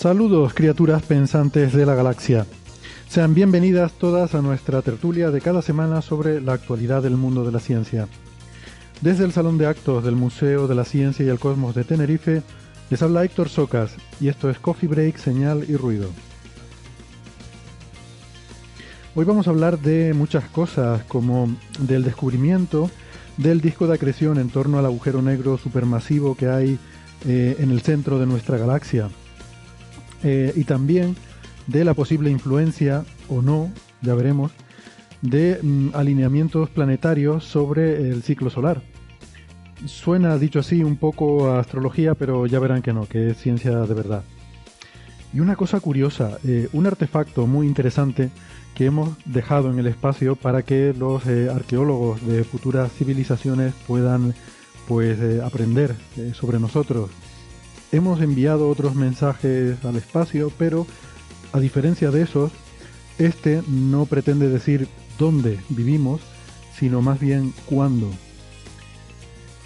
Saludos, criaturas pensantes de la galaxia. Sean bienvenidas todas a nuestra tertulia de cada semana sobre la actualidad del mundo de la ciencia. Desde el Salón de Actos del Museo de la Ciencia y el Cosmos de Tenerife, les habla Héctor Socas y esto es Coffee Break, Señal y Ruido. Hoy vamos a hablar de muchas cosas, como del descubrimiento del disco de acreción en torno al agujero negro supermasivo que hay eh, en el centro de nuestra galaxia eh, y también de la posible influencia o no, ya veremos, de mm, alineamientos planetarios sobre el ciclo solar. Suena, dicho así, un poco a astrología, pero ya verán que no, que es ciencia de verdad. Y una cosa curiosa, eh, un artefacto muy interesante que hemos dejado en el espacio para que los eh, arqueólogos de futuras civilizaciones puedan pues aprender sobre nosotros hemos enviado otros mensajes al espacio, pero a diferencia de esos, este no pretende decir dónde vivimos, sino más bien cuándo.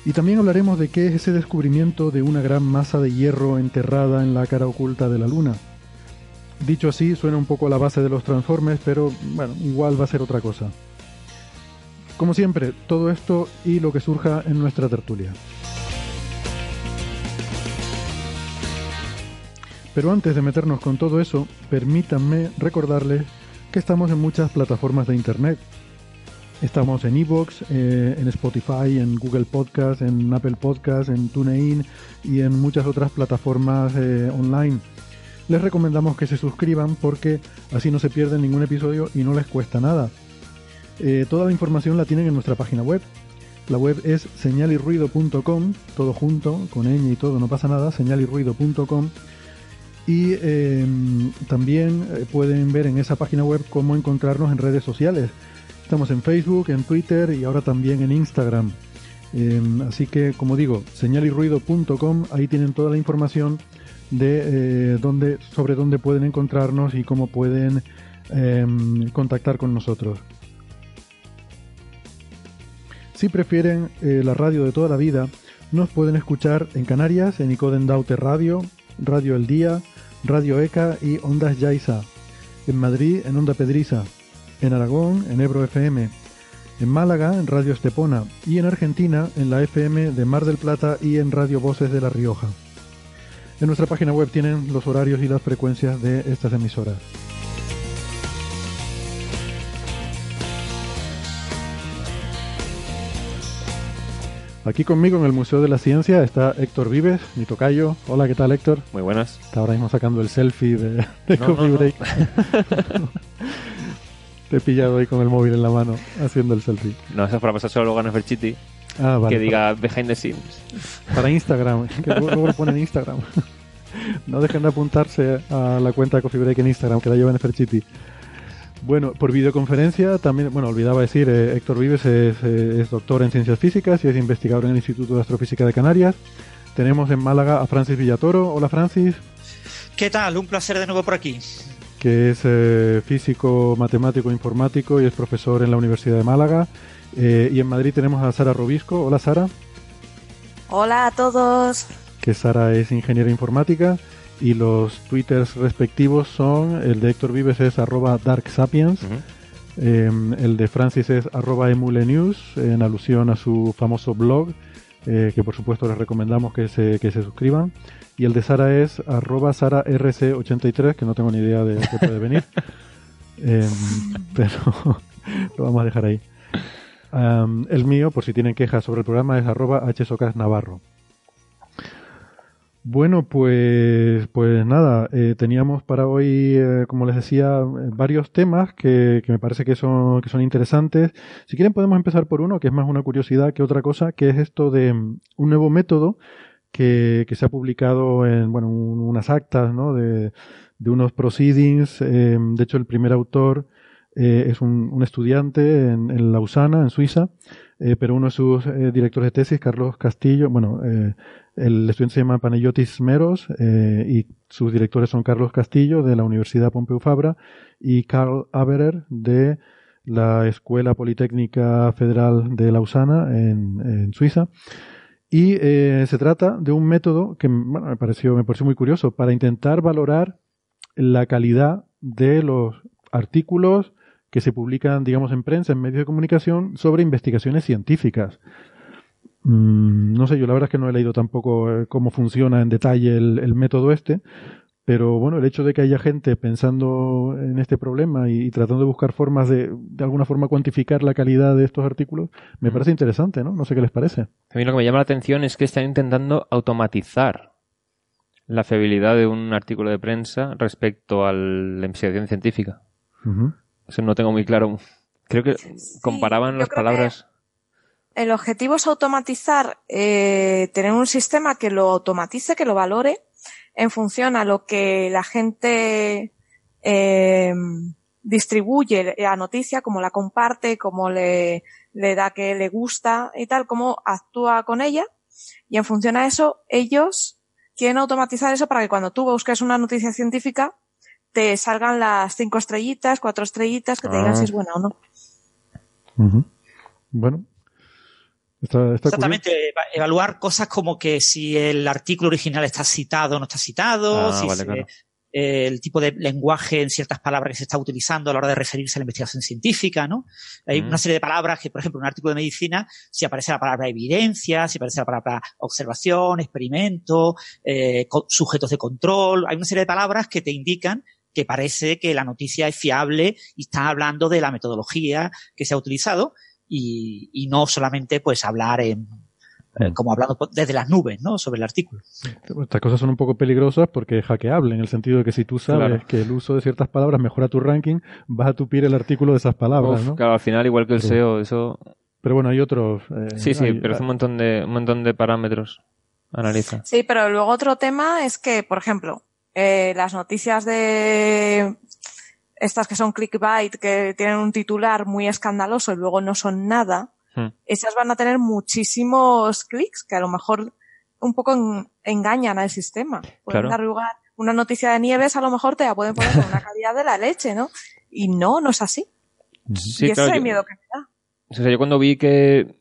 Y también hablaremos de qué es ese descubrimiento de una gran masa de hierro enterrada en la cara oculta de la Luna. Dicho así, suena un poco a la base de los Transformers, pero bueno, igual va a ser otra cosa. Como siempre, todo esto y lo que surja en nuestra tertulia. Pero antes de meternos con todo eso, permítanme recordarles que estamos en muchas plataformas de internet. Estamos en Evox, eh, en Spotify, en Google Podcast, en Apple Podcast, en TuneIn y en muchas otras plataformas eh, online. Les recomendamos que se suscriban porque así no se pierden ningún episodio y no les cuesta nada. Eh, toda la información la tienen en nuestra página web. La web es señalirruido.com, todo junto, con ñ y todo, no pasa nada, señalirruido.com. Y eh, también eh, pueden ver en esa página web cómo encontrarnos en redes sociales. Estamos en Facebook, en Twitter y ahora también en Instagram. Eh, así que, como digo, señalirruido.com, ahí tienen toda la información de eh, sobre dónde pueden encontrarnos y cómo pueden eh, contactar con nosotros. Si prefieren eh, la radio de toda la vida, nos pueden escuchar en Canarias, en Icoden Daute Radio, Radio El Día, Radio ECA y Ondas Yaiza. En Madrid, en Onda Pedriza. En Aragón, en Ebro FM. En Málaga, en Radio Estepona. Y en Argentina, en la FM de Mar del Plata y en Radio Voces de La Rioja. En nuestra página web tienen los horarios y las frecuencias de estas emisoras. Aquí conmigo en el Museo de la Ciencia está Héctor Vives, mi tocayo. Hola, ¿qué tal Héctor? Muy buenas. Está ahora mismo sacando el selfie de, de No, Coffee no, no. Break. Te he pillado ahí con el móvil en la mano haciendo el selfie. No, eso es para pasárselo luego a Neferchiti, Ah, vale. que diga behind the scenes. Para Instagram, que luego luego lo ponen en Instagram. No dejen de apuntarse a la cuenta de Coffee Break en Instagram, que la lleva Neferchiti. Bueno, por videoconferencia también, bueno, olvidaba decir, eh, Héctor Vives es, eh, es doctor en ciencias físicas y es investigador en el Instituto de Astrofísica de Canarias. Tenemos en Málaga a Francis Villatoro. Hola Francis, ¿Qué tal? Un placer de nuevo por aquí. que es eh, físico, matemático, informático y es profesor en la Universidad de Málaga. Eh, y en Madrid tenemos a Sara Robisco. Hola Sara. Hola a todos. Que Sara es ingeniera informática y los twitters respectivos son el de Héctor Vives es arroba darksapiens, eh, el de Francis es arroba emulenews en alusión a su famoso blog eh, que por supuesto les recomendamos que se, que se suscriban y el de Sara es arroba sararc83 que no tengo ni idea de qué puede venir Em, pero lo vamos a dejar ahí. el mío, por si tienen quejas sobre el programa, es arroba hsocasnavarro. Bueno, pues, pues nada, eh, teníamos para hoy, eh, como les decía, varios temas que, me parece que son, que son interesantes. Si quieren podemos empezar por uno, que es más una curiosidad que otra cosa, que es esto de mm, un nuevo método que, que se ha publicado en, bueno, unas actas, ¿no? De, de unos proceedings. Eh, de hecho, el primer autor eh, es un, estudiante en, Lausana, en Suiza, eh, pero uno de sus directores de tesis, Carlos Castillo, bueno, el estudiante se llama Panayotis Meros y sus directores son Carlos Castillo de la Universidad Pompeu Fabra y Karl Aberer de la Escuela Politécnica Federal de Lausana en, Suiza. Y se trata de un método que me, pareció, me pareció muy curioso para intentar valorar la calidad de los artículos que se publican, digamos, en prensa, en medios de comunicación, sobre investigaciones científicas. Mm, no sé, yo la verdad es que no he leído tampoco eh, cómo funciona en detalle el, método este, pero bueno, el hecho de que haya gente pensando en este problema y, tratando de buscar formas de, de alguna forma, cuantificar la calidad de estos artículos, me parece interesante, ¿no? No sé qué les parece. A mí lo que me llama la atención es que están intentando automatizar la fiabilidad de un artículo de prensa respecto a la investigación científica. Eso no tengo muy claro. Creo que comparaban las palabras. El objetivo es automatizar, eh, tener un sistema que lo automatice, que lo valore en función a lo que la gente eh, distribuye la noticia, cómo la comparte, cómo le, le da que le gusta y tal, cómo actúa con ella. Y en función a eso, ellos quieren automatizar eso para que cuando tú busques una noticia científica te salgan las cinco estrellitas, cuatro estrellitas, que te digan ah. si es buena o no. Bueno. Exactamente, evaluar cosas como que si el artículo original está citado o no está citado, ah, si el tipo de lenguaje en ciertas palabras que se está utilizando a la hora de referirse a la investigación científica, ¿no? Hay mm. una serie de palabras que, por ejemplo, en un artículo de medicina, si aparece la palabra evidencia, si aparece la palabra observación, experimento, eh, sujetos de control, hay una serie de palabras que te indican que parece que la noticia es fiable y está hablando de la metodología que se ha utilizado y, y no solamente pues hablar en como hablando desde las nubes, ¿no? Sobre el artículo. Estas cosas son un poco peligrosas porque es hackeable, en el sentido de que si tú sabes que el uso de ciertas palabras mejora tu ranking, vas a tupir el artículo de esas palabras, ¿no? Claro, al final, igual que el SEO, eso... Pero bueno, hay otros... Eh, sí, sí, pero es un montón de, un montón de parámetros. Analiza. Sí, pero luego otro tema es que, por ejemplo, eh, las noticias de estas que son clickbait, que tienen un titular muy escandaloso y luego no son nada, Hmm. esas van a tener muchísimos clics que a lo mejor un poco engañan al sistema. Pueden arrugar una noticia de nieves, a lo mejor te la pueden poner con una calidad de la leche, ¿no? Y no, no es así. y eso es el miedo que me da. O sea, yo cuando vi que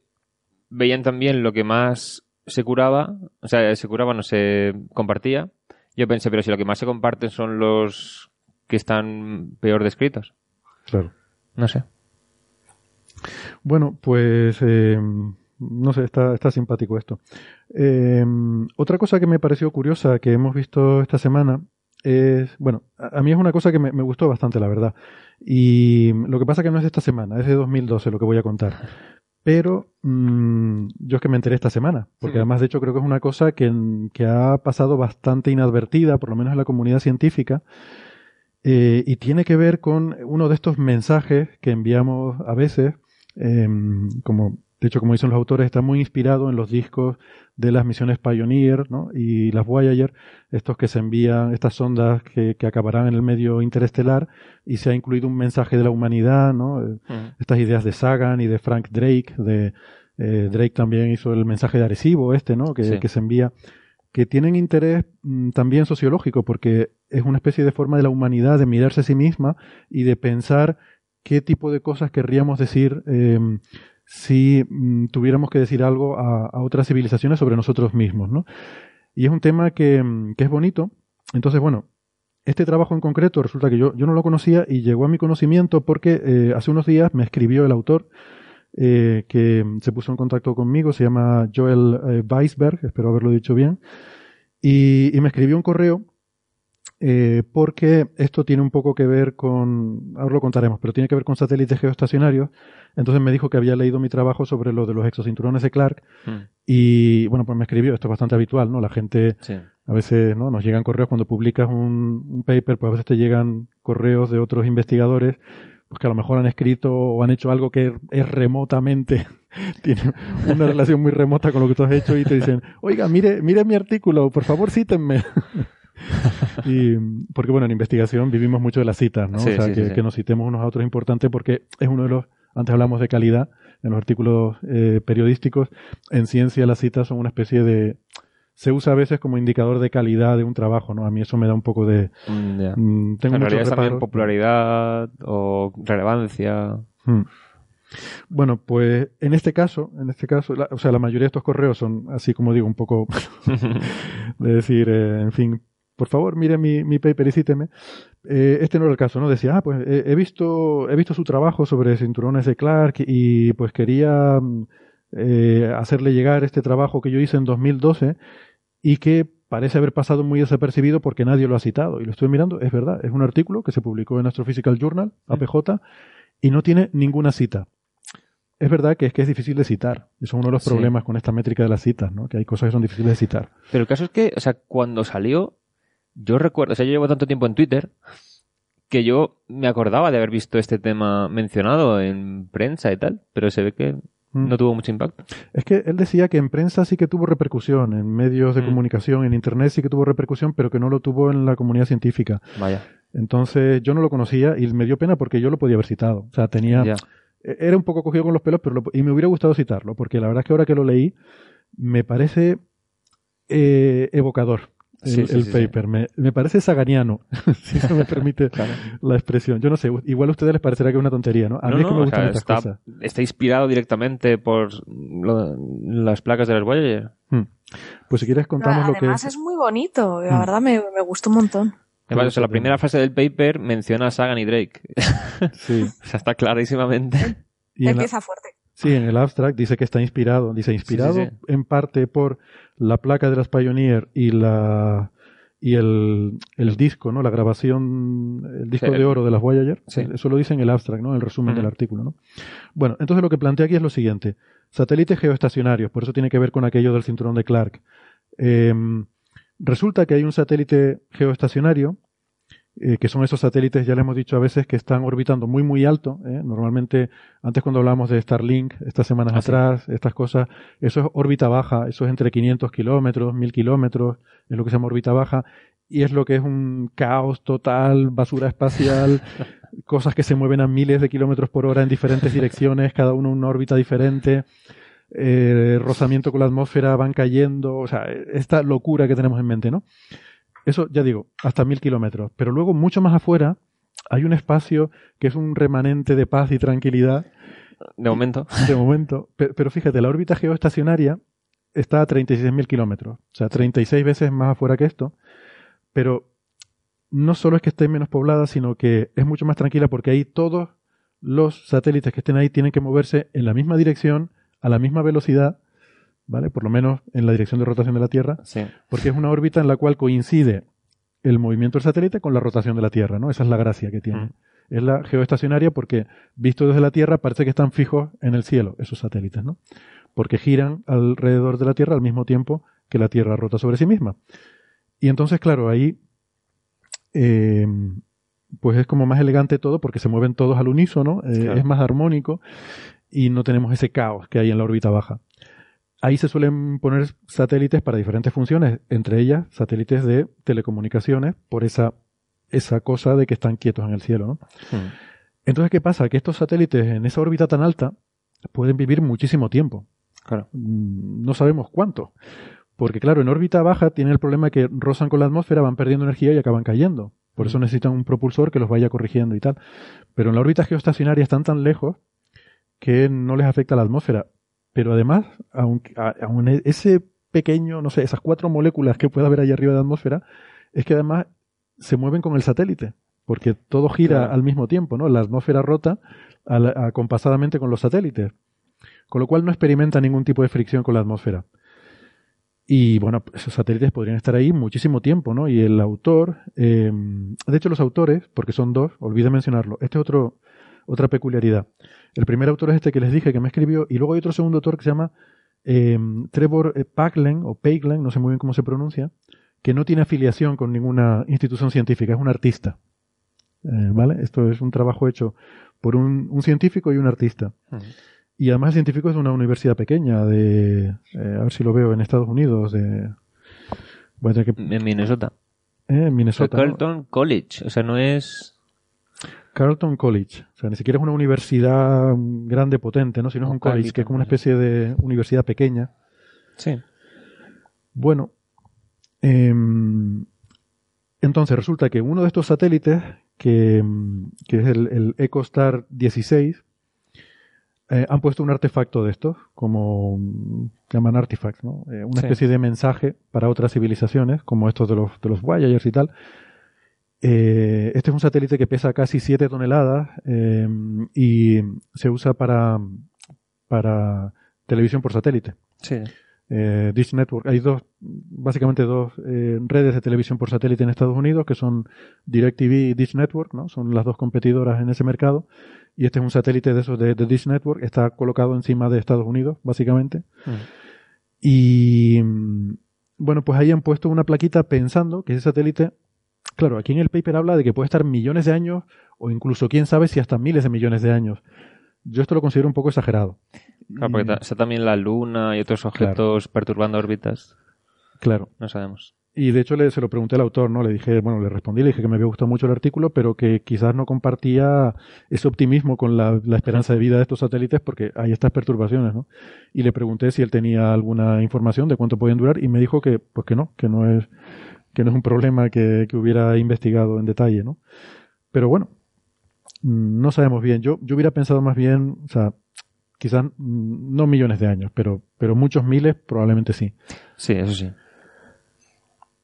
veían también lo que más se curaba, o sea, se curaba, no se compartía, yo pensé, pero si lo que más se comparten son los que están peor descritos. Claro. No sé. Bueno, pues eh, no sé, está, está simpático esto. Eh, otra cosa que me pareció curiosa que hemos visto esta semana es, bueno, a, mí es una cosa que me, gustó bastante, la verdad. Y lo que pasa que no es de esta semana, es de 2012 lo que voy a contar. Pero mm, yo es que me enteré esta semana, porque además de hecho creo que es una cosa que, que, ha pasado bastante inadvertida, por lo menos en la comunidad científica, eh, y tiene que ver con uno de estos mensajes que enviamos a veces Em, como, de hecho, como dicen los autores, está muy inspirado en los discos de las misiones Pioneer ¿no? y las Voyager, estos que se envían, estas sondas que, que, acabarán en el medio interestelar, y se ha incluido un mensaje de la humanidad, ¿no? Eh, estas ideas de Sagan y de Frank Drake, de eh, Drake también hizo el mensaje de Arecibo, este, ¿no? Que, que se envía, que tienen interés mm, también sociológico, porque es una especie de forma de la humanidad de mirarse a sí misma y de pensar qué tipo de cosas querríamos decir em, si mm, tuviéramos que decir algo a, otras civilizaciones sobre nosotros mismos, ¿no? Y es un tema que, mm, que, es bonito. Entonces, bueno, este trabajo en concreto resulta que yo, yo no lo conocía y llegó a mi conocimiento porque eh, hace unos días me escribió el autor eh, que se puso en contacto conmigo, se llama Joel eh, Weisberg, espero haberlo dicho bien, y, y me escribió un correo eh, porque esto tiene un poco que ver con, ahora lo contaremos, pero tiene que ver con satélites geoestacionarios. Entonces me dijo que había leído mi trabajo sobre lo de los exocinturones de Clark hmm. y bueno, pues me escribió, esto es bastante habitual, ¿no? La gente a veces, ¿no? Nos llegan correos cuando publicas un, un, paper, pues a veces te llegan correos de otros investigadores pues que a lo mejor han escrito o han hecho algo que es remotamente tiene una relación muy remota con lo que tú has hecho y te dicen, oiga, mire, mire mi artículo, por favor cítenme. y, porque bueno, en investigación vivimos mucho de las citas, ¿no? o sea, que, nos citemos unos a otros es importante porque es uno de los, antes hablamos de calidad en los artículos eh, periodísticos, en ciencia las citas son una especie de, se usa a veces como indicador de calidad de un trabajo, ¿no? A mí eso me da un poco de... Mm, mm, tengo en realidad también popularidad o relevancia. Hmm. Bueno, pues en este caso, en este caso, o sea, la mayoría de estos correos son así como digo, un poco de decir, eh, en fin, por favor, mire mi, mi paper y cíteme. Eh, este no era el caso, ¿no? Decía, ah, pues eh, he, visto, he visto su trabajo sobre cinturones de Clark y pues quería eh, hacerle llegar este trabajo que yo hice en 2012 y que parece haber pasado muy desapercibido porque nadie lo ha citado. Y lo estoy mirando, es verdad, es un artículo que se publicó en Astrophysical Journal, APJ, y no tiene ninguna cita. Es verdad que es que es difícil de citar. Eso es uno de los problemas con esta métrica de las citas, ¿no? Que hay cosas que son difíciles de citar. Pero el caso es que, o sea, cuando salió, yo recuerdo, o sea, yo llevo tanto tiempo en Twitter que yo me acordaba de haber visto este tema mencionado en prensa y tal, pero se ve que mm. no tuvo mucho impacto. Es que él decía que en prensa sí que tuvo repercusión, en medios de mm. comunicación, en internet sí que tuvo repercusión, pero que no lo tuvo en la comunidad científica. Vaya. Entonces yo no lo conocía y me dio pena porque yo lo podía haber citado. O sea, tenía... E-, era un poco cogido con los pelos, pero y me hubiera gustado citarlo, porque la verdad es que ahora que lo leí, me parece eh, evocador el, paper. Me, me, parece saganiano, si se me permite la expresión. Yo no sé, igual a ustedes les parecerá que es una tontería, ¿no? A mí es que me gustan estas está, cosas. Está inspirado directamente por las placas de las Voyager. Hmm. Pues si quieres contamos lo que... Además es muy bonito, la hmm. verdad me, me gustó un montón. Además, la primera fase del paper menciona a Sagan y Drake. Sí. o sea, está clarísimamente. Y Empieza fuerte. Sí, en el abstract dice que está inspirado. Dice inspirado en parte por la placa de las Pioneer y la y el, el disco, ¿no? La grabación, el disco de oro de las Voyager. Eso lo dice en el abstract, ¿no? El resumen del artículo, ¿no? Bueno, entonces lo que plantea aquí es lo siguiente. Satélites geoestacionarios, por eso tiene que ver con aquello del cinturón de Clark. Em, resulta que hay un satélite geoestacionario eh, que son esos satélites, ya le hemos dicho a veces, que están orbitando muy, muy alto. ¿eh? Normalmente, antes cuando hablábamos de Starlink, estas semanas ah, atrás, estas cosas, eso es órbita baja, eso es entre 500 kilómetros, 1000 kilómetros, es lo que se llama órbita baja, y es lo que es un caos total, basura espacial, cosas que se mueven a miles de kilómetros por hora en diferentes direcciones, cada uno en una órbita diferente. Eh, rozamiento con la atmósfera, van cayendo, o sea, esta locura que tenemos en mente, ¿no? Eso, ya digo, hasta mil kilómetros. Pero luego, mucho más afuera, hay un espacio que es un remanente de paz y tranquilidad. De momento. De momento. Pero, fíjate, la órbita geoestacionaria está a 36.000 kilómetros. O sea, 36 veces más afuera que esto. Pero no solo es que esté menos poblada, sino que es mucho más tranquila porque ahí todos los satélites que estén ahí tienen que moverse en la misma dirección, a la misma velocidad ¿vale? Por lo menos en la dirección de rotación de la Tierra, porque es una órbita en la cual coincide el movimiento del satélite con la rotación de la Tierra, ¿no? Esa es la gracia que tiene. Mm. Es la geoestacionaria porque, visto desde la Tierra, parece que están fijos en el cielo, esos satélites, ¿no? Porque giran alrededor de la Tierra al mismo tiempo que la Tierra rota sobre sí misma. Y entonces, claro, ahí, eh, pues es como más elegante todo porque se mueven todos al unísono, eh, es más armónico y no tenemos ese caos que hay en la órbita baja. Ahí se suelen poner satélites para diferentes funciones, entre ellas satélites de telecomunicaciones, por esa, esa cosa de que están quietos en el cielo. ¿no? Hmm. Entonces, ¿qué pasa? Que estos satélites en esa órbita tan alta pueden vivir muchísimo tiempo. Claro. Mm, no sabemos cuánto. Porque, claro, en órbita baja tienen el problema que rozan con la atmósfera, van perdiendo energía y acaban cayendo. Por eso hmm. necesitan un propulsor que los vaya corrigiendo y tal. Pero en la órbita geoestacionaria están tan lejos que no les afecta la atmósfera. Pero además, aunque, aun ese pequeño, no sé, esas cuatro moléculas que puede haber ahí arriba de la atmósfera, es que además se mueven con el satélite, porque todo gira al mismo tiempo, ¿no? La atmósfera rota acompasadamente con los satélites, con lo cual no experimenta ningún tipo de fricción con la atmósfera. Y bueno, esos satélites podrían estar ahí muchísimo tiempo, ¿no? Y el autor, em, de hecho los autores, porque son dos, olvidé mencionarlo, este es otro, otra peculiaridad. El primer autor es este que les dije que me escribió, y luego hay otro segundo autor que se llama em, Trevor eh, Paglen, o Paglen, no sé muy bien cómo se pronuncia, que no tiene afiliación con ninguna institución científica, es un artista. Eh, ¿Vale? Esto es un trabajo hecho por un, científico y un artista. Y además el científico es de una universidad pequeña, de, eh, a ver si lo veo, en Estados Unidos, de... En Minnesota. Eh, en Minnesota. Carleton College, o sea, no es... Carleton College, o sea, ni siquiera es una universidad grande, potente, ¿no? Sino es un college, que es como una especie de universidad pequeña. Sí. Bueno, Em, entonces resulta que uno de estos satélites, que, es el, EcoStar 16, eh, han puesto un artefacto de estos, como llaman artifacts, ¿no? Eh, una especie de mensaje para otras civilizaciones, como estos de los, de los Voyagers y tal. Eh, este es un satélite que pesa casi 7 toneladas em, y se usa para, para televisión por satélite. Sí. Eh, Dish Network. Hay dos, básicamente dos eh, redes de televisión por satélite en Estados Unidos, que son DirecTV y Dish Network, ¿no? Son las dos competidoras en ese mercado. Y este es un satélite de esos de, Dish Network. Está colocado encima de Estados Unidos, básicamente. Mm. Y bueno, pues ahí han puesto una plaquita pensando que ese satélite, claro, aquí en el paper habla de que puede estar millones de años o incluso quién sabe si hasta miles de millones de años. Yo esto lo considero un poco exagerado. Claro, porque está también la Luna y otros objetos perturbando órbitas. Claro. No sabemos. Y de hecho le, se lo pregunté al autor, ¿no? Le dije, bueno, le respondí, le dije que me había gustado mucho el artículo, pero que quizás no compartía ese optimismo con la, esperanza de vida de estos satélites porque hay estas perturbaciones, ¿no? Y le pregunté si él tenía alguna información de cuánto podían durar y me dijo que, pues que no, que no es, que no es un problema que, que hubiera investigado en detalle, ¿no? Pero bueno, no sabemos bien. Yo, yo hubiera pensado más bien, o sea, quizás no millones de años, pero, pero muchos miles probablemente sí. Sí, eso sí.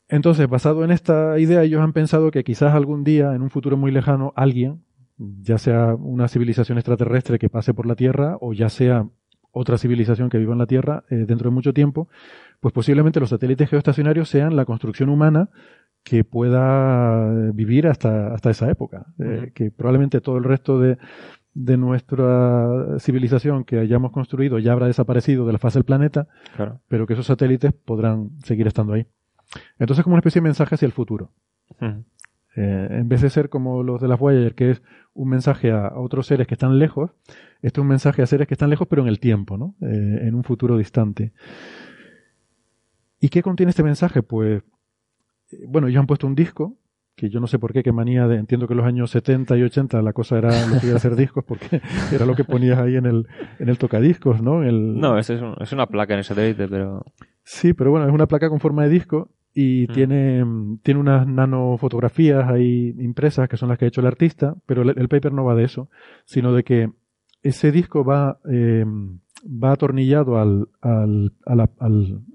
Entonces, basado en esta idea, ellos han pensado que quizás algún día, en un futuro muy lejano, alguien, ya sea una civilización extraterrestre que pase por la Tierra o ya sea otra civilización que viva en la Tierra eh, dentro de mucho tiempo, pues posiblemente los satélites geoestacionarios sean la construcción humana que pueda vivir hasta, hasta esa época. Eh, que probablemente todo el resto de, de nuestra civilización que hayamos construido ya habrá desaparecido de la faz del planeta, pero que esos satélites podrán seguir estando ahí. Entonces, como una especie de mensaje hacia el futuro. Eh, en vez de ser como los de las Voyager, que es un mensaje a, otros seres que están lejos, este es un mensaje a seres que están lejos, pero en el tiempo, ¿no? Eh, en un futuro distante. ¿Y qué contiene este mensaje? Pues bueno, ellos han puesto un disco, que yo no sé por qué, qué manía de, entiendo que en los años 70 y 80 la cosa era lo que hacer discos, porque era lo que ponías ahí en el, en el tocadiscos, ¿no? No, es, es, una placa en el satélite, pero... Sí, pero bueno, es una placa con forma de disco y mm. tiene, tiene unas nanofotografías ahí impresas que son las que ha hecho el artista, pero el, paper no va de eso, sino de que ese disco va, eh, va atornillado al, al, al,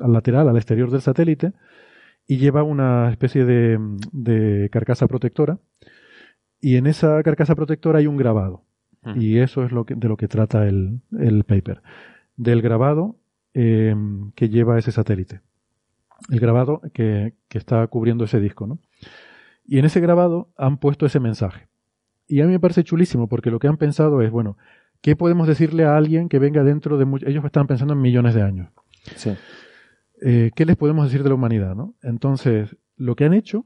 al lateral, al exterior del satélite, y lleva una especie de, carcasa protectora. Y en esa carcasa protectora hay un grabado. Y eso es lo que, de lo que trata el, paper. Del grabado em, que lleva ese satélite. El grabado que, que, está cubriendo ese disco ¿no? y en ese grabado han puesto ese mensaje. Y a mí me parece chulísimo porque lo que han pensado es bueno ¿qué podemos decirle a alguien que venga dentro de muchos ellos están pensando en millones de años sí eh, ¿qué les podemos decir de la humanidad? ¿no? Entonces, lo que han hecho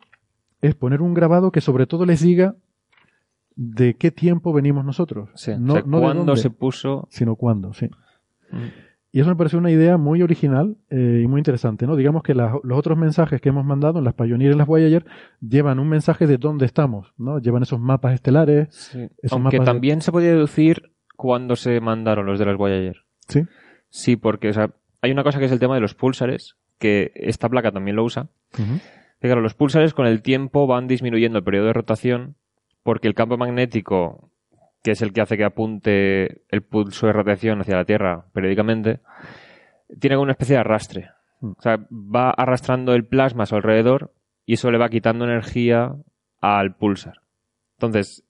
es poner un grabado que sobre todo les diga de qué tiempo venimos nosotros. no, no cuándo se puso. Sino cuándo, sí. Mm. Y eso me parece una idea muy original eh, y muy interesante, ¿no? Digamos que los otros mensajes que hemos mandado en las Pioneer y las Voyager llevan un mensaje de dónde estamos, ¿no? Llevan esos mapas estelares. Sí. Aunque también se podía deducir cuándo se mandaron los de las Voyager. Sí. Sí, porque, o sea, hay una cosa que es el tema de los pulsares, que esta placa también lo usa. claro, los pulsares con el tiempo van disminuyendo el periodo de rotación porque el campo magnético que es el que hace que apunte el pulso de radiación hacia la Tierra periódicamente, tiene una especie de arrastre. Mm. O sea, va arrastrando el plasma a su alrededor y eso le va quitando energía al pulsar. Entonces,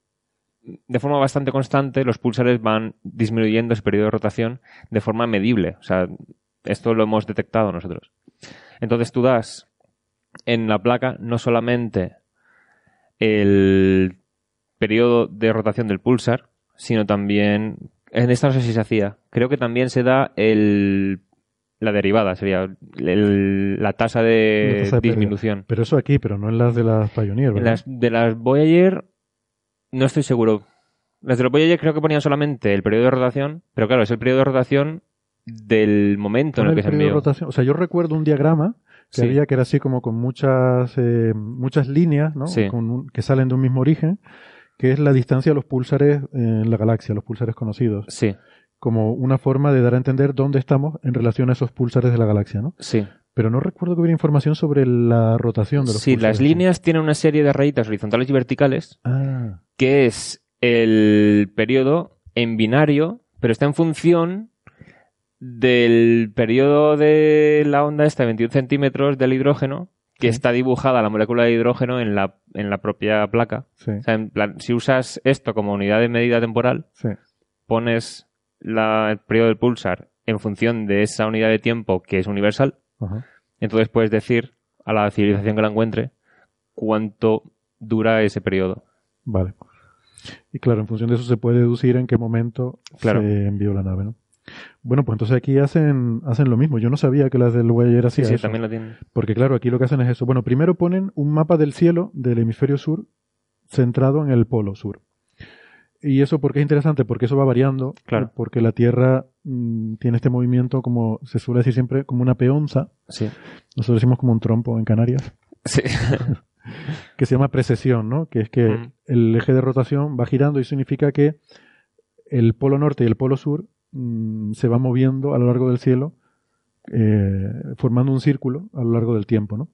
de forma bastante constante, los pulsares van disminuyendo ese periodo de rotación de forma medible. O sea, esto lo hemos detectado nosotros. Entonces tú das en la placa no solamente el periodo de rotación del pulsar, sino también, en esta no sé si se hacía, creo que también se da el la derivada sería la tasa de, disminución. Pero eso aquí, pero no en las de las Pioneer, ¿verdad? las de las Voyager no estoy seguro. Las de los Voyager creo que ponían solamente el periodo de rotación, pero claro, es el periodo de rotación del momento en el, que se envió. O sea, yo recuerdo un diagrama que había que era así como con muchas eh, muchas líneas, ¿no? que salen de un mismo origen, que es la distancia de los púlsares en la galaxia, los púlsares conocidos. Sí como una forma de dar a entender dónde estamos en relación a esos pulsares de la galaxia, ¿no? Sí. Pero no recuerdo que hubiera información sobre la rotación de los sí, las líneas tienen una serie de rayitas horizontales y verticales, ah. que es el periodo en binario, pero está en función del periodo de la onda esta de 21 centímetros del hidrógeno, que está dibujada la molécula de hidrógeno en la, en la propia placa. O sea, en plan, si usas esto como unidad de medida temporal, sí. pones el periodo del pulsar en función de esa unidad de tiempo que es universal, entonces puedes decir a la civilización que la encuentre cuánto dura ese periodo. Vale. Y claro, en función de eso se puede deducir en qué momento se envió la nave, ¿no? Bueno, pues entonces aquí hacen, hacen lo mismo. Yo no sabía que las del Voyager hacían sí, sí, también lo tienen. Porque claro, aquí lo que hacen es eso. Bueno, primero ponen un mapa del cielo del hemisferio sur centrado en el polo sur. Y eso porque es interesante, porque eso va variando, claro. porque la Tierra mm, tiene este movimiento, como se suele decir siempre, como una peonza. Sí. Nosotros decimos como un trompo en Canarias. Sí. que se llama precesión, ¿no? Que es que mm. el eje de rotación va girando y significa que el polo norte y el polo sur mm, se van moviendo a lo largo del cielo, eh, formando un círculo a lo largo del tiempo, ¿no?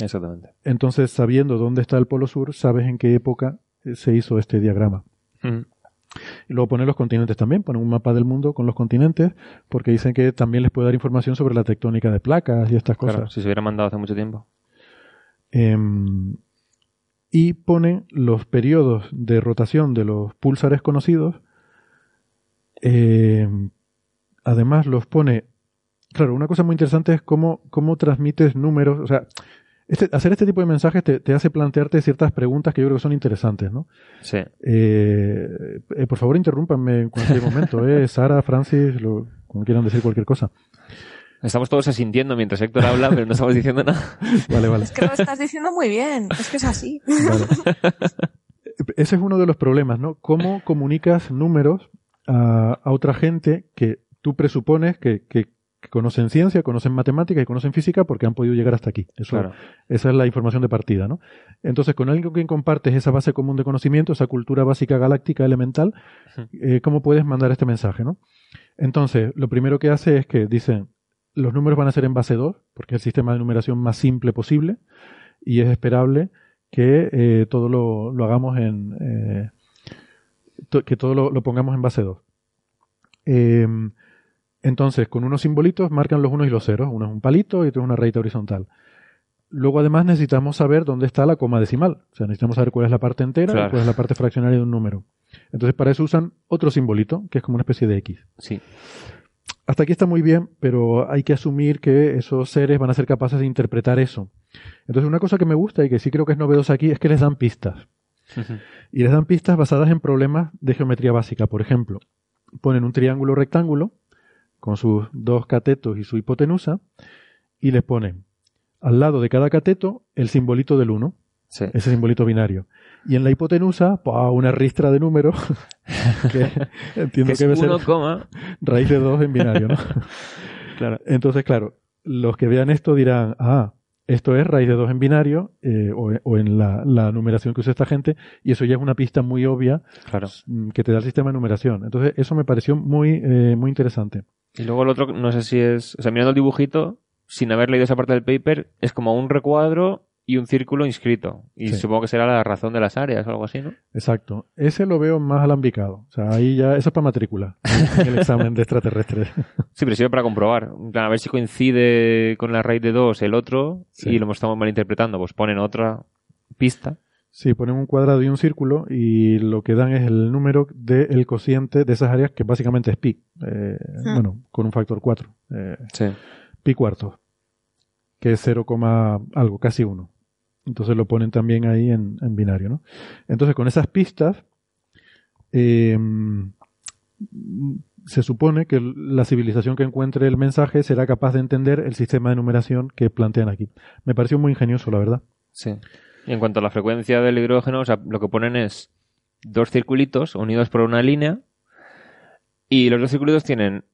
Exactamente. Entonces, sabiendo dónde está el polo sur, sabes en qué época eh, se hizo este diagrama. Y luego ponen los continentes también, ponen un mapa del mundo con los continentes, porque dicen que también les puede dar información sobre la tectónica de placas y estas cosas. Claro, si se hubiera mandado hace mucho tiempo. Em, y ponen los periodos de rotación de los pulsares conocidos. Em, además los pone... Claro, una cosa muy interesante es cómo, cómo transmites números. O sea, este, hacer este tipo de mensajes te, hace plantearte ciertas preguntas que yo creo que son interesantes, ¿no? Sí. Eh, eh, por favor, interrúmpanme en cualquier momento, ¿eh? Sara, Francis, lo, como quieran decir cualquier cosa. Estamos todos asintiendo mientras Héctor habla, pero no estamos diciendo nada. Vale, vale. Es que lo estás diciendo muy bien, es que es así. Ese es uno de los problemas, ¿no? ¿Cómo comunicas números a, otra gente que tú presupones que, que que conocen ciencia, conocen matemática y conocen física porque han podido llegar hasta aquí. Eso, Esa es la información de partida, ¿no? Entonces, con alguien con quien compartes esa base común de conocimiento, esa cultura básica galáctica elemental, eh, ¿cómo puedes mandar este mensaje, no? Entonces, lo primero que hace es que dicen, los números van a ser en base 2, porque es el sistema de numeración más simple posible, y es esperable que eh, todo lo, lo, hagamos en... Eh, que todo lo, lo, pongamos en base 2. Entonces, con unos simbolitos marcan los unos y los ceros. Uno es un palito y otro es una rayita horizontal. Luego, además, necesitamos saber dónde está la coma decimal. O sea, necesitamos saber cuál es la parte entera y cuál es la parte fraccionaria de un número. Entonces, para eso usan otro simbolito, que es como una especie de X. Sí. Hasta aquí está muy bien, pero hay que asumir que esos seres van a ser capaces de interpretar eso. Entonces, una cosa que me gusta y que sí creo que es novedosa aquí es que les dan pistas. Y les dan pistas basadas en problemas de geometría básica. Por ejemplo, ponen un triángulo rectángulo con sus dos catetos y su hipotenusa, y les ponen al lado de cada cateto el simbolito del 1, ese simbolito binario. Y en la hipotenusa, una ristra de números, que entiendo que, debe ser raíz de 2 en binario, ¿no? claro. Entonces, claro, los que vean esto dirán, ah, esto es raíz de 2 en binario eh, o, en la, numeración que usa esta gente y eso ya es una pista muy obvia mm, que te da el sistema de numeración. Entonces eso me pareció muy, eh, muy interesante. Y luego el otro, no sé si es, o sea, mirando el dibujito, sin haber leído esa parte del paper, es como un recuadro y un círculo inscrito. Y supongo que será la razón de las áreas o algo así, ¿no? Exacto. Ese lo veo más alambicado. O sea, ahí ya, eso es para matrícula, el examen de extraterrestres. Sí, pero sirve para comprobar. A ver si coincide con la raíz de dos el otro y lo estamos malinterpretando. Pues ponen otra pista. Sí, ponen un cuadrado y un círculo y lo que dan es el número del cociente de esas áreas que básicamente es pi. Eh, ah. Bueno, con un factor 4. Eh, sí. Pi cuarto que es 0, algo, casi 1. Entonces lo ponen también ahí en, binario, ¿no? Entonces con esas pistas em, se supone que la civilización que encuentre el mensaje será capaz de entender el sistema de numeración que plantean aquí. Me pareció muy ingenioso, la verdad. Sí. Y en cuanto a la frecuencia del hidrógeno, lo que ponen es dos circulitos unidos por una línea y los dos circulitos tienen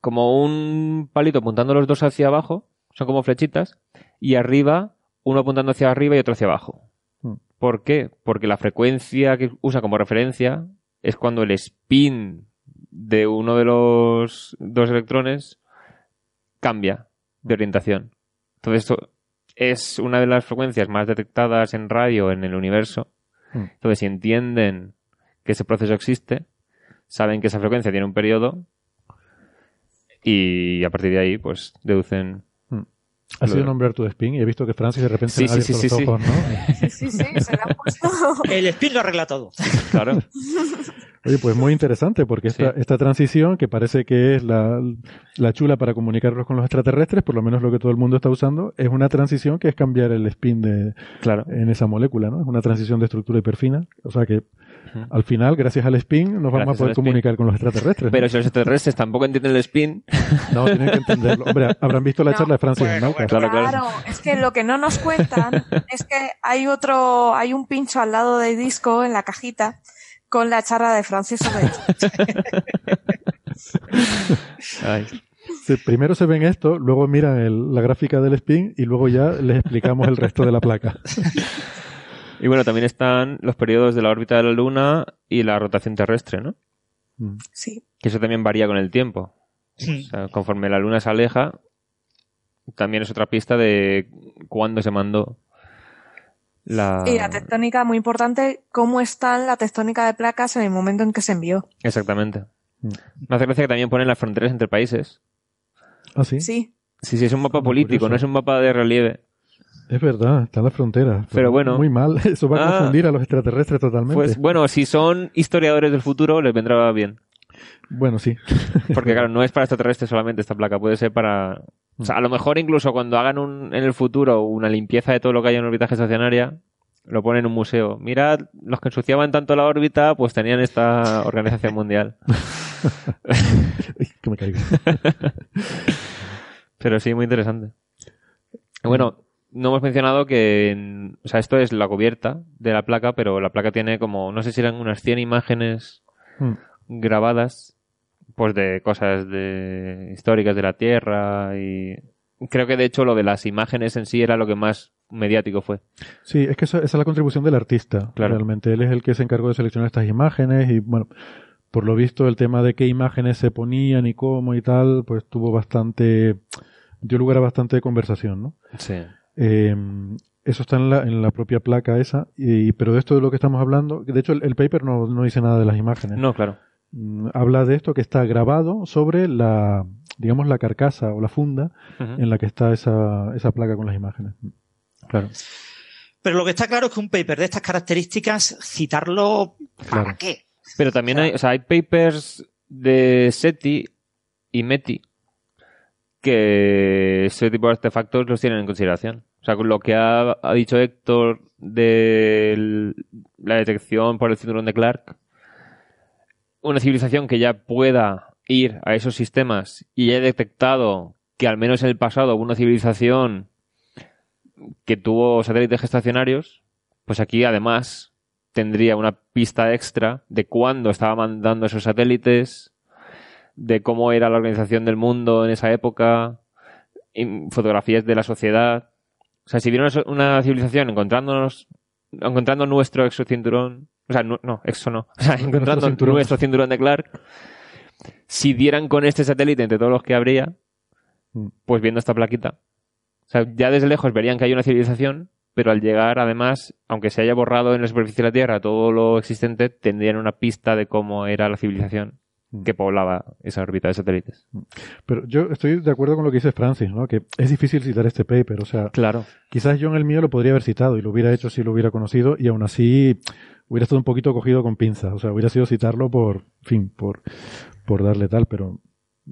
como un palito apuntando los dos hacia abajo son como flechitas, y arriba, uno apuntando hacia arriba y otro hacia abajo. Hmm. ¿Por qué? Porque la frecuencia que usa como referencia es cuando el spin de uno de los dos electrones cambia de orientación. Entonces, esto es una de las frecuencias más detectadas en radio en el universo. Hmm. Entonces, si entienden que ese proceso existe, saben que esa frecuencia tiene un periodo y a partir de ahí, pues deducen ha sido nombrar tu spin y he visto que Francis de repente sí, ha sí, sí, los ojos, ¿no? Sí, sí, sí, se le ha puesto. El spin lo arregla todo. Claro. Oye, pues muy interesante porque esta, esta transición que parece que es la, la, chula para comunicarnos con los extraterrestres, por lo menos lo que todo el mundo está usando, es una transición que es cambiar el spin de, claro. en esa molécula, ¿no? Es una transición de estructura hiperfina. O sea que al final, gracias al spin, nos vamos a poder comunicar con los extraterrestres. Pero si los extraterrestres tampoco entienden el spin. No, tienen que entenderlo. Hombre, habrán visto la charla de Francis claro, claro, es que lo que no nos cuentan es que hay otro, hay un pincho al lado del disco en la cajita con la charla de Francis primero se ven esto, luego miran la gráfica del spin y luego ya les explicamos el resto de la placa. Y bueno, también están los periodos de la órbita de la Luna y la rotación terrestre, ¿no? Mm. Sí. Que eso también varía con el tiempo. O sea, conforme la Luna se aleja, también es otra pista de cuándo se mandó la... Y la tectónica, muy importante, cómo está la tectónica de placas en el momento en que se envió. Exactamente. Mm. Me hace gracia que también ponen las fronteras entre países. ¿Ah, sí? Sí. Sí, sí, es un mapa político, no es un mapa de relieve. Es verdad, está en la frontera. Pero, bueno. Muy mal, eso va a ah. confundir a los extraterrestres totalmente. Pues bueno, si son historiadores del futuro, les vendrá bien. Bueno, sí. Porque claro, no es para extraterrestres solamente esta placa, puede ser para... O sea, a lo mejor incluso cuando hagan un, en el futuro una limpieza de todo lo que hay en órbita estacionaria, lo ponen en un museo. Mirad, los que ensuciaban tanto la órbita, pues tenían esta organización mundial. que me caigo. Pero sí, muy interesante. Bueno, no hemos mencionado que, o sea, esto es la cubierta de la placa, pero la placa tiene como, no sé si eran unas 100 imágenes hmm. grabadas, pues de cosas de históricas de la Tierra y creo que de hecho lo de las imágenes en sí era lo que más mediático fue. Sí, es que esa, es la contribución del artista. Claro. Realmente él es el que se encargó de seleccionar estas imágenes y bueno, por lo visto el tema de qué imágenes se ponían y cómo y tal, pues tuvo bastante, dio lugar a bastante conversación, ¿no? Sí. Eh, eso está en la, en la propia placa esa, y, pero de esto de lo que estamos hablando, de hecho el, paper no, no, dice nada de las imágenes. No, claro. Mm, habla de esto que está grabado sobre la, digamos, la carcasa o la funda en la que está esa, esa placa con las imágenes. Claro. Pero lo que está claro es que un paper de estas características, citarlo, ¿para qué? Pero también hay, o sea, hay papers de SETI y METI que ese tipo de artefactos los tienen en consideración. O sea, lo que ha, dicho Héctor de la detección por el cinturón de Clark, una civilización que ya pueda ir a esos sistemas y haya detectado que al menos en el pasado hubo una civilización que tuvo satélites gestacionarios, pues aquí además tendría una pista extra de cuándo estaba mandando esos satélites, de cómo era la organización del mundo en esa época, fotografías de la sociedad. O sea, si vieron una civilización encontrándonos, encontrando nuestro exocinturón, o sea, no, no exo no, o sea, encontrando nuestro cinturón de Clark, si dieran con este satélite entre todos los que habría, mm. pues viendo esta plaquita. O sea, ya desde lejos verían que hay una civilización, pero al llegar, además, aunque se haya borrado en la superficie de la Tierra todo lo existente, tendrían una pista de cómo era la civilización. Que poblaba esa órbita de satélites. Mm. Pero yo estoy de acuerdo con lo que dice Francis, ¿no? Que es difícil citar este paper, o sea, claro. quizás yo en el mío lo podría haber citado y lo hubiera hecho si lo hubiera conocido y aún así hubiera estado un poquito cogido con pinzas, o sea, hubiera sido citarlo por, fin, por, por darle tal, pero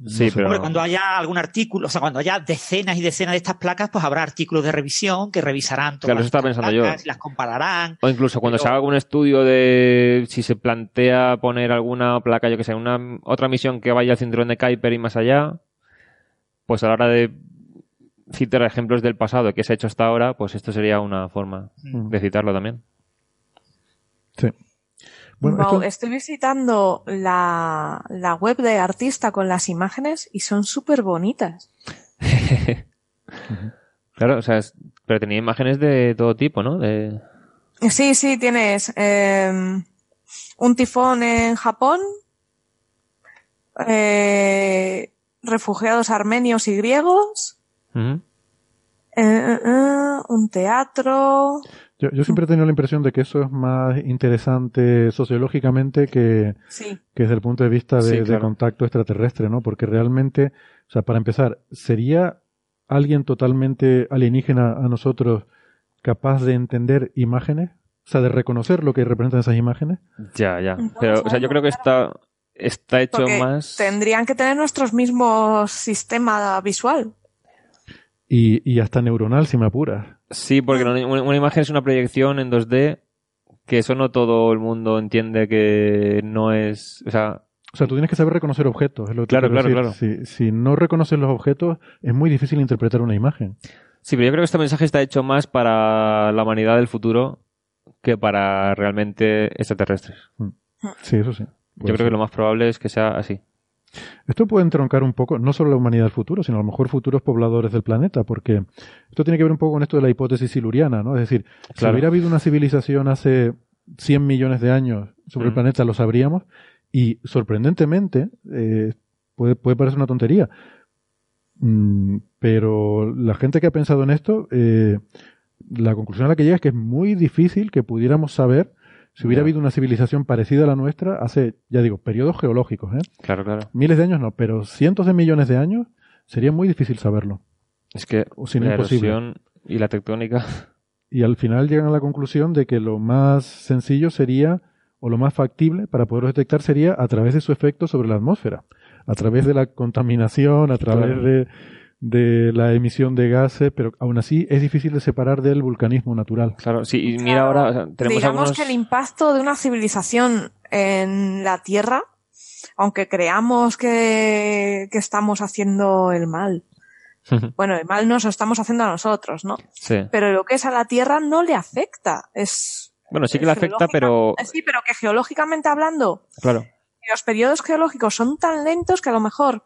Sí, pero... cuando haya algún artículo, o sea, cuando haya decenas y decenas de estas placas, pues habrá artículos de revisión que revisarán todas las placas y las compararán. O incluso cuando se haga algún estudio de si se plantea poner alguna placa, yo que sé, una otra misión que vaya al cinturón de Kuiper y más allá, pues a la hora de citar ejemplos del pasado que se ha hecho hasta ahora, pues esto sería una forma mm. de citarlo también. Sí. Bueno, Estoy visitando la, la, web de artista con las imágenes y son súper bonitas. claro, o sea, pero tenía imágenes de todo tipo, ¿no? De... Sí, sí, tienes eh, un tifón en Japón, eh, refugiados armenios y griegos, eh, eh, eh, un teatro. Yo, yo, siempre he tenido la impresión de que eso es más interesante sociológicamente que, que desde el punto de vista de, contacto extraterrestre, ¿no? Porque realmente, o sea, para empezar, ¿sería alguien totalmente alienígena a nosotros capaz de entender imágenes? O sea, de reconocer lo que representan esas imágenes. Ya, ya. Pero, o sea, yo creo que está, está hecho más. Tendrían que tener nuestros mismos sistema visual. Y, y hasta neuronal, si me apuras. Sí, porque una, imagen es una proyección en 2D que eso no todo el mundo entiende que no es, o sea, o sea, tú tienes que saber reconocer objetos. Es lo que claro, claro, claro. Si, si, no reconoces los objetos, es muy difícil interpretar una imagen. Sí, pero yo creo que este mensaje está hecho más para la humanidad del futuro que para realmente extraterrestres. Mm. Sí, eso sí. Yo creo que lo más probable es que sea así. Esto puede entroncar un poco, no solo la humanidad del futuro, sino a lo mejor futuros pobladores del planeta, porque esto tiene que ver un poco con esto de la hipótesis siluriana, ¿no? Es decir, si hubiera habido una civilización hace 100 millones de años sobre el planeta, lo sabríamos, y sorprendentemente, eh, puede, puede parecer una tontería, mm, pero la gente que ha pensado en esto, eh, la conclusión a la que llega es que es muy difícil que pudiéramos saber si hubiera habido una civilización parecida a la nuestra hace, ya digo, periodos geológicos, ¿eh? Claro, claro. Miles de años no, pero cientos de millones de años sería muy difícil saberlo. Es que o la erosión y la tectónica. Y al final llegan a la conclusión de que lo más sencillo sería, o lo más factible para poderlo detectar sería a través de su efecto sobre la atmósfera, a través de la contaminación, a través de de la emisión de gases, pero aún así es difícil de separar del vulcanismo natural. Claro, sí, y mira ahora tenemos Digamos que el impacto de una civilización en la Tierra, aunque creamos que, que estamos haciendo el mal, bueno, el mal nos lo estamos haciendo a nosotros, ¿no? Sí. Pero lo que es a la Tierra no le afecta. Es. Bueno, sí que le afecta, pero. Sí, pero que geológicamente hablando. Claro. Los periodos geológicos son tan lentos que a lo mejor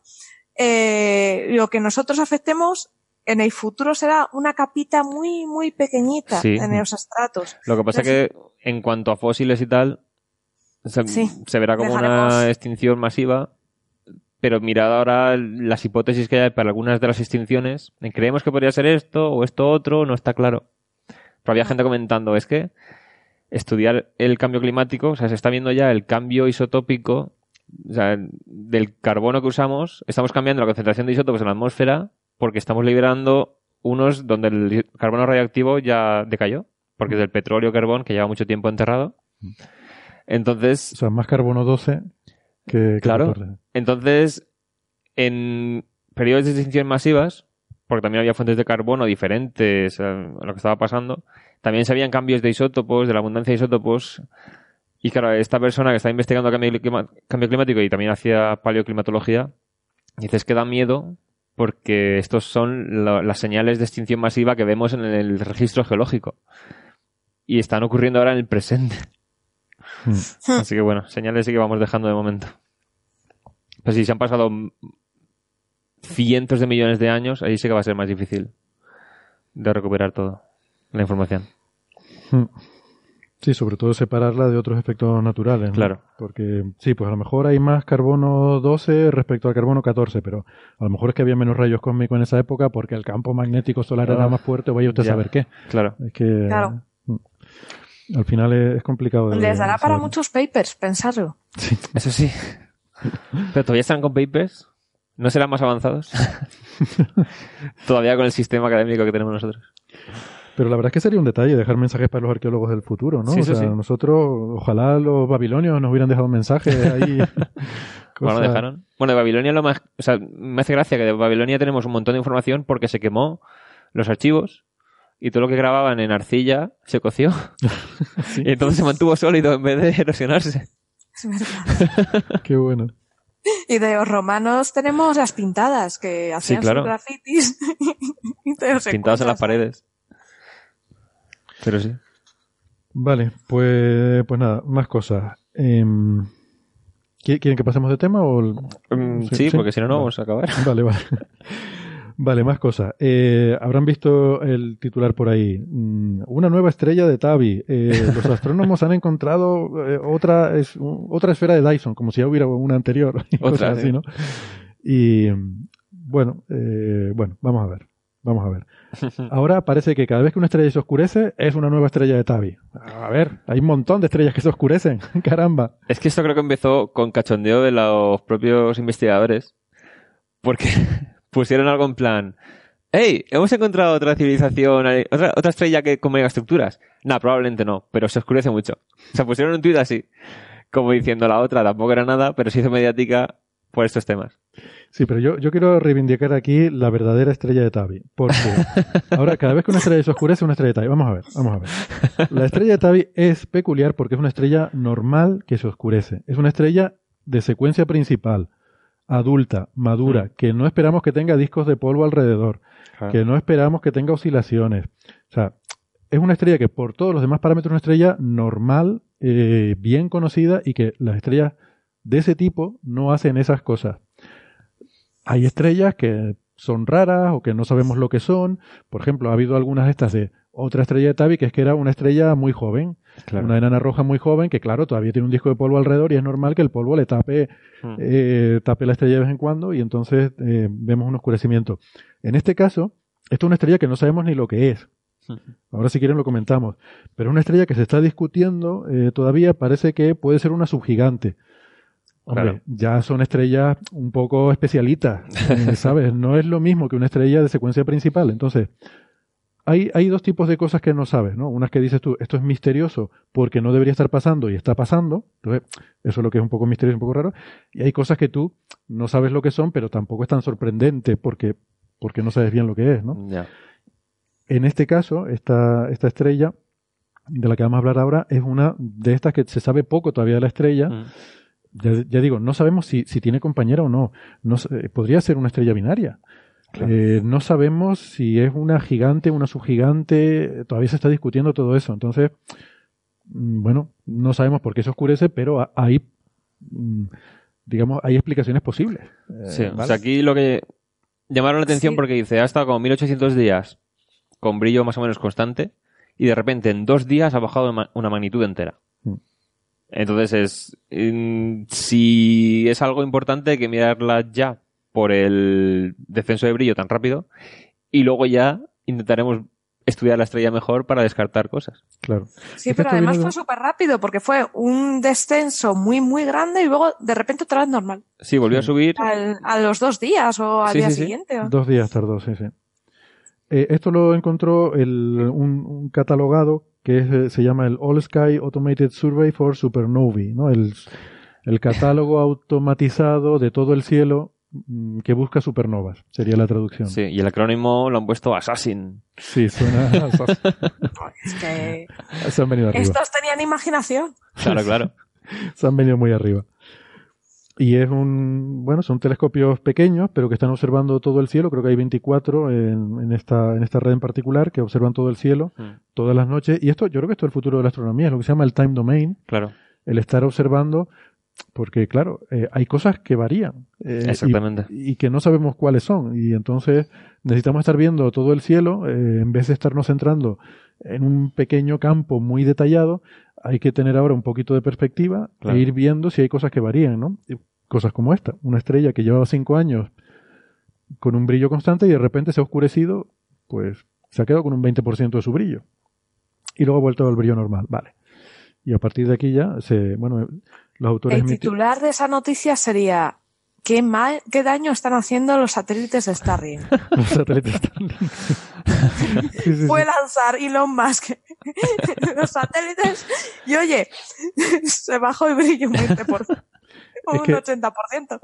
eh, lo que nosotros afectemos en el futuro será una capita muy, muy pequeñita en los estratos. Lo que pasa es que en cuanto a fósiles y tal, se, verá como una extinción masiva, pero mirad ahora las hipótesis que hay para algunas de las extinciones, creemos que podría ser esto o esto otro, no está claro. Pero había gente comentando, es que estudiar el cambio climático, o sea, se está viendo ya el cambio isotópico o sea, del carbono que usamos, estamos cambiando la concentración de isótopos en la atmósfera porque estamos liberando unos donde el carbono radioactivo ya decayó, porque es del petróleo carbón que lleva mucho tiempo enterrado. Entonces. O sea, más carbono 12 que. claro. Entonces, en periodos de extinción masivas, porque también había fuentes de carbono diferentes a lo que estaba pasando, también se habían cambios de isótopos, de la abundancia de isótopos y claro, esta persona que está investigando cambio, climático y también hacía paleoclimatología, dices que da miedo porque estos son las señales de extinción masiva que vemos en el registro geológico. Y están ocurriendo ahora en el presente. Hmm. Así que bueno, señales sí que vamos dejando de momento. Pues si se han pasado cientos de millones de años, ahí sí que va a ser más difícil de recuperar todo la información. Sí, sobre todo separarla de otros efectos naturales. Claro. Porque sí, pues a lo mejor hay más carbono 12 respecto al carbono 14, pero a lo mejor es que había menos rayos cósmicos en esa época porque el campo magnético solar era más fuerte o vaya usted a saber qué. Claro. Es que claro. Mm, al final es, complicado. Les dará para muchos papers, pensarlo. Sí. Eso sí. Pero todavía están con papers. ¿No serán más avanzados? todavía con el sistema académico que tenemos nosotros. Pero la verdad es que sería un detalle dejar mensajes para los arqueólogos del futuro, ¿no? o sea, nosotros, ojalá los babilonios nos hubieran dejado mensajes ahí. bueno, dejaron. Bueno, de Babilonia lo más, o sea, me hace gracia que de Babilonia tenemos un montón de información porque se quemó los archivos y todo lo que grababan en arcilla se coció. Y entonces se mantuvo sólido en vez de erosionarse. Es verdad. Qué bueno. Y de los romanos tenemos las pintadas que hacían sus grafitis. Pintados en las paredes. Pero sí. Vale, pues, pues nada, más cosas. Em, ¿Quieren que pasemos de tema? O mm, sí, porque si no, no vamos a acabar. Vale, vale. Vale, más cosas. Eh, habrán visto el titular por ahí. Mm, una nueva estrella de Tabi. Eh, los astrónomos han encontrado eh, otra, es, otra esfera de Dyson, como si ya hubiera una anterior. Otra, así, ¿no? Y bueno, bueno, vamos a ver. Vamos a ver. Ahora parece que cada vez que una estrella se oscurece es una nueva estrella de Tabi. A ver, hay un montón de estrellas que se oscurecen. Caramba. Es que esto creo que empezó con cachondeo de los propios investigadores. Porque pusieron algo en plan. ¡Hey! ¿Hemos encontrado otra civilización, otra, otra estrella que con estructuras? No, probablemente no, pero se oscurece mucho. O sea, pusieron un tuit así, como diciendo la otra, tampoco era nada, pero se hizo mediática por estos temas. Sí, pero yo, yo quiero reivindicar aquí la verdadera estrella de Tabi. Porque ahora, cada vez que una estrella se oscurece, una estrella de Tabi. Vamos a ver, vamos a ver. La estrella de Tabi es peculiar porque es una estrella normal que se oscurece. Es una estrella de secuencia principal, adulta, madura, que no esperamos que tenga discos de polvo alrededor, que no esperamos que tenga oscilaciones. O sea, es una estrella que por todos los demás parámetros es una estrella normal, eh, bien conocida y que las estrellas de ese tipo no hacen esas cosas. Hay estrellas que son raras o que no sabemos lo que son. Por ejemplo, ha habido algunas de estas de otra estrella de Tabi que es que era una estrella muy joven. Una enana roja muy joven que, claro, todavía tiene un disco de polvo alrededor y es normal que el polvo le tape, hmm. eh, tape la estrella de vez en cuando y entonces eh, vemos un oscurecimiento. En este caso, esto es una estrella que no sabemos ni lo que es. Hmm. Ahora si quieren lo comentamos. Pero es una estrella que se está discutiendo eh, todavía, parece que puede ser una subgigante ya son estrellas un poco especialitas, ¿sabes? No es lo mismo que una estrella de secuencia principal. Entonces, hay, hay dos tipos de cosas que no sabes, ¿no? Unas que dices tú, esto es misterioso porque no debería estar pasando y está pasando. Entonces, eso es lo que es un poco misterioso, un poco raro. Y hay cosas que tú no sabes lo que son, pero tampoco es tan sorprendente porque, porque no sabes bien lo que es, ¿no? En este caso, esta, esta estrella de la que vamos a hablar ahora es una de estas que se sabe poco todavía de la estrella. Mm ya, digo, no sabemos si, si, tiene compañera o no. no podría ser una estrella binaria. Eh, no sabemos si es una gigante, una subgigante. Todavía se está discutiendo todo eso. Entonces, mm, bueno, no sabemos por qué se oscurece, pero hay, mm, digamos, hay explicaciones posibles. Eh, sí, o sea, aquí lo que llamaron la atención porque dice, ha estado como 1800 días con brillo más o menos constante y de repente en dos días ha bajado una magnitud entera. Entonces es, si es algo importante hay que mirarla ya por el descenso de brillo tan rápido y luego ya intentaremos estudiar la estrella mejor para descartar cosas. Claro. Sí, pero además fue súper rápido porque fue un descenso muy, muy grande y luego de repente otra vez normal. Sí, volvió a subir. a los dos días o al día siguiente. Dos días tardó, sí, sí. Eh, esto lo encontró el, un, catalogado que eh, se llama el All Sky Automated Survey for Supernovae, ¿no? El, catálogo automatizado de todo el cielo mm, que busca supernovas, sería la traducción. Sí, y el acrónimo lo han puesto Assassin. Sí, suena Assassin. es que... Estos tenían imaginación. Claro, claro. Se han venido muy arriba. Y es un, bueno, son telescopios pequeños, pero que están observando todo el cielo. Creo que hay 24 en, en esta, en esta red en particular que observan todo el cielo mm. todas las noches. Y esto, yo creo que esto es el futuro de la astronomía, es lo que se llama el time domain. Claro. El estar observando, porque claro, eh, hay cosas que varían. Eh, Exactamente. Y, que no sabemos cuáles son. Y entonces necesitamos estar viendo todo el cielo, eh, en vez de estarnos centrando en un pequeño campo muy detallado, hay que tener ahora un poquito de perspectiva e ir viendo si hay cosas que varían, ¿no? Cosas como esta, una estrella que llevaba cinco años con un brillo constante y de repente se ha oscurecido, pues se ha quedado con un 20% de su brillo. Y luego ha vuelto al brillo normal, vale. Y a partir de aquí ya se, bueno, los autores... El titular de esa noticia sería ¿Qué, mal, ¿Qué daño están haciendo los satélites de Starlink? los satélites Starlink. Puede lanzar Elon Musk los satélites y oye, se bajó el brillo un 20%. O un 80%.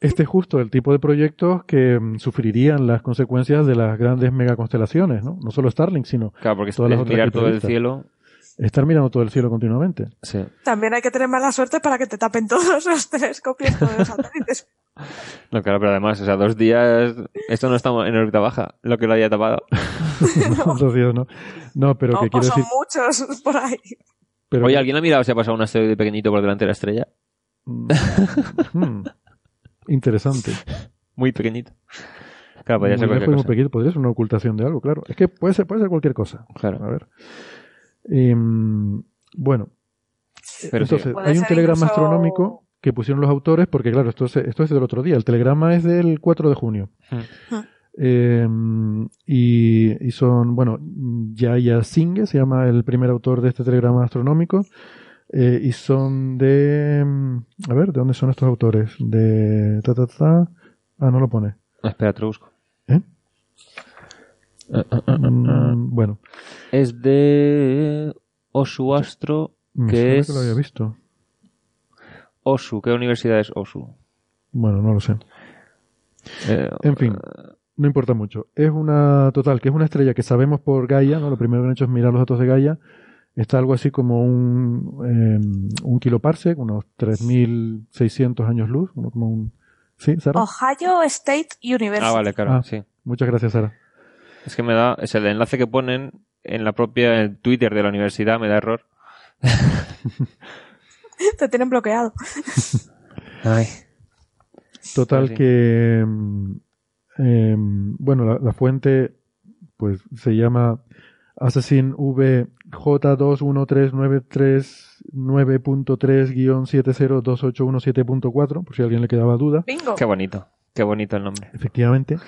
Este es justo el tipo de proyectos que mm, sufrirían las consecuencias de las grandes megaconstelaciones, ¿no? No solo Starlink, sino claro, porque todas las mirar todo el cielo estar mirando todo el cielo continuamente. Sí. También hay que tener mala suerte para que te tapen todos los telescopios de los satélites. No, claro, pero además, o sea, dos días, esto no está en órbita baja, lo que lo haya tapado. no. dos días no. No, pero que quiero pues son muchos por ahí. Pero... Oye, ¿alguien ha mirado si ha pasado un asteroide pequeñito por delante de la estrella? Mm. Hmm. Interesante. Muy pequeñito. Claro, podría ser cualquier cosa. Pequeñito, podría ser una ocultación de algo, claro. Es que puede ser, puede ser cualquier cosa. Claro. A ver. Em, bueno, entonces hay un telegrama astronómico que pusieron los autores, porque claro, esto es, esto es del otro día, el telegrama es del 4 de junio. Em, y, son, bueno, Yaya Singh se llama el primer autor de este telegrama astronómico. Eh, y son de. Em, a ver, ¿de dónde son estos autores? De. Ta, ta, ta. Ah, no lo pone. Espera, te busco. ¿Eh? Ah, ah, ah, bueno. Es de Osu Astro, que es... que lo había visto. Osu, ¿qué universidad es Osu? Bueno, no lo sé. Eh, en fin, no importa mucho. Es una, total, que es una estrella que sabemos por Gaia, ¿no? Lo primero que han hecho es mirar los datos de Gaia. Está algo así como un, eh, un kiloparsec, unos 3.600 años luz, como un... ¿Sí, Sara? Ohio State University. Ah, vale, claro, sí. Muchas gracias, Sara. Es que me da, es el enlace que ponen en la propia el Twitter de la universidad, me da error. Te tienen bloqueado. Ay. Total que, em, bueno, la, fuente, pues se llama Assassin VJ21393.3-702817.4, por si a alguien le quedaba duda. Qué bonito, qué bonito el nombre. Efectivamente.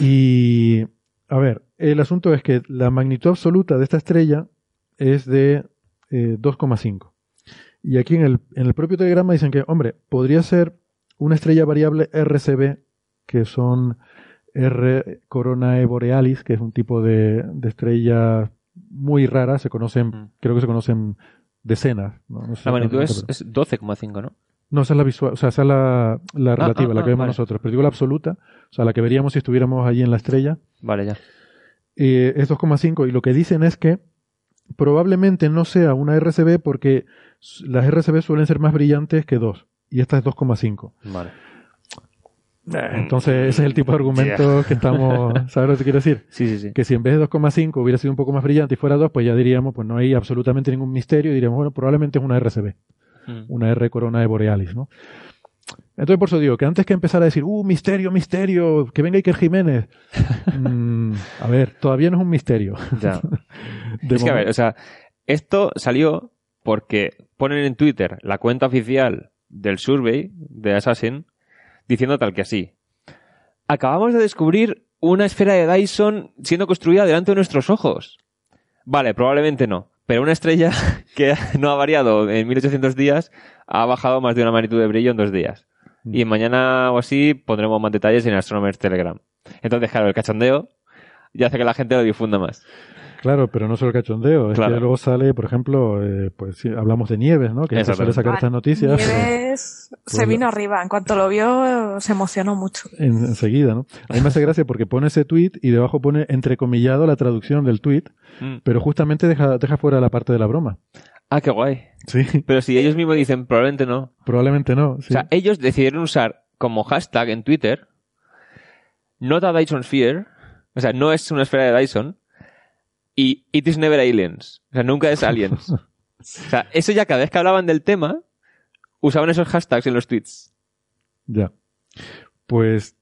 Y, a ver, el asunto es que la magnitud absoluta de esta estrella es de 2,5. Eh, y aquí en el, en el propio telegrama dicen que, hombre, podría ser una estrella variable RCB, que son R Coronae Borealis, que es un tipo de, de estrella muy rara, se conocen, mm. creo que se conocen decenas. la magnitud es, es 12,5, ¿no? No, esa es la visual, o sea, esa es la, la ah, relativa, ah, la que ah, vemos nosotros. Pero digo la absoluta, o sea, la que veríamos si estuviéramos allí en la estrella. Vale, ya. Eh, es 2,5 y lo que dicen es que probablemente no sea una RCB porque las RCB suelen ser más brillantes que 2 y esta es 2,5. Vale. Eh, entonces ese es el tipo de argumento que estamos, ¿sabes lo que quiero decir? Sí, sí, sí. Que si en vez de 2,5 hubiera sido un poco más brillante y fuera 2, pues ya diríamos, pues no hay absolutamente ningún misterio y diríamos, bueno, probablemente es una RCB. Mm. una R corona de Borealis, ¿no? Entonces, por eso digo que antes que empezar a decir, uh, misterio, misterio, que venga Iker Jiménez. Mm, a ver, todavía no es un misterio. Ya. es que, a ver, o sea, esto salió porque ponen en Twitter la cuenta oficial del survey de Assassin diciendo tal que así. Acabamos de descubrir una esfera de Dyson siendo construida delante de nuestros ojos. Vale, probablemente no. Pero una estrella que no ha variado en 1800 días ha bajado más de una magnitud de brillo en dos días. Mm. Y mañana o así pondremos más detalles en Astronomers Telegram. Entonces, claro, el cachondeo ya hace que la gente lo difunda más. Claro, pero no solo el cachondeo, es que luego sale, por ejemplo, eh, pues si hablamos de Nieves, ¿no? Que suele sacar estas noticias. Nieves se pues vino arriba, en cuanto lo vio se emocionó mucho. enseguida, ¿no? A mí me hace gracia porque pone ese tweet y debajo pone entrecomillado la traducción del tweet, mm. pero justamente deja, deja fuera la parte de la broma. Ah, qué guay. Sí. Pero si ellos mismos dicen, probablemente no. Probablemente no. Sí. O sea, ellos decidieron usar como hashtag en Twitter, not a Dyson Sphere, o sea, no es una esfera de Dyson, y It is never aliens. O sea, nunca es aliens. o sea, eso ya cada vez que hablaban del tema, usaban esos hashtags en los tweets. Ya. Pues,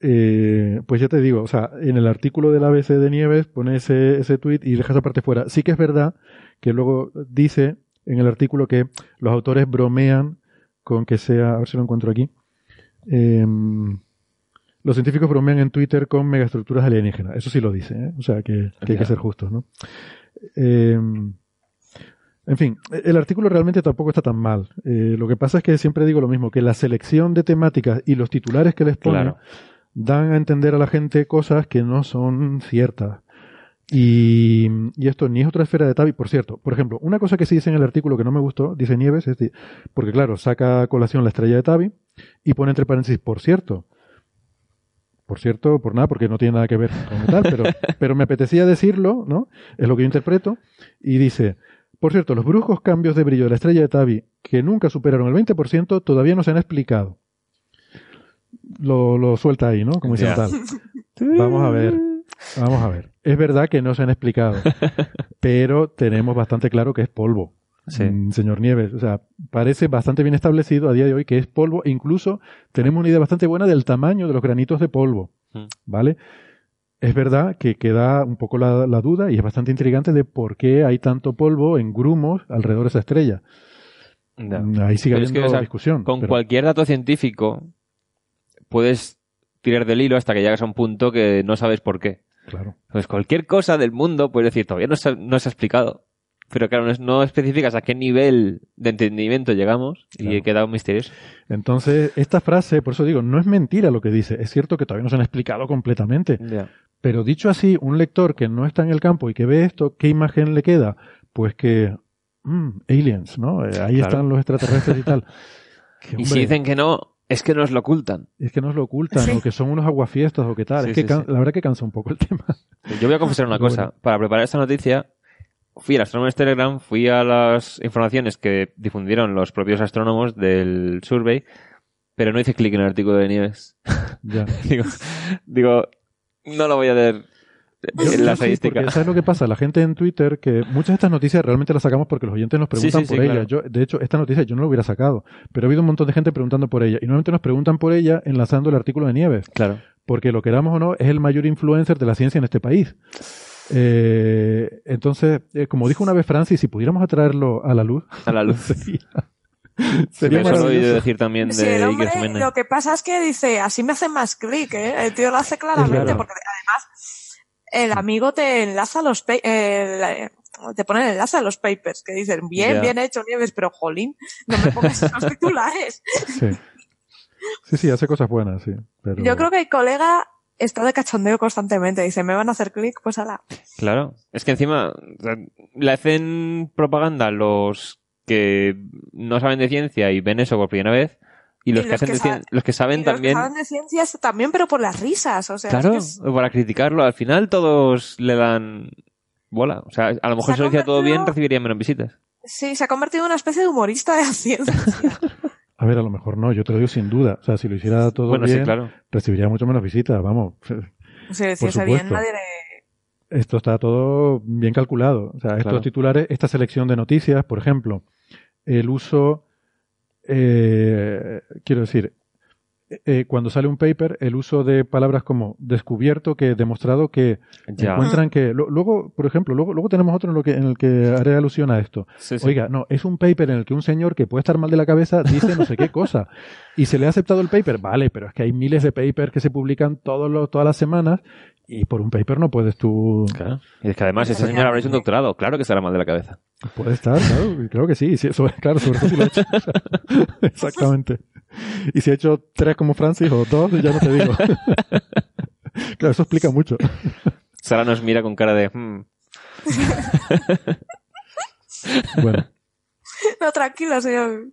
eh, pues ya te digo, o sea, en el artículo del ABC de Nieves pone ese, ese tweet y deja esa parte fuera. Sí que es verdad que luego dice en el artículo que los autores bromean con que sea, a ver si lo encuentro aquí, em, los científicos bromean en Twitter con megaestructuras alienígenas. Eso sí lo dice, ¿eh? o sea que, hay que ser justos, ¿no? Em, en fin, el artículo realmente tampoco está tan mal. Eh, lo que pasa es que siempre digo lo mismo, que la selección de temáticas y los titulares que les ponen dan a entender a la gente cosas que no son ciertas. Y, esto ni es otra esfera de Tabi. Por cierto, por ejemplo, una cosa que sí dice en el artículo que no me gustó, dice Nieves, es porque claro, saca a colación la estrella de Tabi y pone entre paréntesis, por cierto. Por cierto, por nada, porque no tiene nada que ver con tal, pero, pero me apetecía decirlo, ¿no? Es lo que yo interpreto. Y dice, por cierto, los bruscos cambios de brillo de la estrella de Tabi, que nunca superaron el 20%, todavía no se han explicado. Lo, lo suelta ahí, ¿no? Como dice tal. Vamos a ver. Vamos a ver. Es verdad que no se han explicado, pero tenemos bastante claro que es polvo. Mm, señor Nieves, o sea, parece bastante bien establecido a día de hoy que es polvo e incluso tenemos una idea bastante buena del tamaño de los granitos de polvo, mm. ¿vale? Es verdad que queda un poco la, duda y es bastante intrigante de por qué hay tanto polvo en grumos alrededor de esa estrella. Mm, ahí sigue habiendo discusión. Con cualquier dato científico puedes tirar del hilo hasta que llegas a un punto que no sabes por qué. Claro. Pues cualquier cosa del mundo puedes decir, todavía no se, no se ha explicado. Pero claro, no, especificas a qué nivel de entendimiento llegamos y queda un misterioso. Entonces, esta frase, por eso digo, no es mentira lo que dice. Es cierto que todavía no se han explicado completamente. Pero dicho así, un lector que no está en el campo y que ve esto, ¿qué imagen le queda? Pues que, mm, aliens, ¿no? Eh, ahí están los extraterrestres y tal. y si dicen que no, es que nos lo ocultan. Es que nos lo ocultan, o que son unos aguafiestas, o qué tal. es que la verdad que cansa un poco el tema. Yo voy a confesar una cosa. Para preparar esta noticia, fui al Astronomers Telegram, fui a las informaciones que difundieron los propios astrónomos del survey, pero no hice clic en el artículo de Nieves. Ya. digo, digo, no lo voy a leer la estadística. ¿Sabes lo que pasa? La gente en Twitter, que muchas de estas noticias realmente las sacamos porque los oyentes nos preguntan por ella. Yo, de hecho, esta noticia yo no la hubiera sacado, pero ha habido un montón de gente preguntando por ella. Y normalmente nos preguntan por ella enlazando el artículo de Nieves. Claro. Porque lo queramos o no, es el mayor influencer de la ciencia en este país. Eh, entonces, eh, como dijo una vez Francis, si pudiéramos atraerlo a la luz. A la luz. sería, sería decir también de Lo que pasa es que dice, así me hace más clic, ¿eh? El tío lo hace claramente, porque además el amigo te enlaza los eh, te pone el enlace a los papers que dicen bien, bien hecho Nieves, pero jolín, no me pongas esos titulares. Sí. sí, sí, hace cosas buenas, sí. Pero... Yo creo que el colega está de cachondeo constantemente. Dice, me van a hacer clic, pues ala. Claro. Es que encima le hacen propaganda los que no saben de ciencia y ven eso por primera vez y los, que, hacen los que saben también. Los que saben de ciencias también, pero por las risas, o sea. Claro, para criticarlo. Al final todos le dan bola. O sea, a lo mejor si lo hacía todo bien, recibiría menos visitas. Sí, se ha convertido en una especie de humorista de la ciencia. a ver, a lo mejor no, yo te lo digo sin duda. O sea, si lo hiciera todo bien, recibiría mucho menos visitas, vamos. Si decía bien, nadie Esto está todo bien calculado. O sea, estos titulares, esta selección de noticias, por ejemplo, el uso eh, quiero decir, eh, cuando sale un paper, el uso de palabras como descubierto, que demostrado que encuentran que. luego, por ejemplo, luego, luego tenemos otro en, lo que, en el que haré alusión a esto. Oiga, no, es un paper en el que un señor que puede estar mal de la cabeza dice no sé qué cosa. Y se le ha aceptado el paper. Vale, pero es que hay miles de papers que se publican todos todas las semanas y por un paper no puedes tú. Claro. Y es que además ese señor habrá hecho un doctorado. Claro que estará mal de la cabeza. Puede estar, claro. Creo que sí. claro, sobre todo si lo ha hecho. Exactamente. Y si ha hecho tres como Francis o dos, ya no te digo. claro, eso explica mucho. Sara nos mira con cara de. Hmm". bueno. No, tranquila, señor.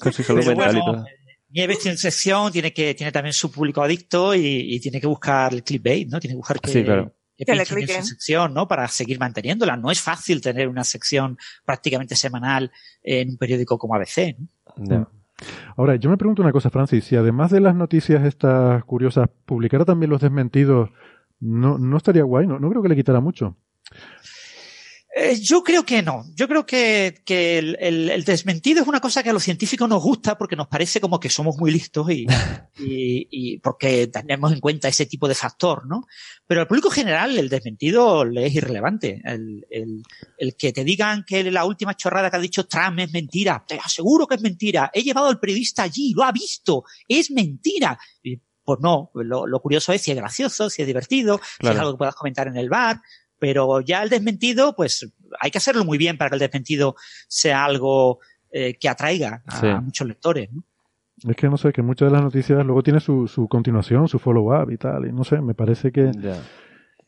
Con su salud mental y todo. Nieves tiene sección, tiene que, tiene también su público adicto y, tiene que buscar el clickbait, ¿no? Tiene que buscar que, sí, claro. que, su sección, ¿no? Para seguir manteniéndola. No es fácil tener una sección prácticamente semanal en un periódico como ABC, ¿no? Ahora, yo me pregunto una cosa, Francis, si además de las noticias estas curiosas, publicara también los desmentidos, ¿no, no estaría guay? No, no creo que le quitara mucho. Eh, yo creo que no. Yo creo que, que el, el, desmentido es una cosa que a los científicos nos gusta porque nos parece como que somos muy listos y, y, y, porque tenemos en cuenta ese tipo de factor, ¿no? Pero al público general el desmentido le es irrelevante. El, el, el que te digan que la última chorrada que ha dicho Trump es mentira, te aseguro que es mentira. He llevado al periodista allí, lo ha visto, es mentira. pues no, lo, lo, curioso es si es gracioso, si es divertido, si es algo que puedas comentar en el bar, pero ya el desmentido, pues hay que hacerlo muy bien para que el desmentido sea algo eh, que atraiga a, muchos lectores. ¿no? Es que no sé, que muchas de las noticias luego tiene su, su continuación, su follow-up y tal, y no sé, me parece que...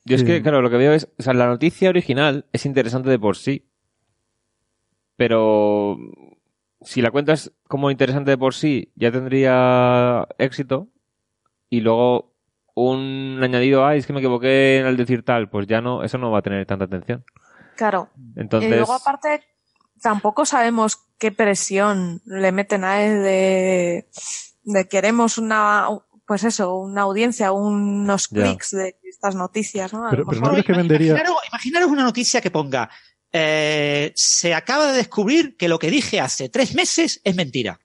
Yo es que, claro, lo que veo es, o sea, la noticia original es interesante de por sí, pero si la cuentas como interesante de por sí, ya tendría éxito, y luego un añadido, ay, es que me equivoqué al decir tal, pues ya no, eso no va a tener tanta atención. Claro. Entonces... Y luego aparte, tampoco sabemos qué presión le meten a él de, de queremos una, pues eso, una audiencia, unos clics de estas noticias, ¿no? Pero, no crees que vendería... Imaginaros, una noticia que ponga, eh, se acaba de descubrir que lo que dije hace tres meses es mentira.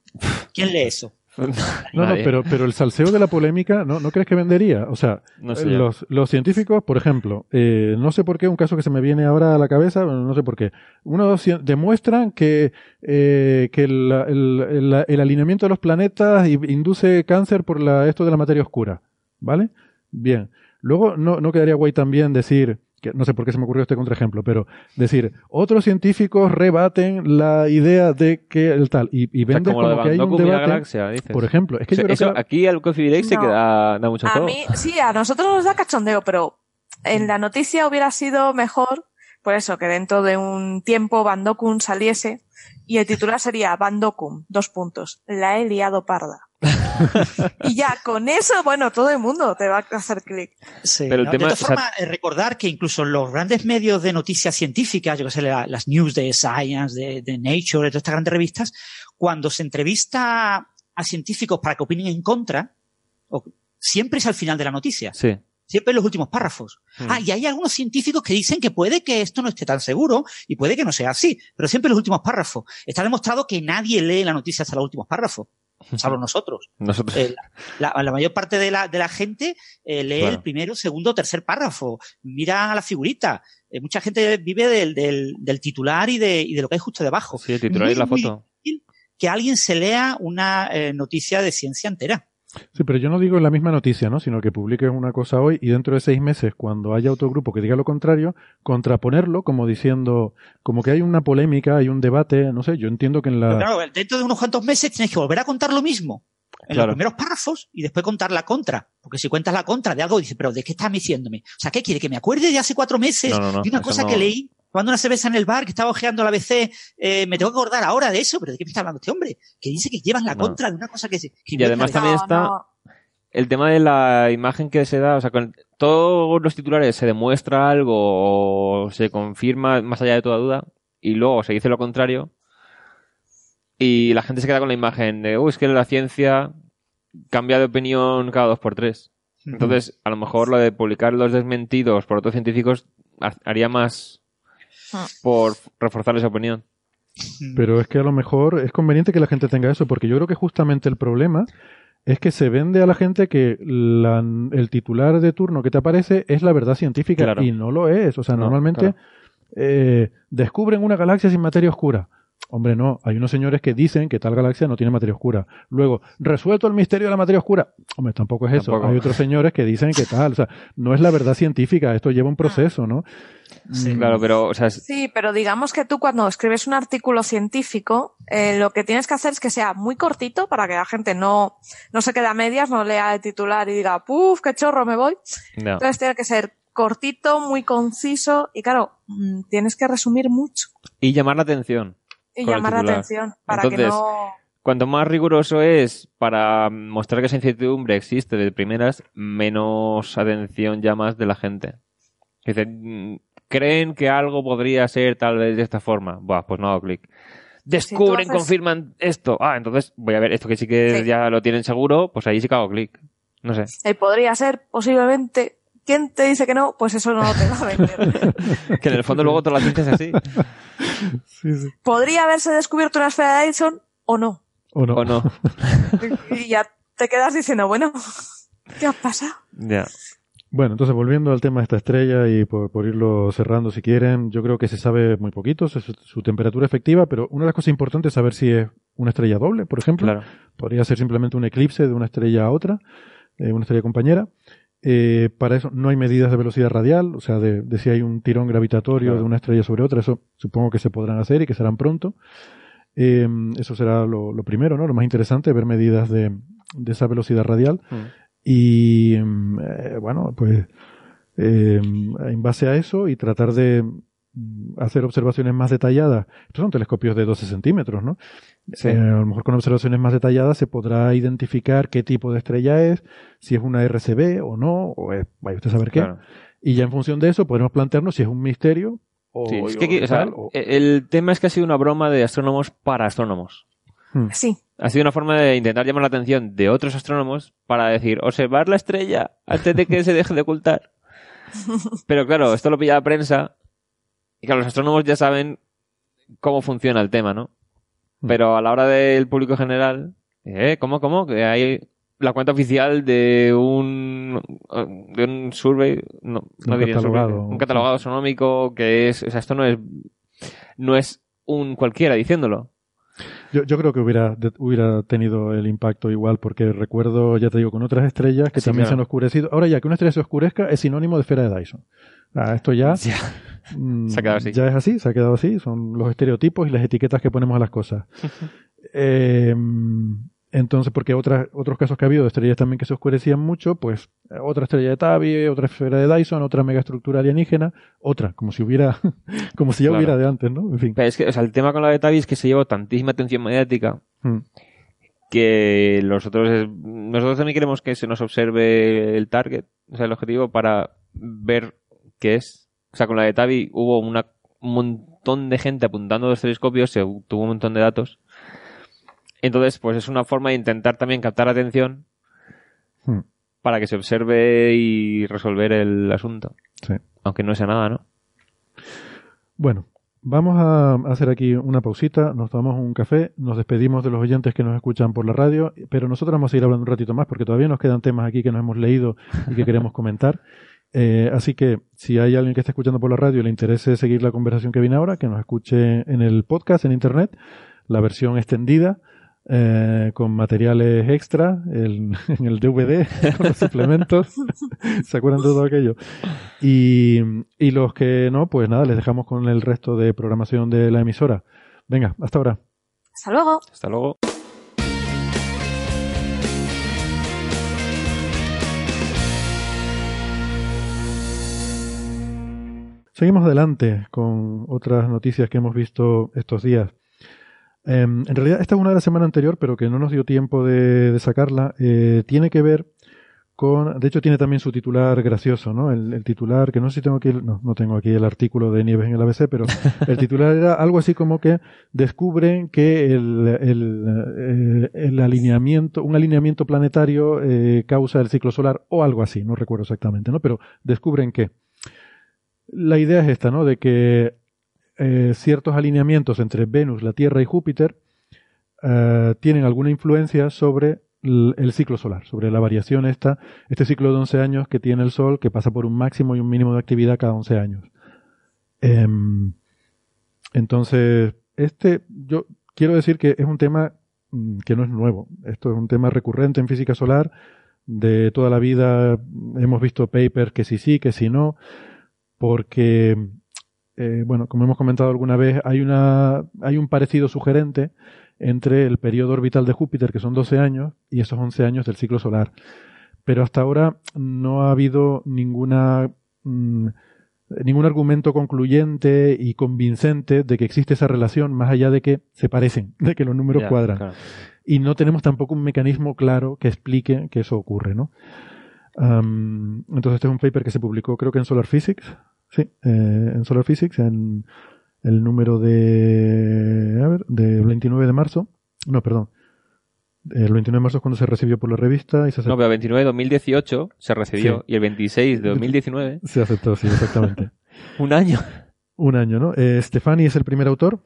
¿Quién lee eso? No, no, pero, pero el salseo de la polémica, ¿no, ¿no crees que vendería? O sea, los, los, científicos, por ejemplo, eh, no sé por qué, un caso que se me viene ahora a la cabeza, no sé por qué, uno demuestran que, eh, que el, el, el, alineamiento de los planetas induce cáncer por la, esto de la materia oscura, ¿vale? Bien. Luego, no, no quedaría guay también decir, no sé por qué se me ocurrió este contraejemplo, pero decir, otros científicos rebaten la idea de que el tal, y, y vende como, que hay un debate. por ejemplo, es que yo creo que... Aquí al Coffee Break se queda, da mucho A mí, sí, a nosotros nos da cachondeo, pero en la noticia hubiera sido mejor, por eso, que dentro de un tiempo Bandokun saliese y el titular sería Bandokun, dos puntos, la he liado parda. y ya, con eso, bueno, todo el mundo te va a hacer clic. Sí, Pero el tema, de todas formas, recordar que incluso los grandes medios de noticias científicas, yo que sé, las news de Science, de, de Nature, de todas estas grandes revistas, cuando se entrevista a científicos para que opinen en contra, siempre es al final de la noticia. Sí. Siempre en los últimos párrafos. Mm. Ah, y hay algunos científicos que dicen que puede que esto no esté tan seguro y puede que no sea así, pero siempre en los últimos párrafos. Está demostrado que nadie lee la noticia hasta los últimos párrafos salvo nosotros. nosotros. Eh, la, mayor parte de la, de la gente eh, lee el primero, segundo, tercer párrafo, mira a la figurita. Eh, mucha gente vive del, del, del titular y de, y de, lo que hay justo debajo. Sí, el titular y la foto. Que alguien se lea una noticia de ciencia entera. Sí, pero yo no digo en la misma noticia, ¿no? Sino que publiques una cosa hoy y dentro de seis meses, cuando haya otro grupo que diga lo contrario, contraponerlo como diciendo, como que hay una polémica, hay un debate, no sé, yo entiendo que en la... claro, dentro de unos cuantos meses tienes que volver a contar lo mismo en los primeros párrafos y después contar la contra. Porque si cuentas la contra de algo, dices, pero ¿de qué estás diciéndome? O sea, ¿qué quiere? ¿Que me acuerde de hace cuatro meses de una cosa que leí? Cuando una cerveza en el bar que estaba ojeando la BC, eh, me tengo que acordar ahora de eso, pero ¿de qué me está hablando este hombre? Que dice que llevan la contra de una cosa que... Se, y además también está el tema de la imagen que se da, o sea, con todos los titulares se demuestra algo o se confirma más allá de toda duda y luego se dice lo contrario y la gente se queda con la imagen de, uy, es que la ciencia cambia de opinión cada dos por tres. Entonces, a lo mejor lo de publicar los desmentidos por otros científicos haría más Ah. por reforzar esa opinión. Pero es que a lo mejor es conveniente que la gente tenga eso, porque yo creo que justamente el problema es que se vende a la gente que el titular de turno que te aparece es la verdad científica y no lo es. O sea, normalmente eh, descubren una galaxia sin materia oscura. Hombre, no, hay unos señores que dicen que tal galaxia no tiene materia oscura. Luego, resuelto el misterio de la materia oscura. Hombre, tampoco es eso. Hay otros señores que dicen que tal, o sea, no es la verdad científica, esto lleva un proceso, ¿no? Sí, mm. claro, pero, o sea, Sí, pero digamos que tú cuando escribes un artículo científico, eh, lo que tienes que hacer es que sea muy cortito para que la gente no, no se quede a medias, no lea el titular y diga, puf, qué chorro, me voy. Entonces tiene que ser cortito, muy conciso y claro, mm, tienes que resumir mucho. Y llamar la atención. Y llamar la atención para que no... Cuanto más riguroso es para mostrar que esa incertidumbre existe de primeras, menos atención llamas de la gente. Mm, creen que algo podría ser tal vez de esta forma. Buah, pues no hago clic. Descubren, confirman esto. Ah, entonces voy a ver esto que sí que ya lo tienen seguro, pues ahí sí que hago clic. No sé. podría ser posiblemente ¿quién te dice que no? Pues eso no te va a vender. que en el fondo luego te la dices así. Podría haberse descubierto una esfera de Dyson o no. O no. O no. y ya te quedas diciendo, bueno, ¿qué ha pasado? Ya. Bueno, entonces volviendo al tema de esta estrella y por, irlo cerrando si quieren, yo creo que se sabe muy poquito su, su, temperatura efectiva, pero una de las cosas importantes es saber si es una estrella doble, por ejemplo. Claro. Podría ser simplemente un eclipse de una estrella a otra, eh, una estrella compañera. Eh, para eso no hay medidas de velocidad radial, o sea, de, si hay un tirón gravitatorio de una estrella sobre otra, eso supongo que se podrán hacer y que serán pronto. Eh, eso será lo, primero, ¿no? Lo más interesante, ver medidas de, de esa velocidad radial. Mm. Y eh, bueno, pues en base a eso y tratar de hacer observaciones más detalladas. Estos son telescopios de 12 centímetros, ¿no? Eh, a lo mejor con observaciones más detalladas se podrá identificar qué tipo de estrella es, si es una RCB o no, o es, vaya usted a saber qué. Y ya en función de eso podremos plantearnos si es un misterio o, El tema es que ha sido una broma de astrónomos para astrónomos. Hmm. Sí ha sido una forma de intentar llamar la atención de otros astrónomos para decir, observar la estrella antes de que se deje de ocultar. Pero claro, esto lo pilla la prensa y que los astrónomos ya saben cómo funciona el tema, ¿no? Mm. Pero a la hora del público general, ¿eh? ¿Cómo, cómo? Que hay la cuenta oficial de un de un survey, no, no un, catalogado. un catalogado astronómico que es, o sea, esto no es no es un cualquiera diciéndolo. Yo, yo creo que hubiera, hubiera tenido el impacto igual, porque recuerdo, ya te digo, con otras estrellas que también se han oscurecido. Ahora ya que una estrella se oscurezca es sinónimo de esfera de Dyson. Ah, esto ya, se ha quedado así. ya es así, se ha quedado así. Son los estereotipos y las etiquetas que ponemos a las cosas. eh, entonces, porque otras, otros casos que ha habido de estrellas también que se oscurecían mucho, pues otra estrella de Tabi, otra esfera de Dyson, otra megaestructura alienígena, otra, como si hubiera, como si ya hubiera de antes, ¿no? En fin. Pero es que, o sea, el tema con la de Tabi es que se llevó tantísima atención mediática hmm. que nosotros, nosotros también queremos que se nos observe el target, o sea, el objetivo para ver qué es. O sea, con la de Tabi hubo una, un montón de gente apuntando los telescopios, se tuvo un montón de datos entonces, pues es una forma de intentar también captar atención hmm. para que se observe y resolver el asunto. Sí. Aunque no sea nada, ¿no? Bueno, vamos a hacer aquí una pausita, nos tomamos un café, nos despedimos de los oyentes que nos escuchan por la radio, pero nosotros vamos a ir hablando un ratito más porque todavía nos quedan temas aquí que nos hemos leído y que queremos comentar. Eh, así que si hay alguien que está escuchando por la radio y le interese seguir la conversación que viene ahora, que nos escuche en el podcast, en internet, la versión extendida eh, con materiales extra en el DVD, con los suplementos. ¿Se acuerdan de todo aquello? Y, y los que no, pues nada, les dejamos con el resto de programación de la emisora. Venga, hasta ahora. Hasta luego. Hasta luego. Seguimos adelante con otras noticias que hemos visto estos días. Em, en realidad, esta es una de la semana anterior, pero que no nos dio tiempo de, sacarla. Eh, tiene que ver con. De hecho, tiene también su titular gracioso, ¿no? El, titular, que no sé si tengo aquí. No, no tengo aquí el artículo de Nieves en el ABC, pero el titular era algo así como que descubren que el, eh, alineamiento, un alineamiento planetario eh, causa el ciclo solar, o algo así, no recuerdo exactamente, ¿no? Pero descubren que. La idea es esta, ¿no? De que eh, ciertos alineamientos entre Venus, la Tierra y Júpiter eh, tienen alguna influencia sobre el, ciclo solar, sobre la variación esta, este ciclo de 11 años que tiene el Sol, que pasa por un máximo y un mínimo de actividad cada 11 años. Em, entonces, este, yo quiero decir que es un tema mm, que no es nuevo. Esto es un tema recurrente en física solar. De toda la vida hemos visto papers que sí sí, que sí no, porque eh, bueno, como hemos comentado alguna vez, hay, una, hay un parecido sugerente entre el periodo orbital de Júpiter, que son 12 años, y esos 11 años del ciclo solar. Pero hasta ahora no ha habido ninguna, mm, ningún argumento concluyente y convincente de que existe esa relación, más allá de que se parecen, de que los números cuadran. Y no tenemos tampoco un mecanismo claro que explique que eso ocurre, ¿no? entonces este es un paper que se publicó creo que en Solar Physics, Sí, eh, en Solar Physics, en el número de, a ver, de 29 de marzo. No, perdón. El 29 de marzo es cuando se recibió por la revista y se aceptó. No, pero el 29 de 2018 se recibió y el 26 de 2019 se aceptó, sí, exactamente. Un año. Un año, ¿no? Eh, Stefani es el primer autor.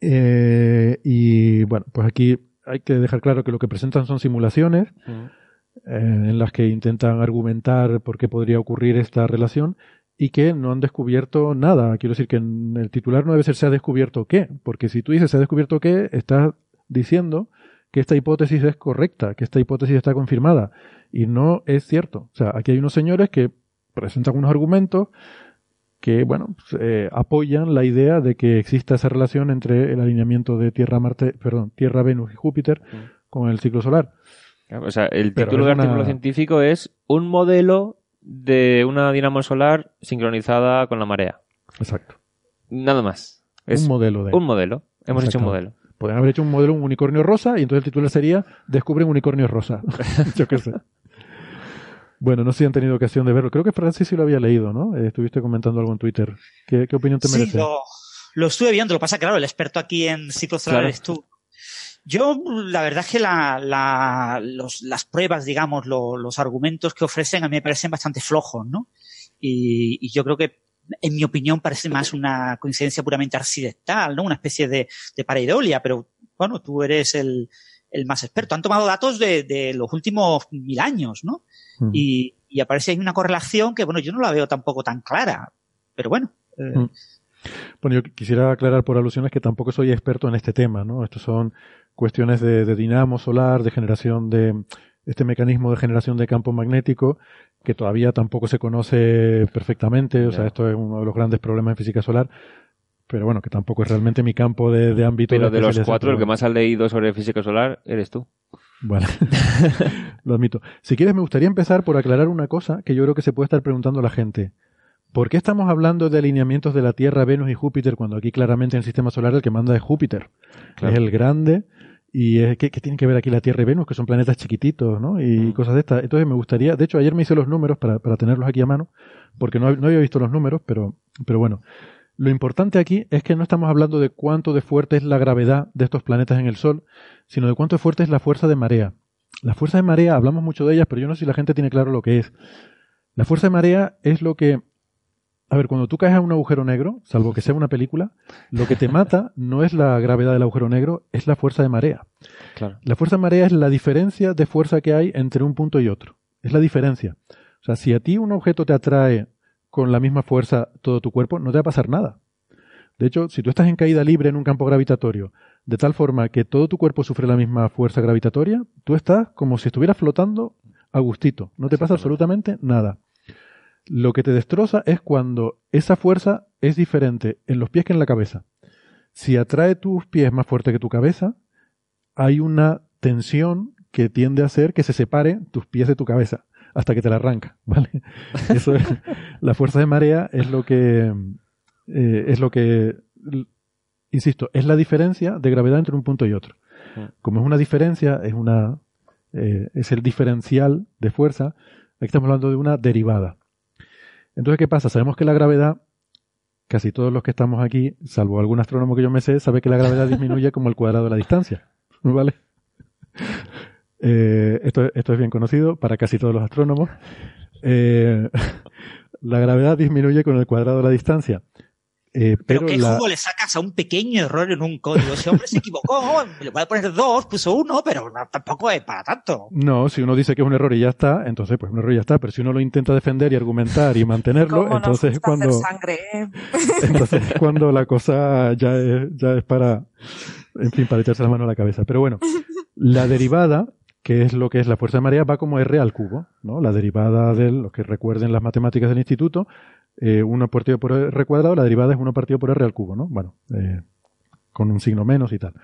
Eh, y bueno, pues aquí hay que dejar claro que lo que presentan son simulaciones eh, en las que intentan argumentar por qué podría ocurrir esta relación y que no han descubierto nada. Quiero decir que en el titular no debe ser se ha descubierto qué, porque si tú dices se ha descubierto qué, estás diciendo que esta hipótesis es correcta, que esta hipótesis está confirmada. Y no es cierto. O sea, aquí hay unos señores que presentan unos argumentos que, bueno, pues, eh, apoyan la idea de que exista esa relación entre el alineamiento de Tierra, Marte, perdón, Tierra, Venus y Júpiter mm. con el ciclo solar. O sea, el título del artículo científico es un modelo de una dinamo solar sincronizada con la marea. Exacto. Nada más. Es un modelo de. Un modelo. Hemos hecho un modelo. Podrían haber hecho un modelo, un unicornio rosa, y entonces el título sería Descubren unicornio rosa. Yo qué sé. Bueno, no sé si han tenido ocasión de verlo. Creo que Francis sí lo había leído, ¿no? Eh, estuviste comentando algo en Twitter. ¿Qué, opinión te merece? Sí, lo, estuve viendo. Lo pasa, claro, el experto aquí en ciclos solares tú. Yo, la verdad es que la, las pruebas, digamos, los argumentos que ofrecen a mí me parecen bastante flojos, ¿no? Y, yo creo que, en mi opinión, parece más una coincidencia puramente accidental, ¿no? Una especie de, de pareidolia, pero bueno, tú eres el, el más experto. Han tomado datos de, de los últimos mil años, ¿no? Mm. Y, aparece ahí una correlación que, bueno, yo no la veo tampoco tan clara, pero bueno. Eh. Mm. Bueno, yo quisiera aclarar por alusiones que tampoco soy experto en este tema, ¿no? Estos son cuestiones de, dinamo solar, de generación de este mecanismo de generación de campo magnético que todavía tampoco se conoce perfectamente, o sea, esto es uno de los grandes problemas en física solar, pero bueno, que tampoco es realmente mi campo de, de ámbito. Pero de, los cuatro, el que más has leído sobre física solar eres tú. Bueno, lo admito. Si quieres, me gustaría empezar por aclarar una cosa que yo creo que se puede estar preguntando la gente. ¿Por qué estamos hablando de alineamientos de la Tierra, Venus y Júpiter cuando aquí claramente en el sistema solar el que manda es Júpiter? Es el grande. ¿Y es, ¿qué, tienen que ver aquí la Tierra y Venus, que son planetas chiquititos, ¿no? Y mm. cosas de estas. Entonces me gustaría, de hecho ayer me hice los números para, para tenerlos aquí a mano, porque no, no había visto los números, pero, pero bueno. Lo importante aquí es que no estamos hablando de cuánto de fuerte es la gravedad de estos planetas en el Sol, sino de cuánto de fuerte es la fuerza de marea. La fuerza de marea, hablamos mucho de ellas, pero yo no sé si la gente tiene claro lo que es. La fuerza de marea es lo que... A ver, cuando tú caes a un agujero negro, salvo que sea una película, lo que te mata no es la gravedad del agujero negro, es la fuerza de marea. La fuerza de marea es la diferencia de fuerza que hay entre un punto y otro. Es la diferencia. O sea, si a ti un objeto te atrae con la misma fuerza todo tu cuerpo, no te va a pasar nada. De hecho, si tú estás en caída libre en un campo gravitatorio, de tal forma que todo tu cuerpo sufre la misma fuerza gravitatoria, tú estás como si estuvieras flotando a gustito. No te pasa absolutamente nada. Lo que te destroza es cuando esa fuerza es diferente en los pies que en la cabeza. Si atrae tus pies más fuerte que tu cabeza, hay una tensión que tiende a hacer que se separe tus pies de tu cabeza hasta que te la arranca, ¿vale? Eso es, la fuerza de marea es lo que eh, es lo que insisto, es la diferencia de gravedad entre un punto y otro. Como es una diferencia, es una eh, es el diferencial de fuerza, aquí estamos hablando de una derivada. Entonces, ¿qué pasa? Sabemos que la gravedad, casi todos los que estamos aquí, salvo algún astrónomo que yo me sé, sabe que la gravedad disminuye como el cuadrado de la distancia. ¿Vale? Eh, esto, es bien conocido para casi todos los astrónomos. Eh, la gravedad disminuye con el cuadrado de la distancia. Eh, pero, ¿qué jugo le sacas a un pequeño error en un código? Ese hombre se equivocó, le voy a poner dos, puso uno, pero tampoco es para tanto. No, si uno dice que es un error y ya está, entonces pues un error y ya está, pero si uno lo intenta defender y argumentar y mantenerlo, entonces es cuando... Sangre, ¿eh? Entonces es cuando la cosa ya es, ya es para, en fin, para echarse la mano a la cabeza. Pero bueno, la derivada que es lo que es la fuerza de marea, va como R al cubo, ¿no? La derivada de lo que recuerden las matemáticas del instituto, eh, 1 partido por R cuadrado, la derivada es 1 partido por R al cubo, ¿no? Bueno, eh, con un signo menos y tal.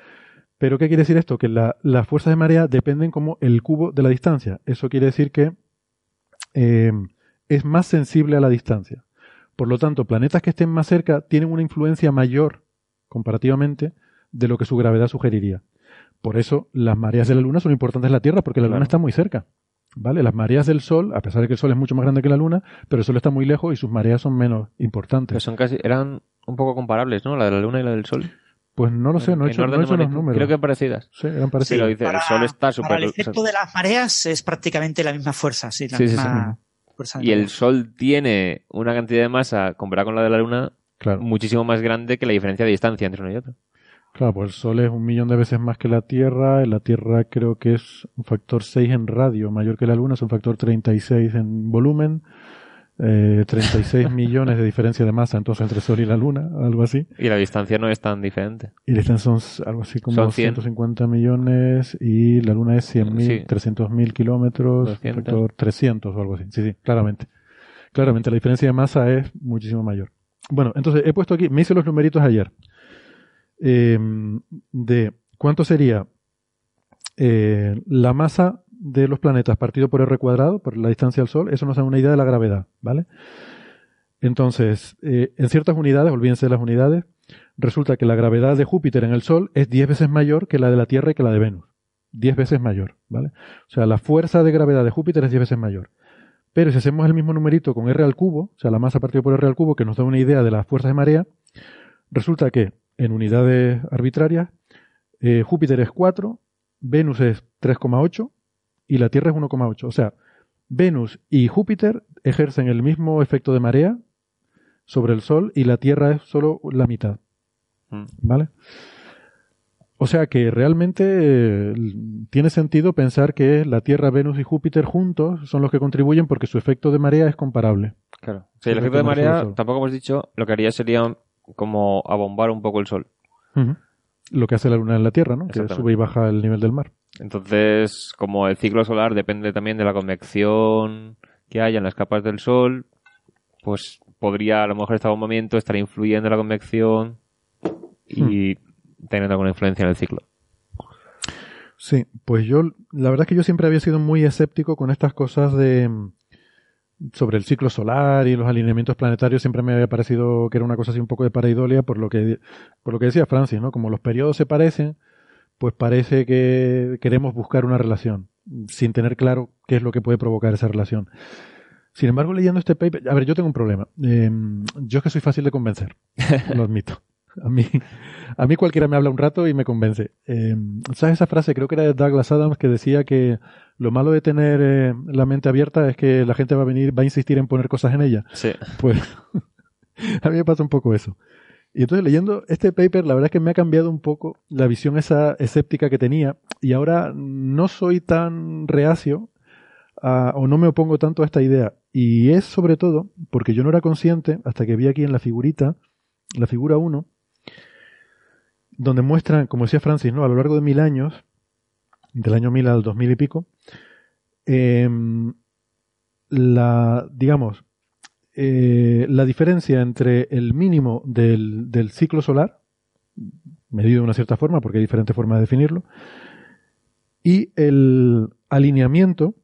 Pero ¿qué quiere decir esto? Que la, las fuerzas de marea dependen como el cubo de la distancia. Eso quiere decir que eh, es más sensible a la distancia. Por lo tanto, planetas que estén más cerca tienen una influencia mayor comparativamente de lo que su gravedad sugeriría. Por eso las mareas de la Luna son importantes en la Tierra, porque la Luna está muy cerca. ¿Vale? Las mareas del Sol, a pesar de que el Sol es mucho más grande que la Luna, pero el Sol está muy lejos y sus mareas son menos importantes. son casi, eran un poco comparables, ¿no? La de la Luna y la del Sol. Pues no lo sé, no he hecho, no he hecho los números. Creo que parecidas. Sí, eran parecidas. Sí, dice, el sol está. Para el efecto de las mareas es prácticamente la misma fuerza, sí, la misma fuerza. Y el sol tiene una cantidad de masa comparada con la de la luna muchísimo más grande que la diferencia de distancia entre uno y otro. Claro, pues el Sol es un millón de veces más que la Tierra. La Tierra creo que es un factor 6 en radio, mayor que la Luna, es un factor 36 en volumen. Eh, 36 millones de diferencia de masa entonces entre Sol y la Luna, algo así. Y la distancia no es tan diferente. Y la distancia son algo así como 150 millones y la Luna es 100.000, 300.000 kilómetros, factor 300 o algo así. Sí, sí, claramente. Claramente la diferencia de masa es muchísimo mayor. Bueno, entonces he puesto aquí, me hice los numeritos ayer. Em, de cuánto sería eh, la masa de los planetas partido por R cuadrado, por la distancia al Sol, eso nos da una idea de la gravedad, ¿vale? Entonces, eh, en ciertas unidades, olvídense de las unidades, resulta que la gravedad de Júpiter en el Sol es 10 veces mayor que la de la Tierra y que la de Venus. 10 veces mayor, ¿vale? O sea, la fuerza de gravedad de Júpiter es 10 veces mayor. Pero si hacemos el mismo numerito con R al cubo, o sea, la masa partido por R al cubo, que nos da una idea de las fuerzas de marea, resulta que en unidades arbitrarias, eh, Júpiter es 4, Venus es 3,8 y la Tierra es 1,8. O sea, Venus y Júpiter ejercen el mismo efecto de marea sobre el Sol y la Tierra es solo la mitad. Mm. ¿Vale? O sea que realmente eh, tiene sentido pensar que la Tierra, Venus y Júpiter juntos son los que contribuyen porque su efecto de marea es comparable. Claro. el efecto de marea, tampoco hemos dicho, lo que haría sería como abombar un poco el sol. Lo que hace la luna en la Tierra, ¿no? Que sube y baja el nivel del mar. Entonces, como el ciclo solar depende también de la convección que haya en las capas del sol, pues podría a lo mejor este abombamiento estar influyendo en la convección y hmm. teniendo alguna influencia en el ciclo. Sí, pues yo, la verdad es que yo siempre había sido muy escéptico con estas cosas de, sobre el ciclo solar y los alineamientos planetarios siempre me había parecido que era una cosa así un poco de paraidolia por lo que por lo que decía Francis, ¿no? Como los periodos se parecen, pues parece que queremos buscar una relación sin tener claro qué es lo que puede provocar esa relación. Sin embargo, leyendo este paper, a ver, yo tengo un problema. Em, yo es que soy fácil de convencer, lo admito. A mí, a mí cualquiera me habla un rato y me convence. Em, ¿Sabes esa frase? Creo que era de Douglas Adams que decía que lo malo de tener eh, la mente abierta es que la gente va a venir, va a insistir en poner cosas en ella. Sí. Pues a mí me pasa un poco eso. Y entonces leyendo este paper, la verdad es que me ha cambiado un poco la visión esa escéptica que tenía y ahora no soy tan reacio o no me opongo tanto a esta idea. Y es sobre todo porque yo no era consciente hasta que vi aquí en la figurita, la figura 1, donde muestran, como decía Francis, ¿no? a lo largo de mil años, del año 1000 al 2000 y pico, em, la, digamos, eh, la diferencia entre el mínimo del, del, ciclo solar, medido de una cierta forma, porque hay diferentes formas de definirlo, y el alineamiento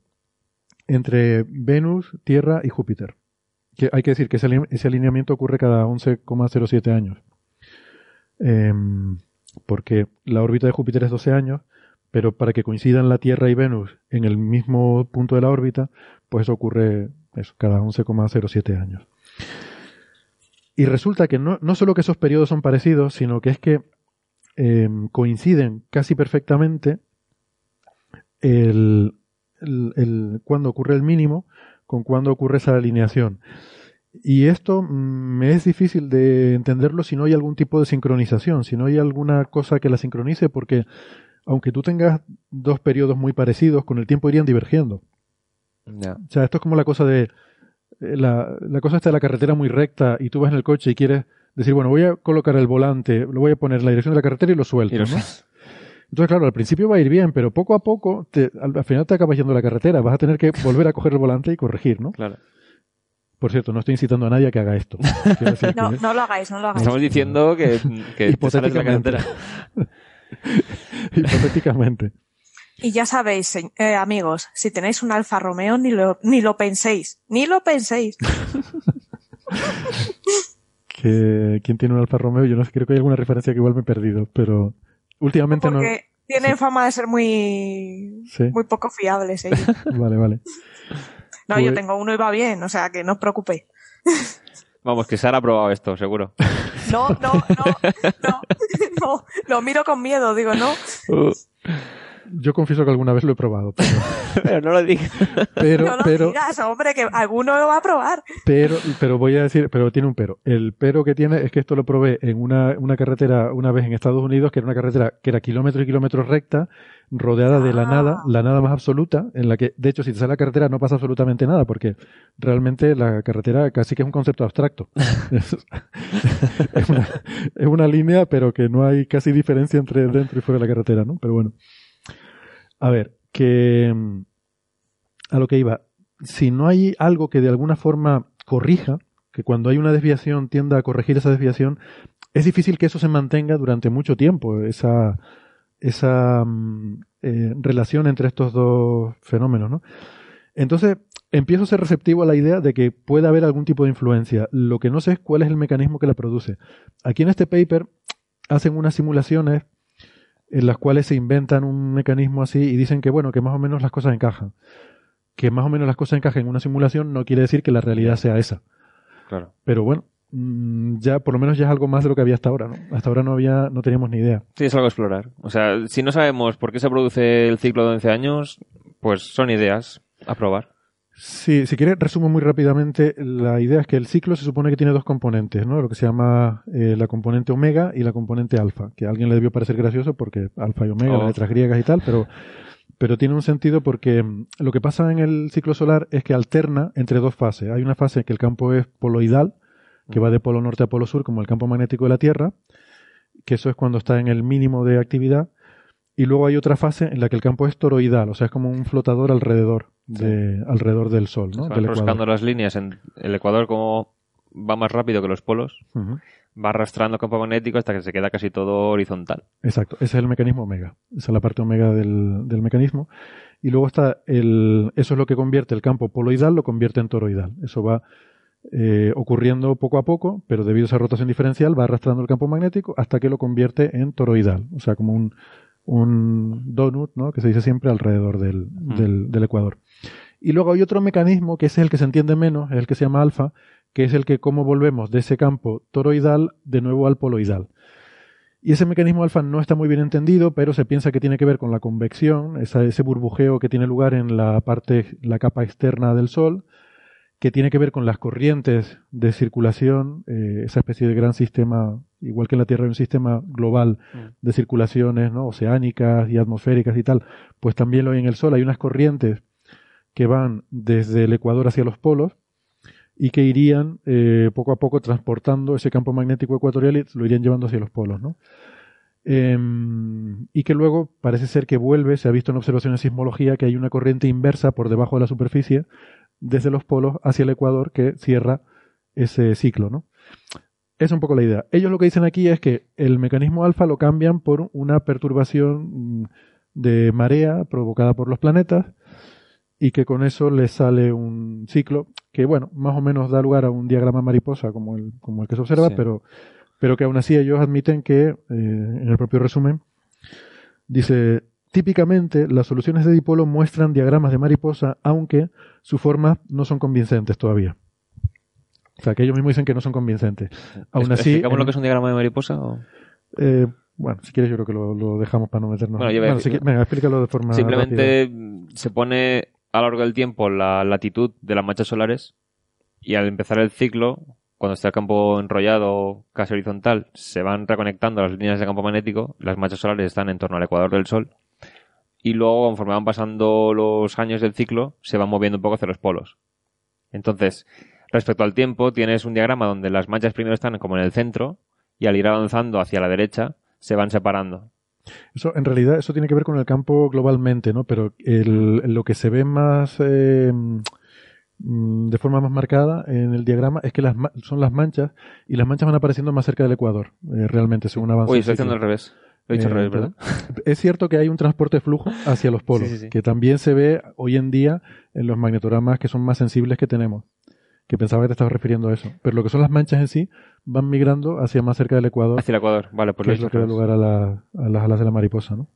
entre Venus, Tierra y Júpiter. Que hay que decir que ese, alineamiento ocurre cada 11,07 años. Em, porque la órbita de Júpiter es 12 años, pero para que coincidan la Tierra y Venus en el mismo punto de la órbita, pues eso ocurre eso, cada 11,07 años. Y resulta que no, no, solo que esos periodos son parecidos, sino que es que em, coinciden casi perfectamente el, el, cuando ocurre el mínimo con cuando ocurre esa alineación. Y esto mm, me es difícil de entenderlo si no hay algún tipo de sincronización, si no hay alguna cosa que la sincronice, porque aunque tú tengas dos periodos muy parecidos, con el tiempo irían divergiendo. O sea, esto es como la cosa de eh, la, la cosa está de la carretera muy recta y tú vas en el coche y quieres decir, bueno, voy a colocar el volante, lo voy a poner en la dirección de la carretera y lo suelto, Entonces, claro, al principio va a ir bien, pero poco a poco, te, al, final te acabas yendo la carretera, vas a tener que volver a coger el volante y corregir, ¿no? Claro. Por cierto, no estoy incitando a nadie a que haga esto. no, no lo hagáis, no lo hagáis. Estamos diciendo que, que te la carretera. Hipotéticamente. Y ya sabéis, eh, amigos, si tenéis un Alfa Romeo, ni lo, ni lo penséis. Ni lo penséis. ¿Quién tiene un Alfa Romeo? Yo no sé, creo que hay alguna referencia que igual me he perdido, pero últimamente no. Porque tienen fama de ser muy, muy poco fiables ellos. vale, vale. No, yo tengo uno y va bien, o sea que no os preocupéis. Vamos, que Sara ha probado esto, seguro. No, no, no, no, no, lo miro con miedo, digo, no. Uh. Yo confieso que alguna vez lo he probado, pero, no lo digas. Pero, no lo digas, hombre, que alguno lo va a probar. Pero, pero voy a decir, pero tiene un pero. El pero que tiene es que esto lo probé en una, una carretera una vez en Estados Unidos, que era una carretera que era kilómetros y kilómetros recta, rodeada de la ah. nada, la nada más absoluta, en la que, de hecho, si te sale la carretera no pasa absolutamente nada, porque realmente la carretera casi que es un concepto abstracto. es, una, es una línea, pero que no hay casi diferencia entre dentro y fuera de la carretera, ¿no? Pero bueno. A ver, que mm, a lo que iba, si no hay algo que de alguna forma corrija, que cuando hay una desviación tienda a corregir esa desviación, es difícil que eso se mantenga durante mucho tiempo, esa, esa mm, eh, relación entre estos dos fenómenos, ¿no? Entonces, empiezo a ser receptivo a la idea de que puede haber algún tipo de influencia. Lo que no sé es cuál es el mecanismo que la produce. Aquí en este paper hacen unas simulaciones en las cuales se inventan un mecanismo así y dicen que, bueno, que más o menos las cosas encajan. Que más o menos las cosas encajen en una simulación no quiere decir que la realidad sea esa. Claro. Pero bueno, mm, ya por lo menos ya es algo más de lo que había hasta ahora, ¿no? Hasta ahora no había, no teníamos ni idea. Sí, es algo a explorar. O sea, si no sabemos por qué se produce el ciclo de 11 años, pues son ideas a probar. Sí, si quieres, resumo muy rápidamente. La idea es que el ciclo se supone que tiene dos componentes, ¿no? Lo que se llama eh, la componente omega y la componente alfa, que a alguien le debió parecer gracioso porque alfa y omega, las oh. letras griegas y tal, pero, pero tiene un sentido porque mm, lo que pasa en el ciclo solar es que alterna entre dos fases. Hay una fase en que el campo es poloidal, que va de polo norte a polo sur, como el campo magnético de la Tierra, que eso es cuando está en el mínimo de actividad, y luego hay otra fase en la que el campo es toroidal, o sea, es como un flotador alrededor de alrededor del Sol, ¿no? Se las líneas en el Ecuador como va más rápido que los polos, va arrastrando campo magnético hasta que se queda casi todo horizontal. Exacto, ese es el mecanismo omega, esa es la parte omega del, del mecanismo. Y luego está el, eso es lo que convierte el campo poloidal, lo convierte en toroidal. Eso va eh, ocurriendo poco a poco, pero debido a esa rotación diferencial va arrastrando el campo magnético hasta que lo convierte en toroidal, o sea, como un, un donut, ¿no? Que se dice siempre alrededor del, del, ecuador. Y luego hay otro mecanismo que es el que se entiende menos, es el que se llama alfa, que es el que cómo volvemos de ese campo toroidal de nuevo al poloidal. Y ese mecanismo alfa no está muy bien entendido, pero se piensa que tiene que ver con la convección, ese burbujeo que tiene lugar en la parte, la capa externa del Sol, que tiene que ver con las corrientes de circulación, eh, esa especie de gran sistema, igual que en la Tierra hay un sistema global mm. de circulaciones ¿no? oceánicas y atmosféricas y tal, pues también lo hay en el Sol, hay unas corrientes que van desde el Ecuador hacia los polos y que irían eh, poco a poco transportando ese campo magnético ecuatorial y lo irían llevando hacia los polos, ¿no? Em, y que luego parece ser que vuelve, se ha visto en observaciones de sismología que hay una corriente inversa por debajo de la superficie desde los polos hacia el ecuador que cierra ese ciclo, ¿no? Es un poco la idea. Ellos lo que dicen aquí es que el mecanismo alfa lo cambian por una perturbación mm, de marea provocada por los planetas y que con eso les sale un ciclo que, bueno, más o menos da lugar a un diagrama mariposa como el, como el que se observa, pero, pero que aún así ellos admiten que, eh, en el propio resumen, dice, Típicamente, las soluciones de dipolo muestran diagramas de mariposa, aunque sus formas no son convincentes todavía. O sea, que ellos mismos dicen que no son convincentes. Aún así. ¿Explicamos lo que es un diagrama de mariposa? Eh, bueno, si quieres, yo creo que lo, dejamos para no meternos. Bueno, venga, explícalo de forma. Simplemente se pone a lo largo del tiempo la latitud de las manchas solares y al empezar el ciclo, cuando está el campo enrollado casi horizontal, se van reconectando las líneas de campo magnético, las manchas solares están en torno al ecuador del Sol y luego conforme van pasando los años del ciclo se van moviendo un poco hacia los polos. Entonces, respecto al tiempo, tienes un diagrama donde las manchas primero están como en el centro y al ir avanzando hacia la derecha se van separando. Eso, en realidad, eso tiene que ver con el campo globalmente, ¿no? Pero lo que se ve más eh, mm, de forma más marcada en el diagrama es que las, son las manchas y las manchas van apareciendo más cerca del ecuador, eh, realmente, según avanza. Uy, estoy haciendo al revés. Eh, es cierto que hay un transporte flujo hacia los polos, que también se ve hoy en día en los magnetogramas que son más sensibles que tenemos. Que pensaba que te estabas refiriendo a eso. Pero lo que son las manchas en sí van migrando hacia más cerca del Ecuador. Hacia el Ecuador, vale, por que es lo que da lugar a, las alas de la mariposa, ¿no?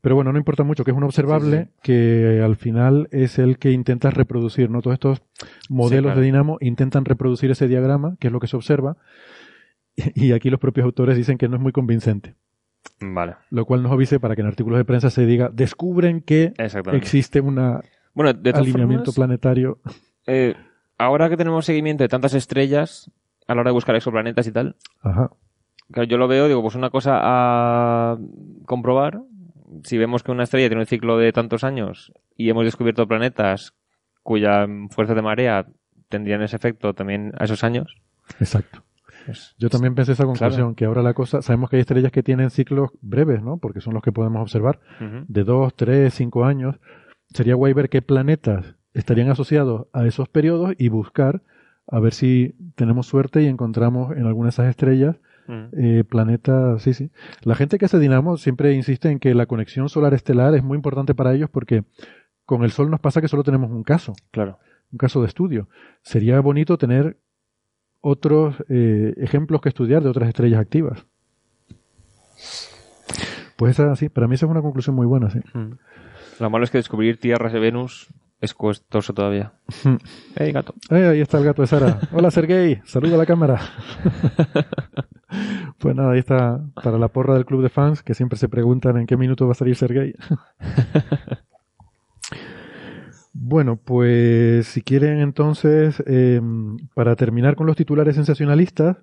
Pero bueno, no importa mucho, que es un observable que al final es el que intenta reproducir, ¿no? Todos estos modelos de dinamo intentan reproducir ese diagrama, que es lo que se observa, y aquí los propios autores dicen que no es muy convincente. Vale. Lo cual nos avise para que en artículos de prensa se diga, descubren que existe un bueno, alineamiento planetario. Eh, ahora que tenemos seguimiento de tantas estrellas a la hora de buscar exoplanetas y tal, Ajá. yo lo veo, digo, pues una cosa a comprobar. Si vemos que una estrella tiene un ciclo de tantos años y hemos descubierto planetas cuya fuerza de marea tendrían ese efecto también a esos años. Exacto. Pues, Yo también pensé esa conclusión, que ahora la cosa, sabemos que hay estrellas que tienen ciclos breves, ¿no? Porque son los que podemos observar, de dos, tres, cinco años. Sería guay ver qué planetas estarían asociados a esos periodos y buscar a ver si tenemos suerte y encontramos en alguna de esas estrellas eh, planetas, sí, sí. La gente que hace Dinamo siempre insiste en que la conexión solar estelar es muy importante para ellos porque con el Sol nos pasa que solo tenemos un caso. Claro. Un caso de estudio. Sería bonito tener otros eh, ejemplos que estudiar de otras estrellas activas. Pues esa, sí, para mí esa es una conclusión muy buena, sí. Lo malo es que descubrir tierras de Venus es costoso todavía. ¡Hey, gato! ahí está el gato de Sara. Hola, Sergey. Saluda a la cámara. pues nada, ahí está para la porra del club de fans que siempre se preguntan en qué minuto va a salir Sergey. Bueno, pues si quieren entonces, em, para terminar con los titulares sensacionalistas,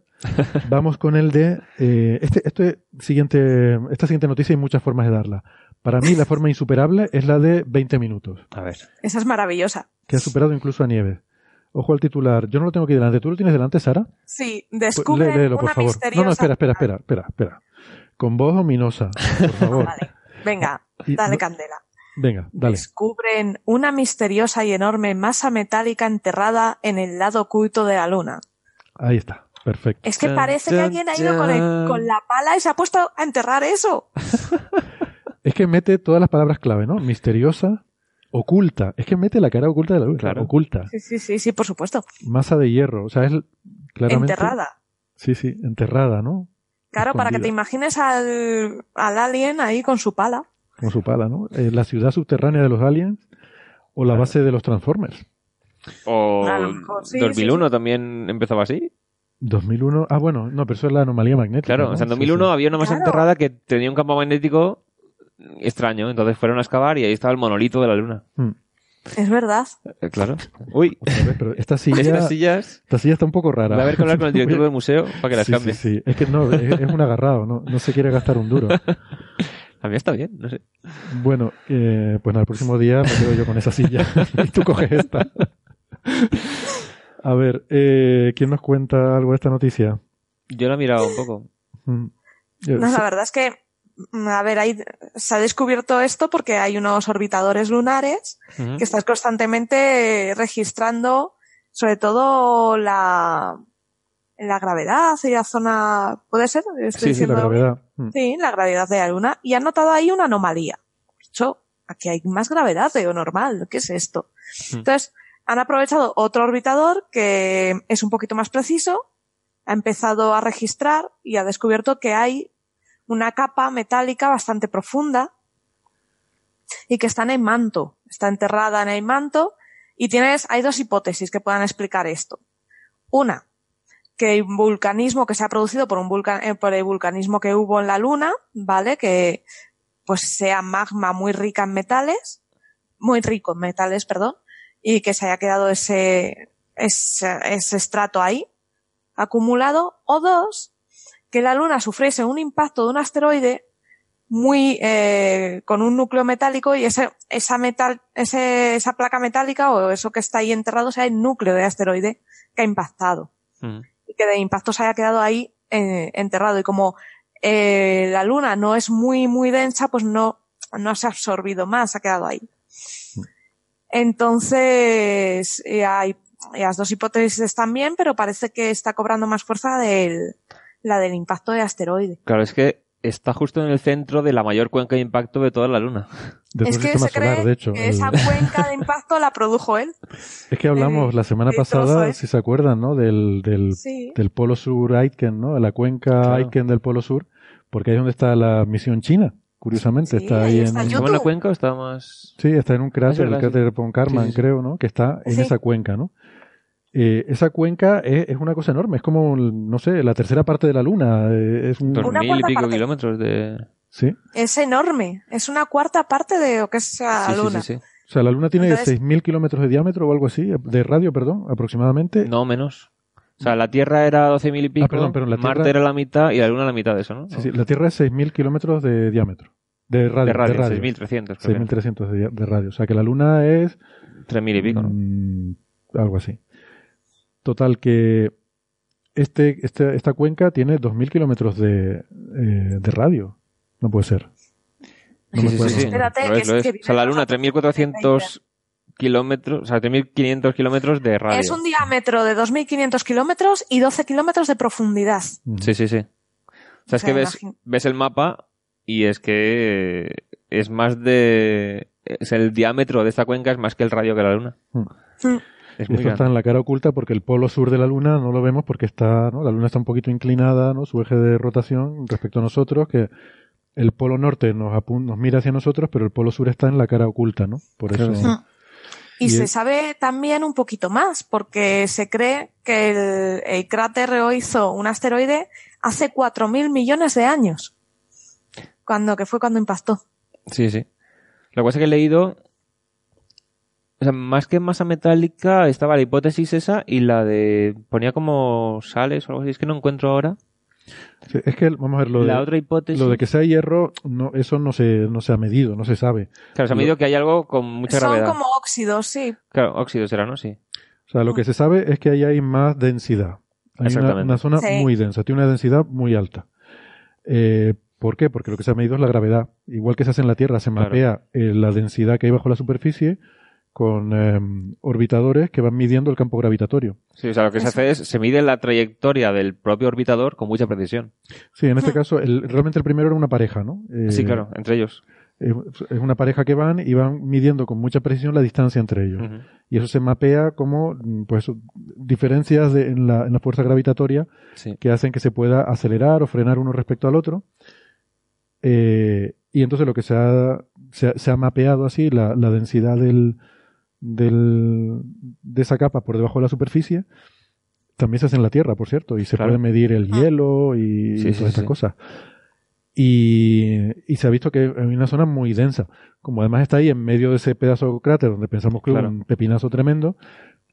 vamos con el de eh, este, este siguiente, esta siguiente noticia hay muchas formas de darla. Para mí la forma insuperable es la de 20 minutos. A ver. Esa es maravillosa. Que ha superado incluso a Nieves. Ojo al titular. Yo no lo tengo aquí delante. ¿Tú lo tienes delante, Sara? Sí, pues descubre por favor. No, no, espera, espera, espera, espera, espera. Con voz ominosa, por favor. vale. Venga, dale candela. Venga, dale. Descubren una misteriosa y enorme masa metálica enterrada en el lado oculto de la luna. Ahí está, perfecto. Es que parece que alguien ha ido con, la pala y se ha puesto a enterrar eso. es que mete todas las palabras clave, ¿no? Misteriosa, oculta. Es que mete la cara oculta de la luna. Claro. Oculta. Sí, sí, sí, sí, por supuesto. Masa de hierro. O sea, es claramente. Enterrada. Sí, sí, enterrada, ¿no? Claro, para que te imagines al, al alien ahí con su pala con su pala, ¿no? Eh, la ciudad subterránea de los aliens o la base de los Transformers. O 2001 también empezaba así. 2001, ah bueno, no, pero eso es la anomalía magnética. Claro, en 2001 había una masa enterrada que tenía un campo magnético extraño, entonces fueron a excavar y ahí estaba el monolito de la luna. Hmm. Es verdad. Eh, claro. Uy. pero esta silla, sillas. Esta silla está un poco rara. Va a haber que hablar con el director del museo para que las cambie. Sí, sí. Es que no, es, es un agarrado, no, no se quiere gastar un duro. A mí está bien, no sé. Bueno, eh, pues nada, el próximo día me quedo yo con esa silla y tú coges esta. A ver, eh, ¿quién nos cuenta algo de esta noticia? Yo la he mirado un poco. Mm. No, la verdad es que, a ver, ahí se ha descubierto esto porque hay unos orbitadores lunares que están constantemente registrando sobre todo la, la gravedad y la zona, ¿puede ser? sí, sí, la gravedad. Mm. Sí, la gravedad de la Luna. Y han notado ahí una anomalía. De hecho, aquí hay más gravedad de lo normal. ¿Qué es esto? Mm. Entonces, han aprovechado otro orbitador que es un poquito más preciso, ha empezado a registrar y ha descubierto que hay una capa metálica bastante profunda y que está en el manto, está enterrada en el manto y tienes, hay dos hipótesis que puedan explicar esto. Una, que hay vulcanismo que se ha producido por un vulcan, eh, por el vulcanismo que hubo en la Luna, ¿vale? Que pues sea magma muy rica en metales, muy rico en metales, perdón, y que se haya quedado ese, ese, ese estrato ahí acumulado, o dos, que la Luna sufriese un impacto de un asteroide muy eh, con un núcleo metálico y ese, esa metal, ese, esa placa metálica o eso que está ahí enterrado sea el núcleo de asteroide que ha impactado. Mm que de impacto se haya quedado ahí eh, enterrado. Y como eh, la luna no es muy, muy densa, pues no, no se ha absorbido más, ha quedado ahí. Entonces, eh, hay las dos hipótesis también, pero parece que está cobrando más fuerza del, la del impacto de asteroide. Claro, es que está justo en el centro de la mayor cuenca de impacto de toda la Luna. es que se cree de hecho, que esa cuenca de impacto la produjo él. Es que hablamos la semana pasada, si se acuerdan, ¿no? Del, del, del Polo Sur Aitken, ¿no? La cuenca Aitken del Polo Sur, porque ahí es donde está la misión china. Curiosamente, está ahí, en, en la cuenca o está más...? Sí, está en un cráter, el cráter Karman, creo, ¿no? Que está en esa cuenca, ¿no? Eh, esa cuenca es, una cosa enorme, es como, no sé, la tercera parte de la Luna. Eh, es un... Dos mil y pico kilómetros de... Sí. Es enorme, es una cuarta parte de lo que es la Luna. Sí, sí, o sea, la Luna tiene Entonces... 6.000 kilómetros de diámetro o algo así, de radio, perdón, aproximadamente. No, menos. O sea, la Tierra era 12.000 y pico, ah, perdón, pero la Marte era la mitad y la Luna la mitad de eso, ¿no? Sí, sí, la Tierra es 6.000 kilómetros de diámetro. De radio. De radio, 6.300. 6.300 de, de radio. O sea, que la Luna es... 3.000 y pico, ¿no? Mm, algo así. Total, que este, este esta cuenca tiene 2.000 kilómetros de, eh, de radio. No puede ser. No sí, sí, sí, Espérate, que es, que o sea, la Luna, 3.400 kilómetros, o sea, 3.500 kilómetros de radio. Es un diámetro de 2.500 kilómetros y 12 kilómetros de profundidad. Sí, sí, sí. O sea, es que ves, ves el mapa y es que es más de... Es el diámetro de esta cuenca es más que el radio que la Luna. Mm. Esto está en la cara oculta porque el polo sur de la Luna no lo vemos porque está, ¿no? La Luna está un poquito inclinada, ¿no? Su eje de rotación respecto a nosotros, que el polo norte nos, nos mira hacia nosotros, pero el polo sur está en la cara oculta, ¿no? Por eso. Y, se sabe también un poquito más, porque se cree que el, el cráter hizo un asteroide hace 4.000 millones de años. Cuando, que fue cuando impactó. Sí, sí. Lo que pasa es que he leído o sea, más que masa metálica estaba la hipótesis esa y la de ponía como sales o algo así, es que no encuentro ahora. es que vamos a ver lo la de, otra hipótesis. Lo de que sea hierro, no, eso no se, no se ha medido, no se sabe. Claro, se ha medido que hay algo con mucha gravedad. Son como óxidos, sí. Claro, óxidos será, ¿no? Sí. O sea, lo que se sabe es que ahí hay más densidad. Hay una, zona muy densa, tiene una densidad muy alta. Eh, ¿Por qué? Porque lo que se ha medido es la gravedad. Igual que se hace en la Tierra, se mapea eh, la densidad que hay bajo la superficie con em, orbitadores que van midiendo el campo gravitatorio. Sí, o sea, lo que se hace es, se mide la trayectoria del propio orbitador con mucha precisión. Sí, en este caso, el, realmente el primero era una pareja, ¿no? sí, eh, claro, entre ellos. Es una pareja que van y van midiendo con mucha precisión la distancia entre ellos. Y eso se mapea como, pues, diferencias en, la, en, la, fuerza gravitatoria que hacen que se pueda acelerar o frenar uno respecto al otro. Eh, y entonces lo que se ha, se ha, mapeado así, la, la densidad del, del, de esa capa por debajo de la superficie también se hace en la Tierra, por cierto, y se puede medir el ah. hielo y, todas estas cosas. Y, y, se ha visto que hay una zona muy densa. Como además está ahí en medio de ese pedazo de cráter donde pensamos que es un pepinazo tremendo,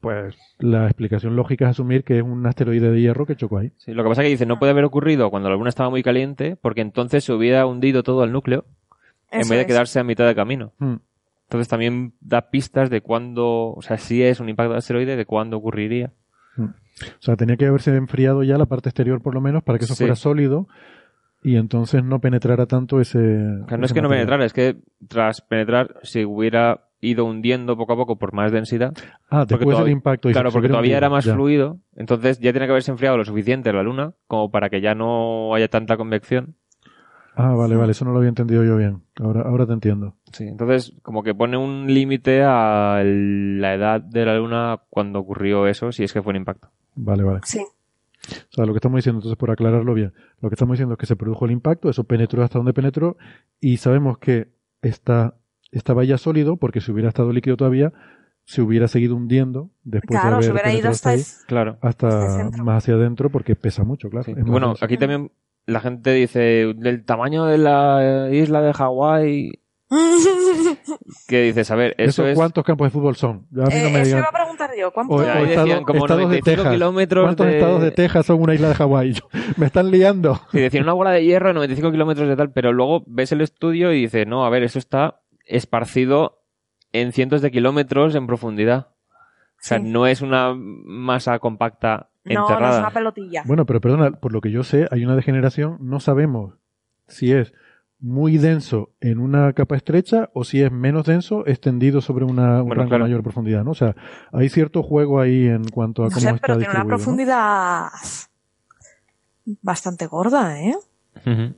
pues la explicación lógica es asumir que es un asteroide de hierro que chocó ahí. Sí, lo que pasa es que dice, no puede haber ocurrido cuando la Luna estaba muy caliente, porque entonces se hubiera hundido todo el núcleo en vez de quedarse a mitad de camino. Hmm. Entonces también da pistas de cuándo, o sea, si es un impacto de asteroide, de cuándo ocurriría. Mm. O sea, tenía que haberse enfriado ya la parte exterior por lo menos para que eso fuera sólido y entonces no penetrara tanto ese... no es que no penetrara, es que tras penetrar se hubiera ido hundiendo poco a poco por más densidad. Ah, después del impacto. claro, porque todavía era más fluido, entonces ya tiene que haberse enfriado lo suficiente la Luna como para que ya no haya tanta convección Ah, vale, vale, eso no lo había entendido yo bien. Ahora, ahora te entiendo. Sí, entonces como que pone un límite a la edad de la Luna cuando ocurrió eso, si es que fue un impacto. Vale, vale. Sí. O sea, lo que estamos diciendo, entonces por aclararlo bien, lo que estamos diciendo es que se produjo el impacto, eso penetró hasta donde penetró y sabemos que está, estaba ya sólido porque si hubiera estado líquido todavía, se hubiera seguido hundiendo después de haber se hubiera ido hasta, claro. hasta más hacia adentro porque pesa mucho, claro. Bueno, aquí también la gente dice del tamaño de la isla de Hawái. ¿Qué dices? A ver, eso, es... ¿Cuántos campos de fútbol son? A mí no me eh, eso iba a preguntar yo. ¿Cuántos? como estados de Texas. kilómetros ¿Cuántos estados de Texas son una isla de Hawái? me están liando. Sí, decir una bola de hierro de 95 kilómetros de tal, pero luego ves el estudio y dices, no, a ver, eso está esparcido en cientos de kilómetros en profundidad. O sea, no es una masa compacta no, no es una pelotilla. Bueno, pero perdona, por lo que yo sé, hay una degeneración, no sabemos si es muy denso en una capa estrecha o si es menos denso extendido sobre una, un rango de mayor profundidad, ¿no? O sea, hay cierto juego ahí en cuanto a cómo sé, pero tiene una profundidad bastante gorda, ¿eh? ¿eh?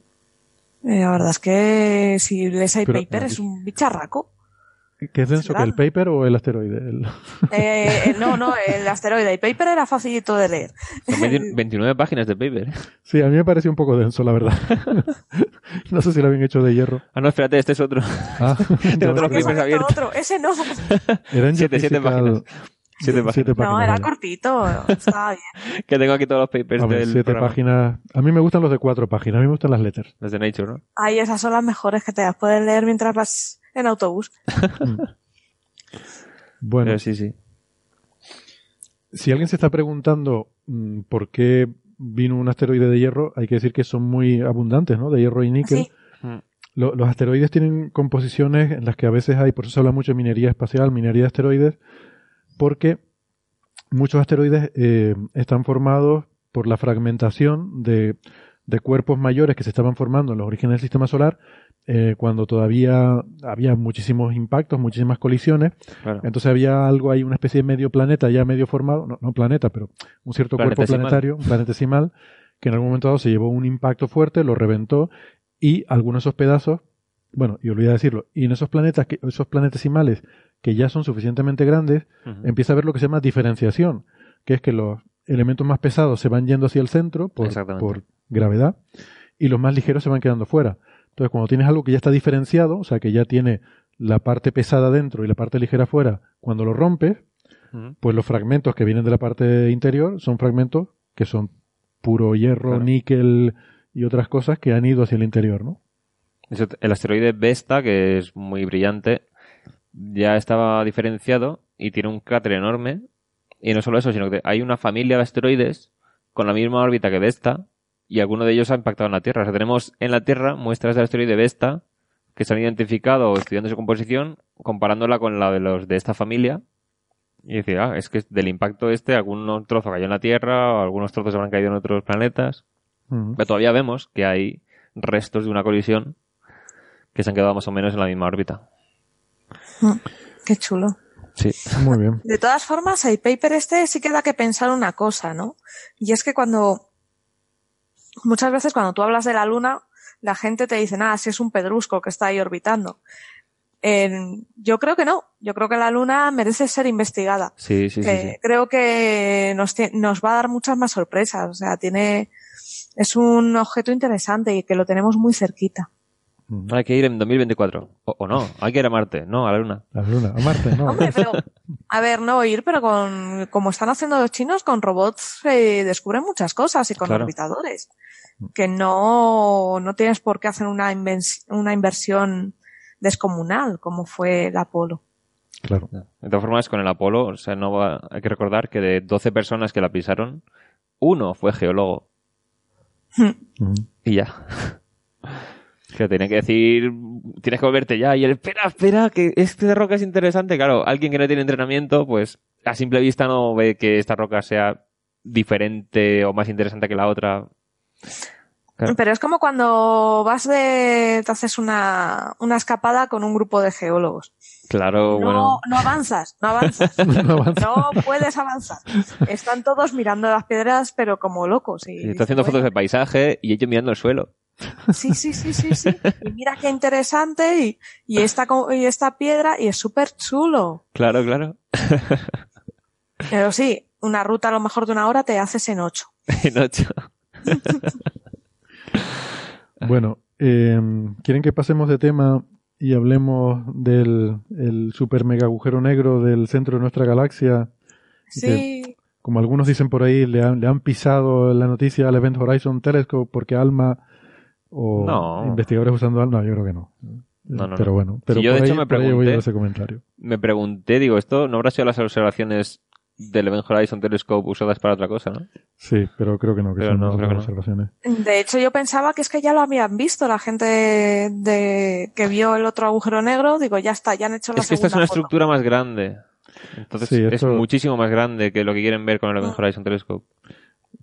La verdad es que si lees el paper es un bicharraco. ¿Qué es denso que el paper o el asteroide? Eh, eh, no, no, el asteroide. El paper era facilito de leer. Son 29 páginas de paper. Sí, a mí me pareció un poco denso, la verdad. no sé si lo habían hecho de hierro. Ah, no, espérate, este es otro. Ah, Tengo otro, ese no. Eran siete, siete páginas. Siete páginas. no, era cortito. Estaba bien. que tengo aquí todos los papers a ver, del siete programa. páginas. A mí me gustan los de cuatro páginas. A mí me gustan las letters. Las de Nature, ¿no? Ay, esas son las mejores que te las puedes leer mientras vas en autobús. Bueno, Pero sí, sí. si alguien se está preguntando mm, por qué vino un asteroide de hierro, hay que decir que son muy abundantes, ¿no? De hierro y níquel. Sí. Mm. Lo- los asteroides tienen composiciones en las que a veces hay, por eso se habla mucho de minería espacial, minería de asteroides, porque muchos asteroides eh, están formados por la fragmentación de, de cuerpos mayores que se estaban formando en los orígenes del sistema solar eh, cuando todavía había muchísimos impactos, muchísimas colisiones. Claro. Entonces había algo ahí, una especie de medio planeta ya medio formado, no, no planeta, pero un cierto cuerpo planetario, un planetesimal, que en algún momento dado se llevó un impacto fuerte, lo reventó y algunos de esos pedazos, bueno, y olvidé decirlo, y en esos planetas, que, esos planetesimales que ya son suficientemente grandes, empieza a haber lo que se llama diferenciación, que es que los elementos más pesados se van yendo hacia el centro por gravedad y los más ligeros se van quedando fuera. Entonces, cuando tienes algo que ya está diferenciado, o sea, que ya tiene la parte pesada dentro y la parte ligera fuera, cuando lo rompes, pues los fragmentos que vienen de la parte interior son fragmentos que son puro hierro, Claro. níquel y otras cosas que han ido hacia el interior, ¿no? El asteroide Vesta, que es muy brillante, ya estaba diferenciado y tiene un cráter enorme. Y no solo eso, sino que hay una familia de asteroides con la misma órbita que Vesta y alguno de ellos ha impactado en la Tierra. O sea, tenemos en la Tierra muestras del asteroide Vesta que se han identificado estudiando su composición, comparándola con la de los de esta familia. Y decir, ah, es que del impacto este, algún trozo cayó en la Tierra, o algunos trozos habrán caído en otros planetas. Pero todavía vemos que hay restos de una colisión que se han quedado más o menos en la misma órbita. Qué chulo. Sí. Muy bien. De todas formas, el paper este sí que da que pensar una cosa, ¿no? Y es que cuando, muchas veces cuando tú hablas de la Luna, la gente te dice, nada, si es un pedrusco que está ahí orbitando. Yo creo que no. Yo creo que la Luna merece ser investigada. Sí, sí, sí. Sí. Creo que nos, nos va a dar muchas más sorpresas. O sea, tiene, es un objeto interesante y que lo tenemos muy cerquita. Hay que ir en 2024. O, o no, hay que ir a Marte, no, a la Luna. La Luna, a Marte, ¿no? Hombre, pero, a ver, no ir, pero con, como están haciendo los chinos, con robots se descubren muchas cosas y con Claro. orbitadores. Que no, no tienes por qué hacer una, inversión descomunal, como fue el Apolo. Claro. De todas formas, con el Apolo, o sea, no va- hay que recordar que de 12 personas que la pisaron, uno fue geólogo. Ujú. Y ya. Que tenía que decir, tienes que volverte ya. Y él, espera, espera, que este roca es interesante. Claro, alguien que no tiene entrenamiento, pues a simple vista no ve que esta roca sea diferente o más interesante que la otra. Claro. Pero es como cuando vas de, te haces una, una escapada con un grupo de geólogos. Claro, no, bueno. no avanzas, no avanzas. No puedes avanzar. Están todos mirando las piedras, pero como locos. Y, Y está haciendo fotos de paisaje y ellos mirando el suelo. Sí, sí, sí, sí, sí. Y mira qué interesante y, y, esta, y esta piedra y es súper chulo. Claro, claro. Pero sí, una ruta a lo mejor de una hora te haces en ocho. En ocho. Bueno, eh, ¿quieren que pasemos de tema y hablemos del el super mega agujero negro del centro de nuestra galaxia? Sí, Como algunos dicen por ahí, le han, le han pisado la noticia al Event Horizon Telescope porque ALMA o No. investigadores usando ALMA, no, yo creo que no. No, no, pero no. bueno, pero yo, de ahí, hecho, me pregunté- dar ese comentario. Me pregunté, digo, ¿esto no habrá sido las observaciones del Event Horizon Telescope usadas para otra cosa, no? Sí, pero creo que no, que Pero son no, otras creo que no. observaciones. de hecho yo pensaba que es que ya lo habían visto la gente de, que vio el otro agujero negro. Digo, ya está, ya han hecho la Es que esta es una foto. estructura más grande. Entonces Sí, es muchísimo más grande que lo que quieren ver con el Event Horizon Telescope.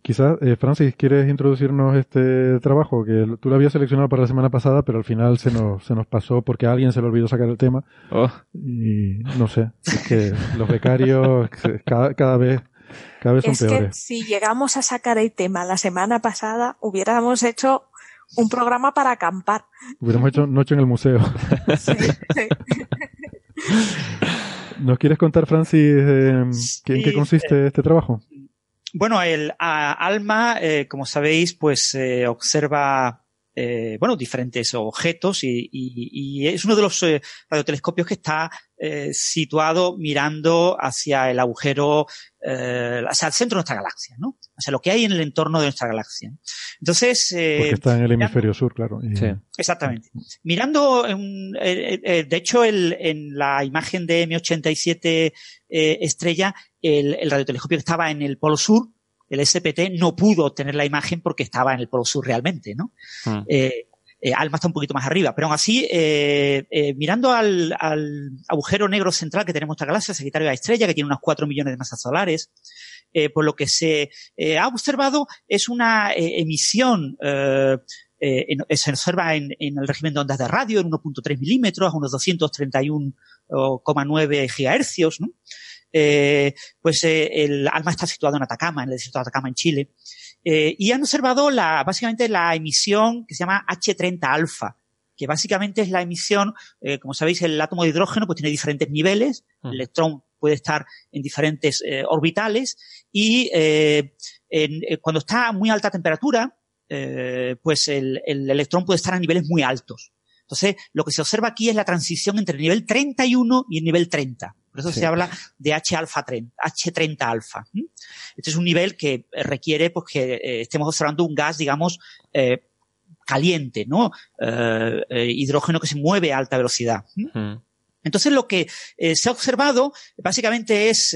Quizás, eh, Francis, ¿quieres introducirnos este trabajo? Que tú lo habías seleccionado para la semana pasada, pero al final se nos, se nos pasó porque a alguien se le olvidó sacar el tema. Oh, Y no sé, es que los becarios cada, cada vez, cada vez son Es que peores. si llegamos a sacar el tema la semana pasada, hubiéramos hecho un programa para acampar. Hubiéramos hecho noche en el museo. Sí, sí. ¿Nos quieres contar, Francis, eh, que- en qué consiste este trabajo? Bueno, el a- ALMA, eh, como sabéis, pues eh, observa eh, bueno, diferentes objetos y, es uno de los eh, radiotelescopios que está eh, situado mirando hacia el agujero, hacia el centro de nuestra galaxia, ¿no? O sea, lo que hay en el entorno de nuestra galaxia. Entonces... Porque está en el hemisferio sur, claro. Sí. Exactamente. Mirando, de hecho, en la imagen de M87 estrella, el, el radiotelescopio estaba en el polo sur, el SPT no pudo obtener la imagen porque estaba en el polo sur realmente, ¿no? Hmm. Eh, eh, ALMA está un poquito más arriba, pero aún así, eh, mirando al, agujero negro central que tenemos en nuestra galaxia, Sagitario de la Estrella, que tiene unos 4 millones de masas solares, por lo que se ha observado es una emisión se observa en, el régimen de ondas de radio en 1.3 milímetros, a unos 231,9 gigahercios, ¿no? Eh, pues eh, el ALMA está situado en Atacama, en el desierto de Atacama, en Chile, eh, y han observado la, básicamente la emisión que se llama H30 alfa, que básicamente es la emisión, eh, como sabéis, el átomo de hidrógeno pues tiene diferentes niveles, mm. el electrón puede estar en diferentes eh, orbitales y eh, en, cuando está a muy alta temperatura, pues el, el electrón puede estar a niveles muy altos. Entonces, lo que se observa aquí es la transición entre el nivel 31 y el nivel 30. Por eso se habla de H alfa 30, H30 alfa. Este es un nivel que requiere pues, que eh, estemos observando un gas, digamos, eh, caliente, ¿no? Eh, hidrógeno que se mueve a alta velocidad. Entonces lo que se ha observado básicamente es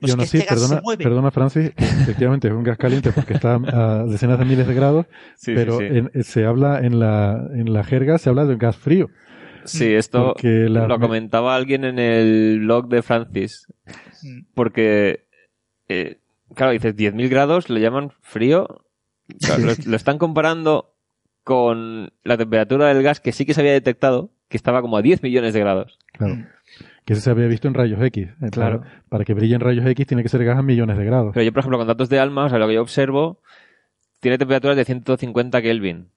pues, que este gas perdona, se mueve. Perdona, Francis, efectivamente es un gas caliente porque está a decenas de miles de grados, pero se habla en la, en la jerga, se habla de un gas frío. Sí, esto lo comentaba alguien en el blog de Francis. Mm. Porque, eh, claro, dices 10.000 grados, le llaman frío. lo, están comparando con la temperatura del gas que sí que se había detectado, que estaba como a 10 millones de grados. Claro. Que eso se había visto en rayos X. Eh, claro. Para que brille en rayos X tiene que ser gas a millones de grados. Pero yo, por ejemplo, con datos de ALMA, o sea, lo que yo observo, tiene temperaturas de 150 Kelvin.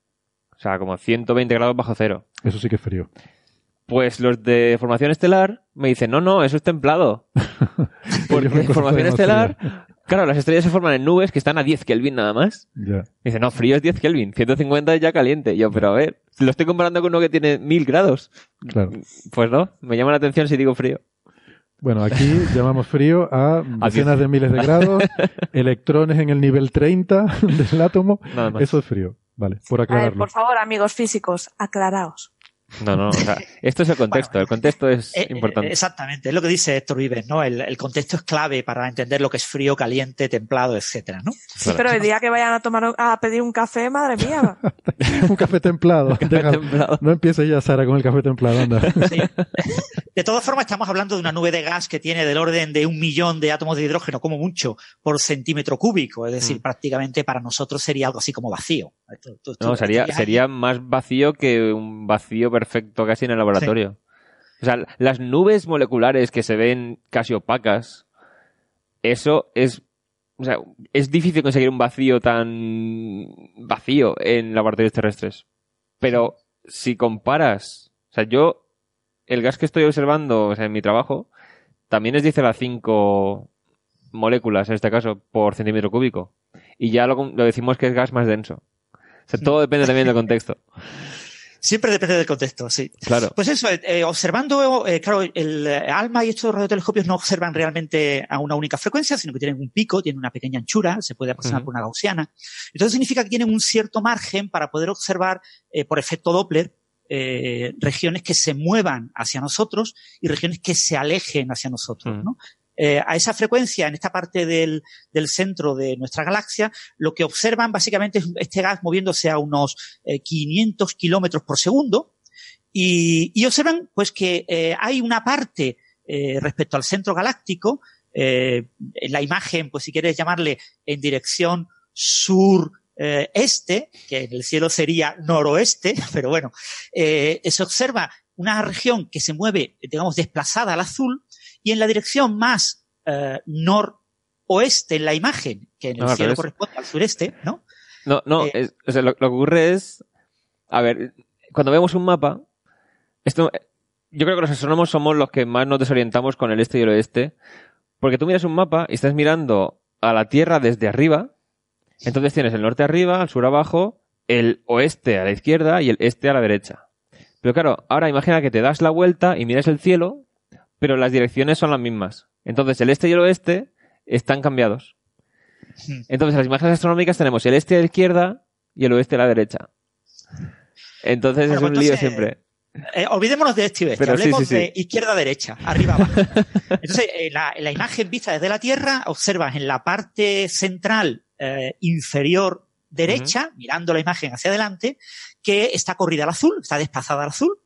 O sea, como 120 grados bajo cero. Eso sí que es frío. Pues los de formación estelar me dicen, no, no, eso es templado. Porque en formación estelar, claro, las estrellas se forman en nubes que están a 10 Kelvin nada más. Ya. Dice, no, frío es 10 Kelvin, 150 es ya caliente. yo, pero a ver, lo estoy comparando con uno que tiene 1000 grados. Claro. Pues no, me llama la atención si digo frío. Bueno, aquí llamamos frío a decenas de miles de grados, electrones en el nivel 30 del átomo. Nada más. Eso es frío. Vale, por aclararlo. por favor, amigos físicos, aclaraos. No, no, o sea, esto es el contexto, el contexto es eh, importante. Exactamente, es lo que dice Héctor Vives, ¿no? El, contexto es clave para entender lo que es frío, caliente, templado, etcétera, ¿no? Sí, pero el día que vayan a tomar a pedir un café, madre mía. un café templado. No empieces ya, Sara, con el café templado, anda. De todas formas, estamos hablando de una nube de gas que tiene del orden de un millón de átomos de hidrógeno, como mucho, por centímetro cúbico. Es decir, mm. prácticamente para nosotros sería algo así como vacío. no, sería, sería más vacío que un vacío perfecto casi en el laboratorio. O sea, las nubes moleculares que se ven casi opacas, eso es o sea, es difícil conseguir un vacío tan vacío en laboratorios terrestres. Pero si comparas, o sea, yo, el gas que estoy observando o sea, en mi trabajo, también es 10 a la 5 moléculas, en este caso, por centímetro cúbico. Y ya lo, lo decimos que es gas más denso. O sea, todo depende también del contexto. Siempre depende del contexto, sí. Claro. Pues eso, eh, observando, eh, claro, el ALMA y estos radiotelescopios no observan realmente a una única frecuencia, sino que tienen un pico, tienen una pequeña anchura, se puede aproximar por una gaussiana. Entonces significa que tienen un cierto margen para poder observar eh, por efecto Doppler regiones que se muevan hacia nosotros y regiones que se alejen hacia nosotros, ¿no? Eh, a esa frecuencia, en esta parte del, centro de nuestra galaxia, lo que observan básicamente es este gas moviéndose a unos 500 eh, kilómetros por segundo. Y, y, observan pues que eh, hay una parte respecto al centro galáctico, en la imagen, pues si quieres llamarle en dirección sur este, que en el cielo sería noroeste, pero bueno, se observa una región que se mueve, digamos, desplazada al azul, y en la dirección más eh, noroeste en la imagen, que en el cielo corresponde al sureste, ¿no? No, no, eh, o sea, lo, que ocurre es, a ver, cuando vemos un mapa, esto, yo creo que los astrónomos somos los que más nos desorientamos con el este y el oeste, porque tú miras un mapa y estás mirando a la Tierra desde arriba, entonces tienes el norte arriba, el sur abajo el oeste a la izquierda y el este a la derecha. Pero claro, ahora imagina que te das la vuelta y miras el cielo, pero las direcciones son las mismas. Entonces el este y el oeste están cambiados. Entonces, las imágenes astronómicas tenemos el este a la izquierda y el oeste a la derecha. Entonces es pues un lío siempre. Eh, olvidémonos de este y oeste, hablemos de izquierda a derecha, arriba abajo. Entonces, en la, imagen vista desde la Tierra, observas en la parte central eh, inferior derecha, mirando la imagen hacia adelante, que está corrida al azul, está desplazada al azul,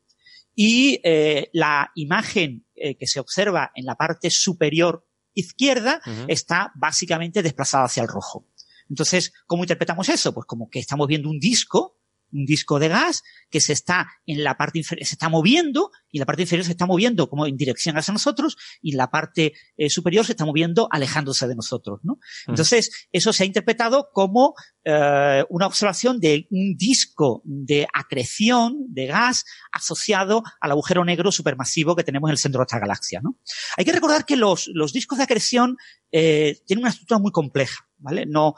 y eh, la imagen que se observa en la parte superior izquierda está básicamente desplazada hacia el rojo. Entonces, ¿cómo interpretamos eso? Pues como que estamos viendo un disco un disco de gas que se está en la parte inferior, se está moviendo y la parte inferior se está moviendo como en dirección hacia nosotros y la parte eh, superior se está moviendo alejándose de nosotros, ¿no? Mm. Entonces, eso se ha interpretado como eh, una observación de un disco de acreción de gas asociado al agujero negro supermasivo que tenemos en el centro de esta galaxia, ¿no? Hay que recordar que los, los discos de acreción eh, tienen una estructura muy compleja. ¿Vale? No,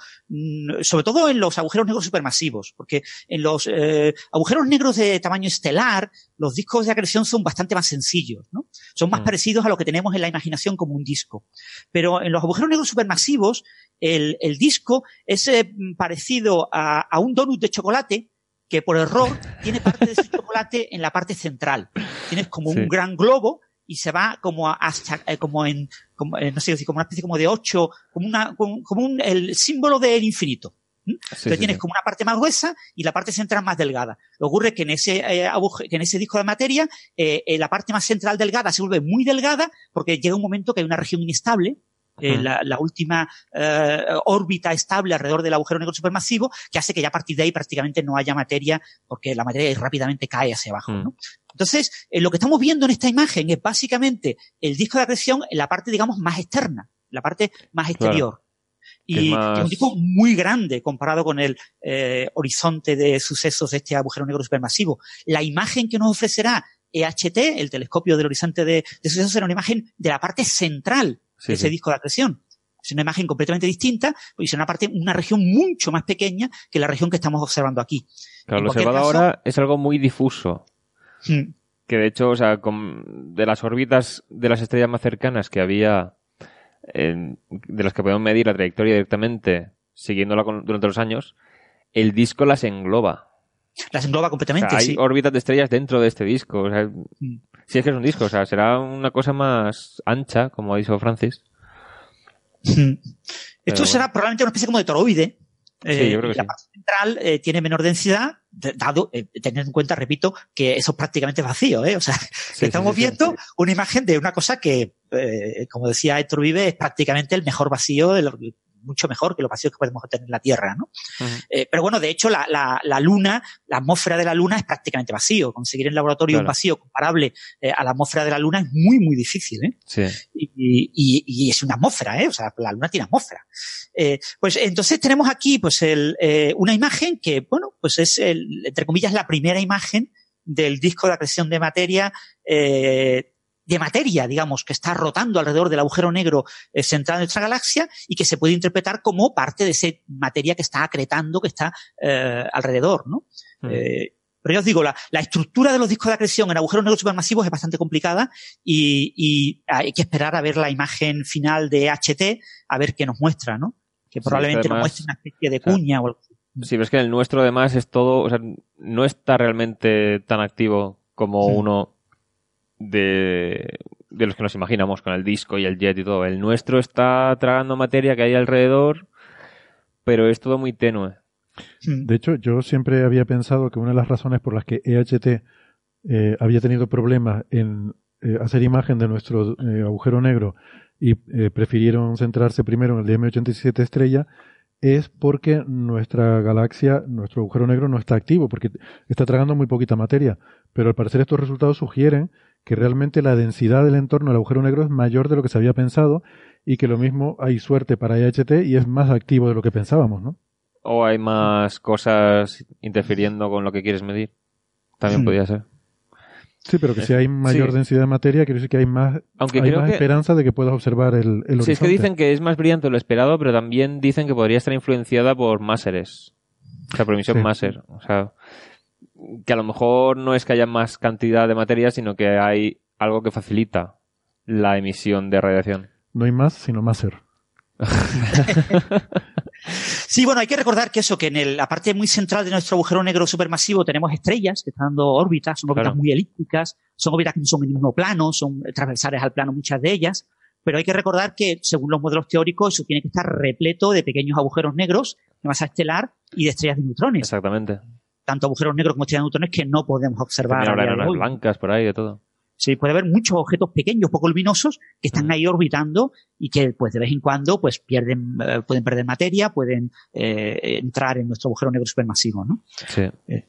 sobre todo en los agujeros negros supermasivos, porque en los eh, agujeros negros de tamaño estelar, los discos de acreción son bastante más sencillos, ¿no? Son más mm. parecidos a lo que tenemos en la imaginación como un disco. Pero en los agujeros negros supermasivos, el, el disco es eh, parecido a, a un donut de chocolate que por error tiene parte de ese chocolate en la parte central. Tienes como un gran globo y se va como hasta, eh, como en, como, eh, no sé decir, como una especie como de ocho, como una, como, un, el símbolo del infinito. Entonces tienes como una parte más gruesa y la parte central más delgada. Lo que ocurre es que en ese, eh, que en ese disco de materia, eh, la parte más central delgada se vuelve muy delgada porque llega un momento que hay una región inestable, la, la, última órbita estable alrededor del agujero negro supermasivo, que hace que ya a partir de ahí prácticamente no haya materia, porque la materia rápidamente cae hacia abajo. ¿no? Entonces, eh, lo que estamos viendo en esta imagen es básicamente el disco de acreción en la parte, digamos, más externa, la parte más exterior. Y es un disco muy grande comparado con el eh, horizonte de sucesos de este agujero negro supermasivo. La imagen que nos ofrecerá EHT, el telescopio del horizonte de, sucesos, será una imagen de la parte central de ese disco de acreción. Es una imagen completamente distinta, y es una parte, una región mucho más pequeña que la región que estamos observando aquí. Claro, lo observado ahora es algo muy difuso. Hmm. Que de hecho, o sea, de las órbitas de las estrellas más cercanas que había, de las que podemos medir la trayectoria directamente, siguiéndola durante los años, el disco las engloba. Las engloba completamente, hay órbitas de estrellas dentro de este disco. O sea, hmm. Si es que es un disco, o sea, será una cosa más ancha, como ha dicho Francis. Hmm. Esto será probablemente una especie como de toroide, eh, la parte central eh, tiene menor densidad, dado, eh, teniendo en cuenta, repito, que eso es prácticamente vacío, ¿eh? O sea, estamos viendo una imagen de una cosa que, como decía Héctor Vive, es prácticamente el mejor vacío de lo, mucho mejor que los vacíos que podemos tener en la Tierra, ¿no? eh, pero bueno, de hecho, la, la, la, Luna, la atmósfera de la Luna es prácticamente vacío. Conseguir en laboratorio un vacío comparable eh, a la atmósfera de la Luna es muy, muy difícil, ¿eh? Sí. Y, y, y, es una atmósfera, ¿eh? O sea, la Luna tiene atmósfera. Eh, pues entonces tenemos aquí, pues, el, eh, una imagen que, bueno, pues es, el, entre comillas, la primera imagen del disco de acreción de materia eh, de materia, digamos, que está rotando alrededor del agujero negro eh, central de nuestra galaxia y que se puede interpretar como parte de esa materia que está acretando, que está eh, alrededor, ¿no? Mm. Eh, pero ya os digo, la, estructura de los discos de acreción en agujeros negros supermasivos es bastante complicada y, hay que esperar a ver la imagen final de HT, a ver qué nos muestra, ¿no? Que probablemente nos muestre una especie de cuña o algo así. Sí, ves que el nuestro además es todo, o sea, no está realmente tan activo como uno de, de los que nos imaginamos con el disco y el jet y todo. El nuestro está tragando materia que hay alrededor, pero es todo muy tenue. Hmm. De hecho, yo siempre había pensado que una de las razones por las que EHT eh, había tenido problemas en eh, hacer imagen de nuestro eh, agujero negro y prefirieron centrarse primero en el DM87 estrella es porque nuestra galaxia, nuestro agujero negro no está activo, porque está tragando muy poquita materia. Pero al parecer estos resultados sugieren que realmente la densidad del entorno del agujero negro es mayor de lo que se había pensado y que lo mismo hay suerte para IHT y es más activo de lo que pensábamos, ¿no? O hay más cosas interfiriendo con lo que quieres medir. También podría ser. Sí, pero que si hay mayor densidad de materia, quiere decir que hay más, Aunque hay más esperanza de que puedas observar el, el Sí, es que dicen que es más brillante de lo esperado, pero también dicen que podría estar influenciada por máseres. O sea, por emisión máser. O sea, que a lo mejor no es que haya más cantidad de materia, sino que hay algo que facilita la emisión de radiación. No hay más, sino máser. Sí, bueno, hay que recordar que eso, que en la parte muy central de nuestro agujero negro supermasivo tenemos estrellas que están dando órbitas, son órbitas muy elípticas, son órbitas que no son en el mismo plano, son transversales al plano muchas de ellas, pero hay que recordar que, según los modelos teóricos, eso tiene que estar repleto de pequeños agujeros negros de masa estelar y de estrellas de neutrones. Exactamente. Tanto agujeros negros como estrellas de neutrones que no podemos observar. También habrá blancas por ahí de todo. Sí, puede haber muchos objetos pequeños, poco luminosos, que están ahí orbitando y que, pues, de vez en cuando, pues, pierden, eh, pueden perder materia, pueden eh, entrar en nuestro agujero negro supermasivo, ¿no? Sí. Eh,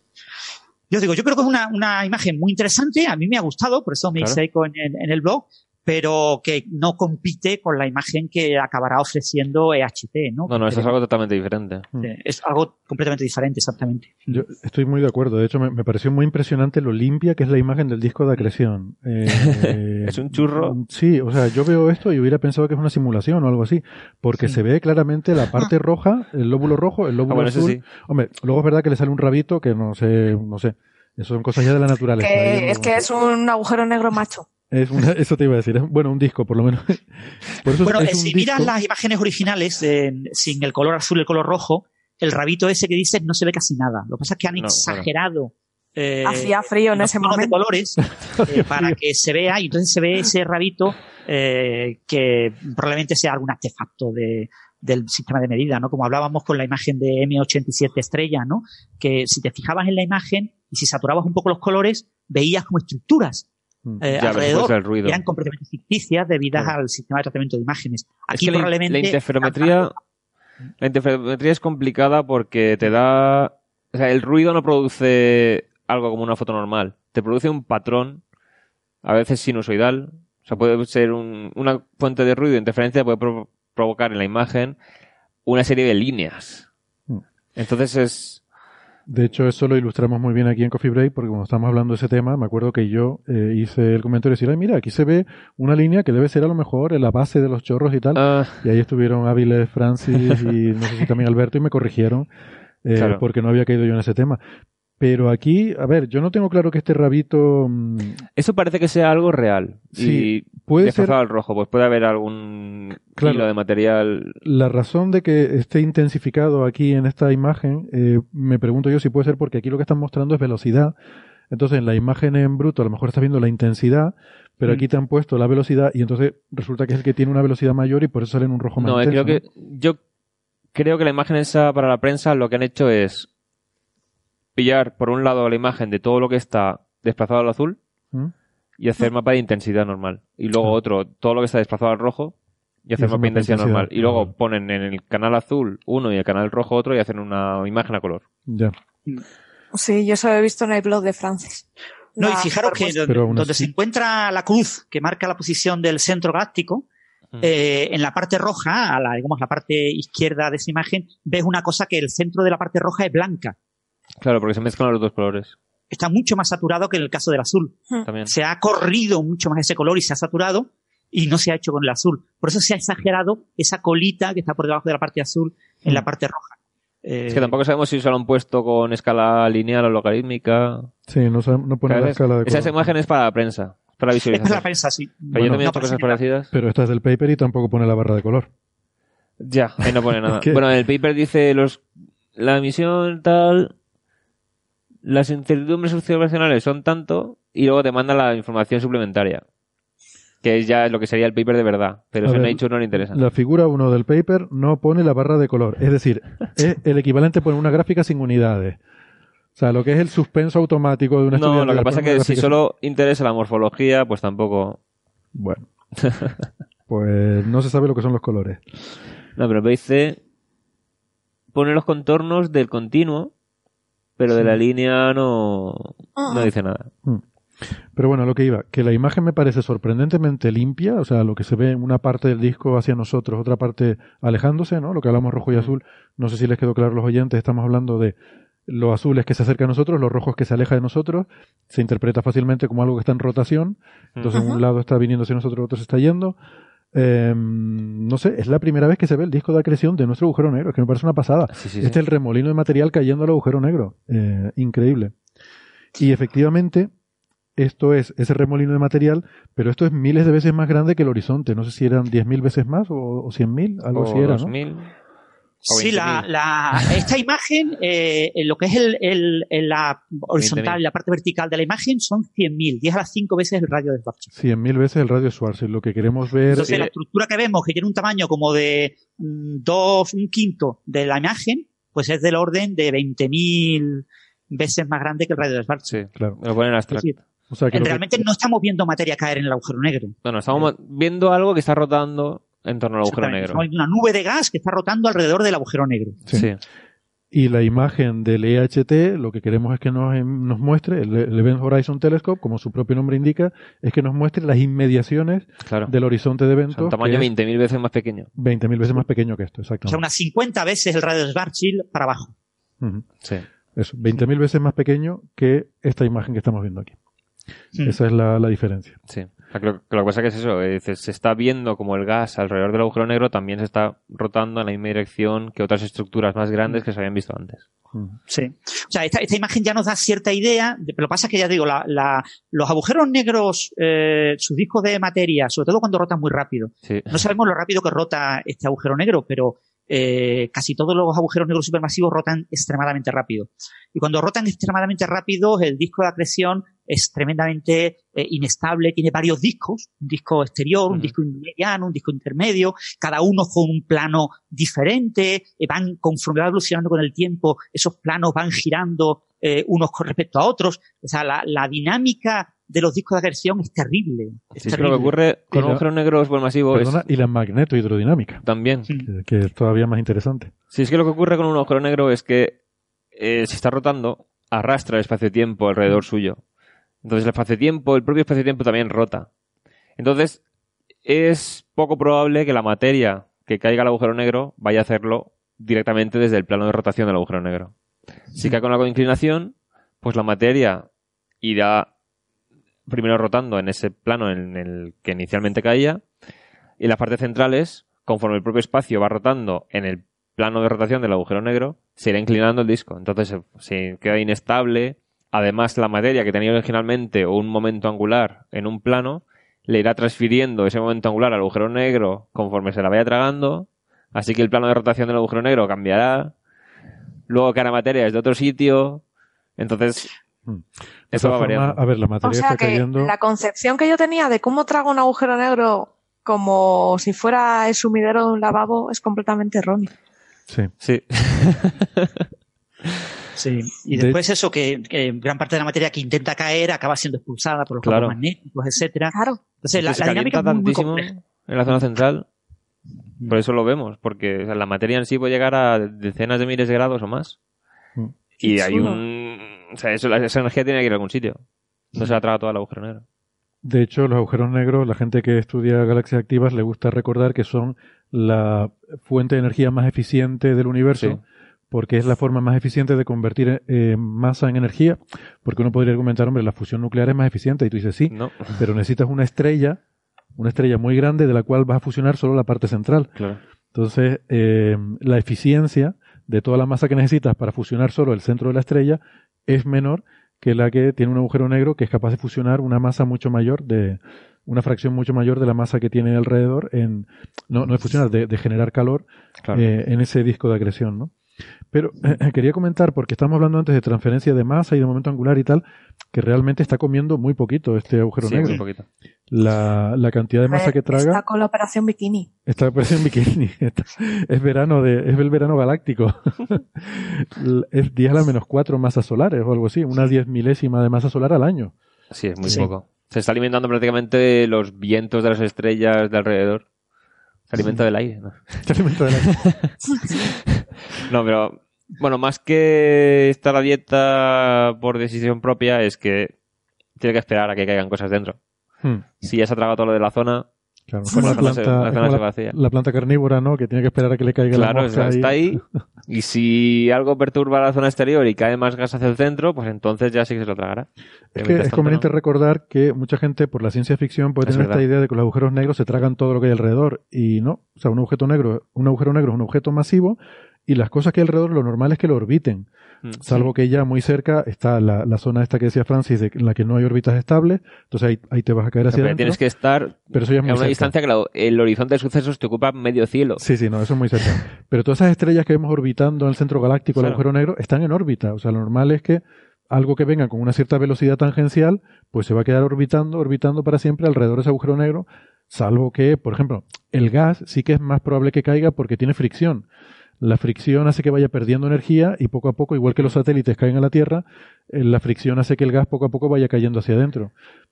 yo digo, yo creo que es una, una, imagen muy interesante, a mí me ha gustado, por eso me hice eco en, en, el blog, pero que no compite con la imagen que acabará ofreciendo EHT, ¿no? No, no, eso es algo totalmente diferente. Es algo completamente diferente, exactamente. Yo estoy muy de acuerdo. De hecho, me, pareció muy impresionante lo limpia que es la imagen del disco de acreción. Eh, es un churro. Sí, o sea, yo veo esto y hubiera pensado que es una simulación o algo así, porque se ve claramente la parte roja, el lóbulo rojo, el lóbulo ah, azul. Hombre, luego es verdad que le sale un rabito que no sé, no sé. Eso son cosas ya de la naturaleza. es que es un agujero negro macho. Es eso te iba a decir. bueno, un disco, por lo menos. bueno, si miras las imágenes originales sin el color azul y el color rojo, el rabito ese que dices no se ve casi nada. Lo que pasa es que han exagerado. Eh, Hacía frío en ese momento. de colores eh, para que se vea y entonces se ve ese rabito eh, que probablemente sea algún artefacto de, del sistema de medida, ¿no? Como hablábamos con la imagen de M87 estrella, ¿no? Que si te fijabas en la imagen y si saturabas un poco los colores, veías como estructuras Mm. Eh, alrededor ruido. eran completamente ficticias debidas al sistema de tratamiento de imágenes. Aquí probablemente la, interferometría la interferometría es complicada porque te da o sea, el ruido no produce algo como una foto normal, te produce un patrón a veces sinusoidal, o sea, puede ser una fuente de ruido, interferencia puede provocar en la imagen una serie de líneas. Mm. Entonces es de hecho, eso lo ilustramos muy bien aquí en Coffee Break, porque cuando estamos hablando de ese tema, me acuerdo que yo eh, hice el comentario de decir, Ay, mira, aquí se ve una línea que debe ser a lo mejor en la base de los chorros y tal. Ah. Y ahí estuvieron hábiles Francis y no sé si también Alberto y me corrigieron, eh, porque no había caído yo en ese tema. Pero aquí, a ver, yo no tengo claro que este rabito. Mm, Eso parece que sea algo real. Sí, y puede ser. al rojo, pues puede haber algún hilo de material. La razón de que esté intensificado aquí en esta imagen, eh, me pregunto yo si puede ser porque aquí lo que están mostrando es velocidad. Entonces, en la imagen en bruto, a lo mejor estás viendo la intensidad, pero aquí mm. te han puesto la velocidad y entonces resulta que es el que tiene una velocidad mayor y por eso sale en un rojo más No, creo que yo creo que la imagen esa para la prensa lo que han hecho es pillar por un lado la imagen de todo lo que está desplazado al azul ¿Mm? y hacer mapa de intensidad normal. Y luego ah. otro, todo lo que está desplazado al rojo y hacer mapa de intensidad, normal. Y luego ponen en el canal azul uno y el canal rojo otro y hacen una imagen a color. Ya. Sí, yo eso he visto en el blog de Francis. No, y fijaros que donde, se encuentra la cruz que marca la posición del centro galáctico, eh, en la parte roja, a la, digamos, la parte izquierda de esa imagen, ves una cosa que el centro de la parte roja es blanca. Claro, porque se mezclan los dos colores. Está mucho más saturado que en el caso del azul. Hmm. También. Se ha corrido mucho más ese color y se ha saturado y no se ha hecho con el azul. Por eso se ha exagerado esa colita que está por debajo de la parte azul en la hmm. parte roja. es que tampoco sabemos si se lo han puesto con escala lineal o logarítmica. Sí, no, no pone la escala de color. Esas imágenes para la prensa, para la visualización. Es para la prensa, sí. Pero yo también he hecho cosas parecidas. Pero esta es del paper y tampoco pone la barra de color. Ya, ahí no pone nada. bueno, en el paper dice los la emisión tal las incertidumbres observacionales son tanto y luego te manda la información suplementaria. Que es ya lo que sería el paper de verdad. Pero eso Nature no le interesa. La figura 1 del paper no pone la barra de color. Es decir, es el equivalente pone una gráfica sin unidades. O sea, lo que es el suspenso automático de una No, lo que pasa es que si solo interesa la morfología, pues tampoco. Bueno. pues no se sabe lo que son los colores. No, pero dice pone los contornos del continuo pero de la línea no, no ah. dice nada. Mm. Pero bueno, lo que iba, que la imagen me parece sorprendentemente limpia, o sea, lo que se ve en una parte del disco hacia nosotros, otra parte alejándose, ¿no? Lo que hablamos rojo y azul, no sé si les quedó claro a los oyentes, estamos hablando de los azules que se acerca a nosotros, los rojos que se aleja de nosotros, se interpreta fácilmente como algo que está en rotación, entonces un lado está viniendo hacia nosotros, otro se está yendo, Em, no sé, es la primera vez que se ve el disco de acreción de nuestro agujero negro, que me parece una pasada. este es el remolino de material cayendo al agujero negro. Eh, increíble. Y efectivamente, esto es ese remolino de material, pero esto es miles de veces más grande que el horizonte. No sé si eran 10.000 veces más o, o 100.000, algo así era, ¿no? Sí, la, la, esta imagen, eh, lo que es el, el, la horizontal y la parte vertical de la imagen son 100.000, 10 a las 5 veces el radio de Schwarzschild. 100.000 veces el radio de Schwarzschild. Lo que queremos ver. Entonces, la estructura que vemos, que tiene un tamaño como de mm, dos, un quinto de la imagen, pues es del orden de 20.000 veces más grande que el radio de Schwarzschild. Sí, claro. Lo ponen abstracto. O sea, que realmente no estamos viendo materia caer en el agujero negro. No, no, estamos viendo algo que está rotando en torno al agujero negro. Hay una nube de gas que está rotando alrededor del agujero negro. Sí. Y la imagen del EHT, lo que queremos es que nos, em, nos muestre, el, Event Horizon Telescope, como su propio nombre indica, es que nos muestre las inmediaciones del horizonte de eventos. un tamaño 20.000 veces más pequeño. 20.000 veces más pequeño que esto, exactamente. O sea, unas 50 veces el radio de Schwarzschild para abajo. Sí. Eso, 20.000 veces más pequeño que esta imagen que estamos viendo aquí. Hmm. Esa es la, la diferencia. Sí. Lo, que pasa que es eso, se está viendo como el gas alrededor del agujero negro también se está rotando en la misma dirección que otras estructuras más grandes que se habían visto antes. Sí. O sea, esta, esta imagen ya nos da cierta idea, pero lo que pasa es que ya digo, la, la, los agujeros negros, eh, sus discos de materia, sobre todo cuando rotan muy rápido. No sabemos lo rápido que rota este agujero negro, pero eh, casi todos los agujeros negros supermasivos rotan extremadamente rápido. Y cuando rotan extremadamente rápido, el disco de acreción es tremendamente eh, inestable, tiene varios discos, un disco exterior, un disco mediano, un disco intermedio, cada uno con un plano diferente, eh, van conforme va evolucionando con el tiempo, esos planos van girando unos con respecto a otros. O sea, la, la dinámica de los discos de acreción es terrible. Es, lo que ocurre con agujeros negros supermasivos perdona, y la magneto-hidrodinámica. También. Que, es todavía más interesante. Sí, es que lo que ocurre con un agujero negro es que eh, si está rotando, arrastra el espacio-tiempo alrededor suyo. Entonces el espacio-tiempo, el propio espacio-tiempo también rota. Entonces es poco probable que la materia que caiga al agujero negro vaya a hacerlo directamente desde el plano de rotación del agujero negro. Si cae con algo de inclinación, pues la materia irá primero rotando en ese plano en el que inicialmente caía, y las partes centrales, conforme el propio espacio va rotando en el plano de rotación del agujero negro, se irá inclinando el disco. Entonces se, queda inestable. Además, la materia que tenía originalmente un momento angular en un plano, le irá transfiriendo ese momento angular al agujero negro conforme se la vaya tragando. Así que el plano de rotación del agujero negro cambiará. Luego la materia es de otro sitio. Entonces. Eso va a ver, la materia o sea que La concepción que yo tenía de cómo trago un agujero negro como si fuera el sumidero de un lavabo es completamente errónea. Sí. Sí. sí. Y después eso, que, gran parte de la materia que intenta caer acaba siendo expulsada por los campos magnéticos, etcétera. Claro. Entonces, la, dinámica es muy, en la zona central. Por eso lo vemos, porque la materia en sí puede llegar a decenas de miles de grados o más. Mm. Y hay un o sea, eso, esa energía tiene que ir a algún sitio. No se la traga toda el agujero negro. De hecho, los agujeros negros, la gente que estudia galaxias activas le gusta recordar que son la fuente de energía más eficiente del universo, porque es la forma más eficiente de convertir eh, masa en energía. Porque uno podría argumentar, hombre, la fusión nuclear es más eficiente. Y tú dices, sí, pero necesitas una estrella, una estrella muy grande de la cual vas a fusionar solo la parte central. Entonces, eh, la eficiencia de toda la masa que necesitas para fusionar solo el centro de la estrella es menor que la que tiene un agujero negro que es capaz de fusionar una masa mucho mayor de una fracción mucho mayor de la masa que tiene alrededor en no, no de fusionar de, generar calor eh, en ese disco de acreción ¿no? Pero eh, quería comentar, porque estamos hablando antes de transferencia de masa y de momento angular y tal, que realmente está comiendo muy poquito este agujero negro. Muy poquito. La, la, cantidad de masa que traga. Está con la operación bikini. Está la operación bikini. es verano de, es el verano galáctico. es 10 a la menos 4 masas solares o algo así, una diez milésima de masa solar al año. Sí, es muy poco. Se está alimentando prácticamente los vientos de las estrellas de alrededor. Se alimenta del aire, ¿no? Se alimenta del aire. no, pero bueno, más que estar a dieta por decisión propia, es que tiene que esperar a que caigan cosas dentro. Hmm. Si ya se ha tragado todo lo de la zona, Claro, la, planta, la, planta carnívora, ¿no? Que tiene que esperar a que le caiga la mosca. Claro, está ahí. Y si algo perturba la zona exterior y cae más gas hacia el centro, pues entonces ya sí que se lo tragará. Es que es conveniente recordar que mucha gente, por la ciencia ficción, puede tener esta idea de que los agujeros negros se tragan todo lo que hay alrededor. Y no. O sea, un objeto negro, un agujero negro es un objeto masivo y las cosas que hay alrededor lo normal es que lo orbiten. Mm, Salvo que ya muy cerca está la, zona esta que decía Francis, en la que no hay órbitas estables, entonces ahí, ahí te vas a caer hacia adentro. Tienes que estar pero eso ya a una distancia que el horizonte de sucesos te ocupa medio cielo. Sí, sí, no, eso es muy cerca. pero todas esas estrellas que vemos orbitando en el centro galáctico, el agujero negro, están en órbita. O sea, lo normal es que algo que venga con una cierta velocidad tangencial, pues se va a quedar orbitando, orbitando para siempre alrededor de ese agujero negro, salvo que, por ejemplo, el gas sí que es más probable que caiga porque tiene fricción la fricción hace que vaya perdiendo energía y poco a poco, igual que los satélites caen a la Tierra, eh, la fricción hace que el gas poco a poco vaya cayendo hacia adentro.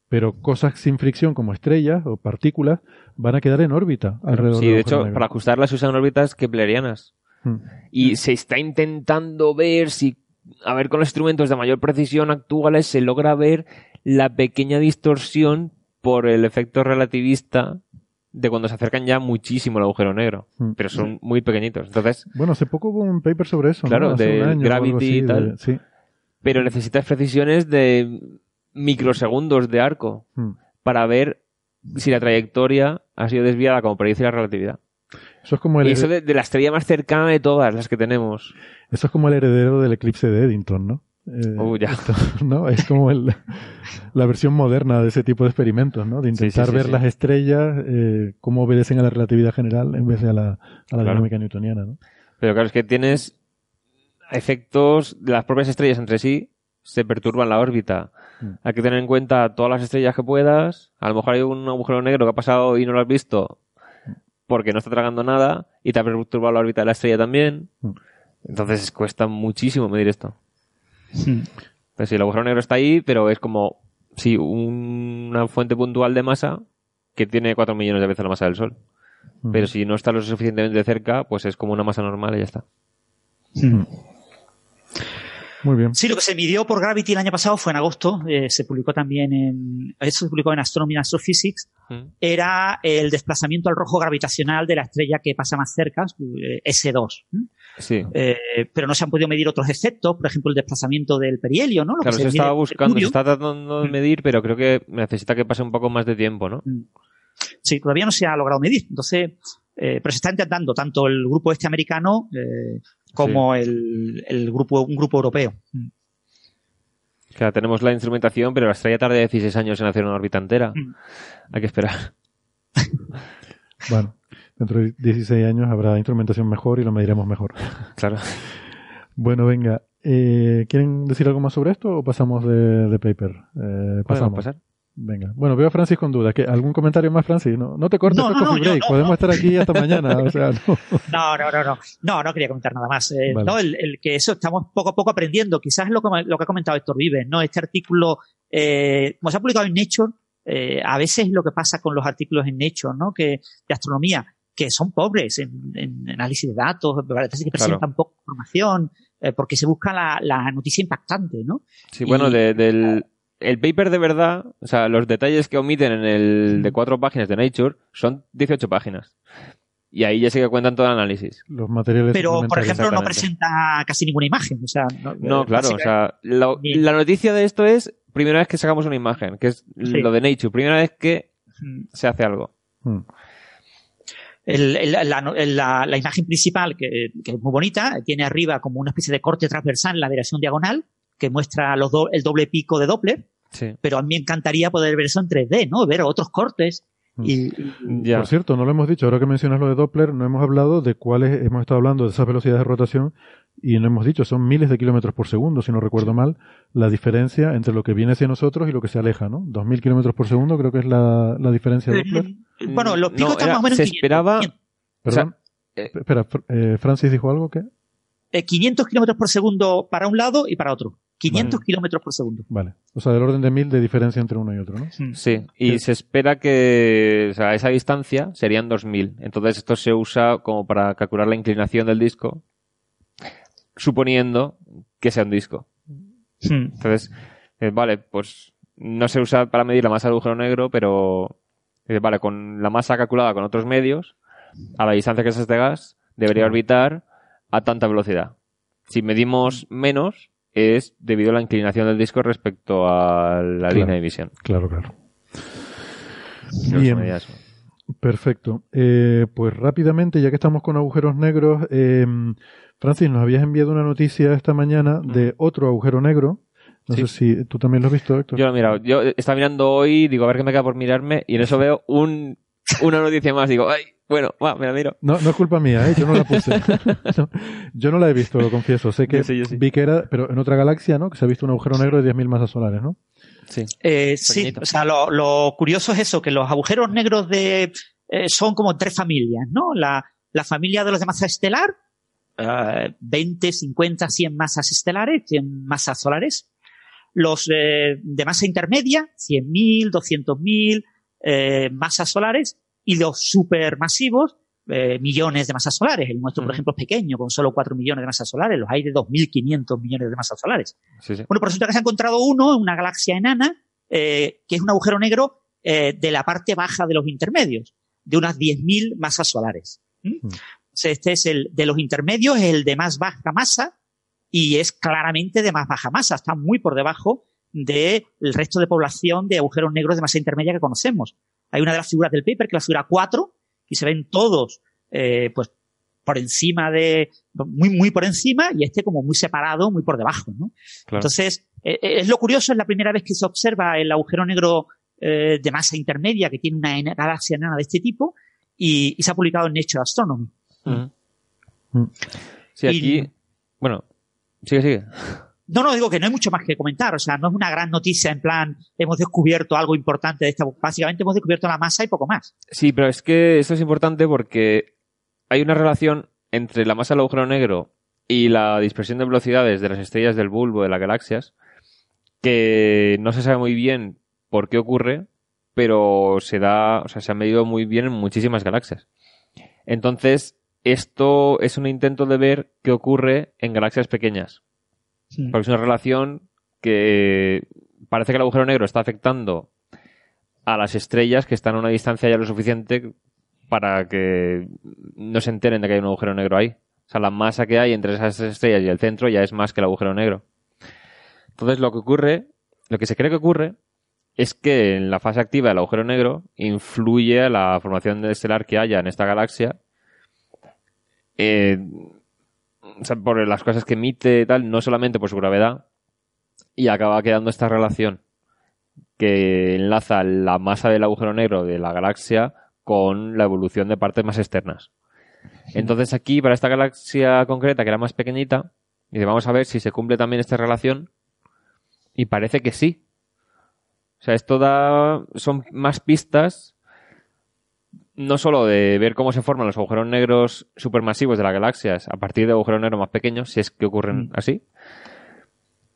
Pero cosas sin fricción como estrellas o partículas van a quedar en órbita alrededor. Sí, de hecho, para ajustarlas se usan órbitas keplerianas. Hmm. Y se está intentando ver si, a ver con los instrumentos de mayor precisión actuales, se logra ver la pequeña distorsión por el efecto relativista de cuando se acercan ya muchísimo al agujero negro, mm. pero son muy pequeñitos. Entonces, bueno, hace poco hubo un paper sobre eso, claro, de Gravity y tal. sí. Pero necesitas precisiones de microsegundos de arco mm. para ver si la trayectoria ha sido desviada como predice la relatividad. Eso es como el eso de, la estrella más cercana de todas las que tenemos. Eso es como el heredero del eclipse de Eddington, ¿no? Eh, oh, ya. ¿no? Es como la versión moderna de ese tipo de experimentos, ¿no? De intentar ver las estrellas, eh, cómo obedecen a la relatividad general en vez de a la, a la dinámica newtoniana, ¿no? Pero claro, es que tienes efectos las propias estrellas entre sí, se perturban la órbita. Mm. Hay que tener en cuenta todas las estrellas que puedas. A lo mejor hay un agujero negro que ha pasado y no lo has visto porque no está tragando nada y te ha perturbado la órbita de la estrella también. Mm. Entonces cuesta muchísimo medir esto. Hmm. Pues sí, el agujero negro está ahí, pero es como, sí, una fuente puntual de masa que tiene 4 millones de veces la masa del Sol. Hmm. Pero si no está lo suficientemente cerca, pues es como una masa normal y ya está. Hmm. Muy bien. Sí, lo que se midió por Gravity el año pasado fue en agosto, eh, se publicó también en, eso se publicó en Astronomy and Astrophysics, era el desplazamiento al rojo gravitacional de la estrella que pasa más cerca, eh, S2. Sí. Eh, pero no se han podido medir otros efectos, por ejemplo, el desplazamiento del perihelio, ¿no? claro, se, estaba buscando, se está tratando de mm. medir, pero creo que necesita que pase un poco más de tiempo, ¿no? Mm. Sí, todavía no se ha logrado medir. Entonces, eh, pero se está intentando tanto el grupo este americano eh, como el, el, grupo, un grupo europeo. Mm. Claro, tenemos la instrumentación, pero la estrella tarda 16 años en hacer una órbita entera. Hay que esperar. bueno, dentro de 16 años habrá instrumentación mejor y lo mediremos mejor. Claro. bueno, venga. Eh, ¿Quieren decir algo más sobre esto o pasamos de, paper? Eh, pasamos. pasar. Venga. Bueno, veo a Francis con duda. ¿Algún comentario más, Francis? No, no te cortes no, no, coffee break. Podemos estar aquí hasta mañana. O sea, no. no. no, no, no. No, quería comentar nada más. Eh, no, el, que eso estamos poco a poco aprendiendo. Quizás lo que, lo que ha comentado Héctor Vives, ¿no? Este artículo, eh, como se ha publicado en Nature, eh, a veces lo que pasa con los artículos en Nature, ¿no? Que, de astronomía, que son pobres en, análisis de datos, parece que presentan poca información, eh, porque se busca la, noticia impactante, ¿no? Sí, bueno, del el paper de verdad, o sea, los detalles que omiten en el de cuatro páginas de Nature son 18 páginas. Y ahí ya sí que cuentan todo el análisis. Los materiales. Pero, por ejemplo, no presenta casi ninguna imagen. O sea, no, claro. O sea, la, noticia de esto es primera vez que sacamos una imagen, que es lo de Nature. Primera vez que se hace algo. Hmm la, imagen principal, que, es muy bonita, tiene arriba como una especie de corte transversal en la dirección diagonal, que muestra los el doble pico de Doppler. Pero a mí me encantaría poder ver eso en 3D, ¿no? Ver otros cortes. Mm. Y, Por cierto, no lo hemos dicho, ahora que mencionas lo de Doppler, no hemos hablado de cuáles, hemos estado hablando de esas velocidades de rotación y no hemos dicho, son miles de kilómetros por segundo, si no recuerdo mal, la diferencia entre lo que viene hacia nosotros y lo que se aleja, ¿no? 2.000 kilómetros por segundo creo que es la, diferencia de Doppler. Bueno, los picos están más o menos Se esperaba... Perdón. Eh, espera, eh, Francis dijo algo que... 500 eh, kilómetros por segundo para un lado y para otro. 500 kilómetros por segundo. Vale. O sea, del orden de mil de diferencia entre uno y otro, ¿no? Sí. Y se espera que, o sea, esa distancia serían 2000. Entonces esto se usa como para calcular la inclinación del disco suponiendo que sea un disco. Entonces, eh, vale, pues no se usa para medir la masa del agujero negro, pero vale, con la masa calculada con otros medios, a la distancia que es este gas, debería orbitar a tanta velocidad. Si medimos menos, es debido a la inclinación del disco respecto a la línea de visión. Claro, claro. Bien. Perfecto. Eh, pues rápidamente, ya que estamos con agujeros negros, eh, Francis, nos habías enviado una noticia esta mañana de otro agujero negro. No sé si tú también lo has visto, Héctor. Yo lo he mirado. Yo estaba mirando hoy, digo, a ver qué me queda por mirarme, y en eso veo un, una noticia más. Digo, ay, bueno, va, me la miro. No, no es culpa mía, ¿eh? yo no la puse. yo no la he visto, lo confieso. Sé que vi que era, pero en otra galaxia, ¿no? Que se ha visto un agujero negro de 10.000 masas solares, ¿no? Sí. Eh, sí, o sea, lo, curioso es eso, que los agujeros negros de eh, son como tres familias, ¿no? La, la familia de los de masa estelar, 20, 50, 100 masas estelares, 100 masas solares. Los eh, de masa intermedia, 100.000, 200.000 eh, masas solares. Y los supermasivos, eh, millones de masas solares. El nuestro, por ejemplo, es pequeño, con solo 4 millones de masas solares. Los hay de 2.500 millones de masas solares. Bueno, por resulta que se ha encontrado uno en una galaxia enana, que es un agujero negro de la parte baja de los intermedios, de unas 10.000 masas solares. ¿Mm? este es el de los intermedios, es el de más baja masa y es claramente de más baja masa. Está muy por debajo del resto de población de agujeros negros de masa intermedia que conocemos. Hay una de las figuras del paper, que es la figura 4, y se ven todos, eh, pues, por encima de, muy, muy por encima, y este como muy separado, muy por debajo, ¿no? Entonces, eh, eh, es lo curioso, es la primera vez que se observa el agujero negro de masa intermedia que tiene una galaxia enana de este tipo, y, y se ha publicado en Nature Astronomy. Mm. Sí, aquí. Bueno, sigue, sigue. No, no, digo que no hay mucho más que comentar. O sea, no es una gran noticia en plan, hemos descubierto algo importante de esta. Básicamente hemos descubierto la masa y poco más. Sí, pero es que esto es importante porque hay una relación entre la masa del agujero negro y la dispersión de velocidades de las estrellas del bulbo de las galaxias que no se sabe muy bien por qué ocurre, pero se da, o sea, se ha medido muy bien en muchísimas galaxias. Entonces, esto es un intento de ver qué ocurre en galaxias pequeñas. Porque es una relación que parece que el agujero negro está afectando a las estrellas que están a una distancia ya lo suficiente para que no se enteren de que hay un agujero negro ahí. O sea, la masa que hay entre esas estrellas y el centro ya es más que el agujero negro. Entonces, lo que ocurre, lo que se cree que ocurre, es que en la fase activa del agujero negro influye a la formación estelar que haya en esta galaxia eh, por las cosas que emite y tal, no solamente por su gravedad, y acaba quedando esta relación que enlaza la masa del agujero negro de la galaxia con la evolución de partes más externas. Entonces aquí, para esta galaxia concreta, que era más pequeñita, dice, vamos a ver si se cumple también esta relación, y parece que sí. O sea, esto da, son más pistas no solo de ver cómo se forman los agujeros negros supermasivos de las galaxias a partir de agujeros negros más pequeños, si es que ocurren mm. así,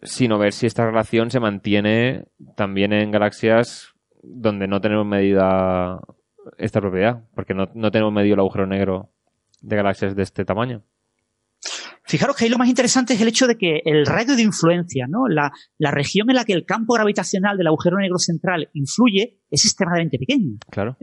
sino ver si esta relación se mantiene también en galaxias donde no tenemos medida esta propiedad, porque no, tenemos medido el agujero negro de galaxias de este tamaño. Fijaros que ahí lo más interesante es el hecho de que el radio de influencia, ¿no? La, la, región en la que el campo gravitacional del agujero negro central influye es extremadamente pequeño. Claro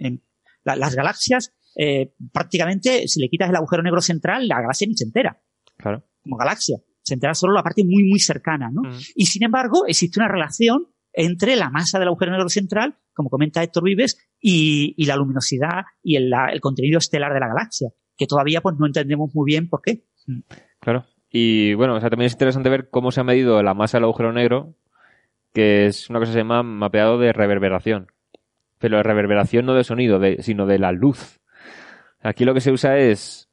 las galaxias, eh, prácticamente, si le quitas el agujero negro central, la galaxia ni se entera. Claro. Como galaxia. Se entera solo la parte muy, muy cercana, ¿no? Y sin embargo, existe una relación entre la masa del agujero negro central, como comenta Héctor Vives, y, la luminosidad y el, contenido estelar de la galaxia, que todavía pues no entendemos muy bien por qué. Mm. Claro. Y bueno, o sea, también es interesante ver cómo se ha medido la masa del agujero negro, que es una cosa que se llama mapeado de reverberación pero la reverberación no de sonido, sino de la luz. Aquí lo que se usa es,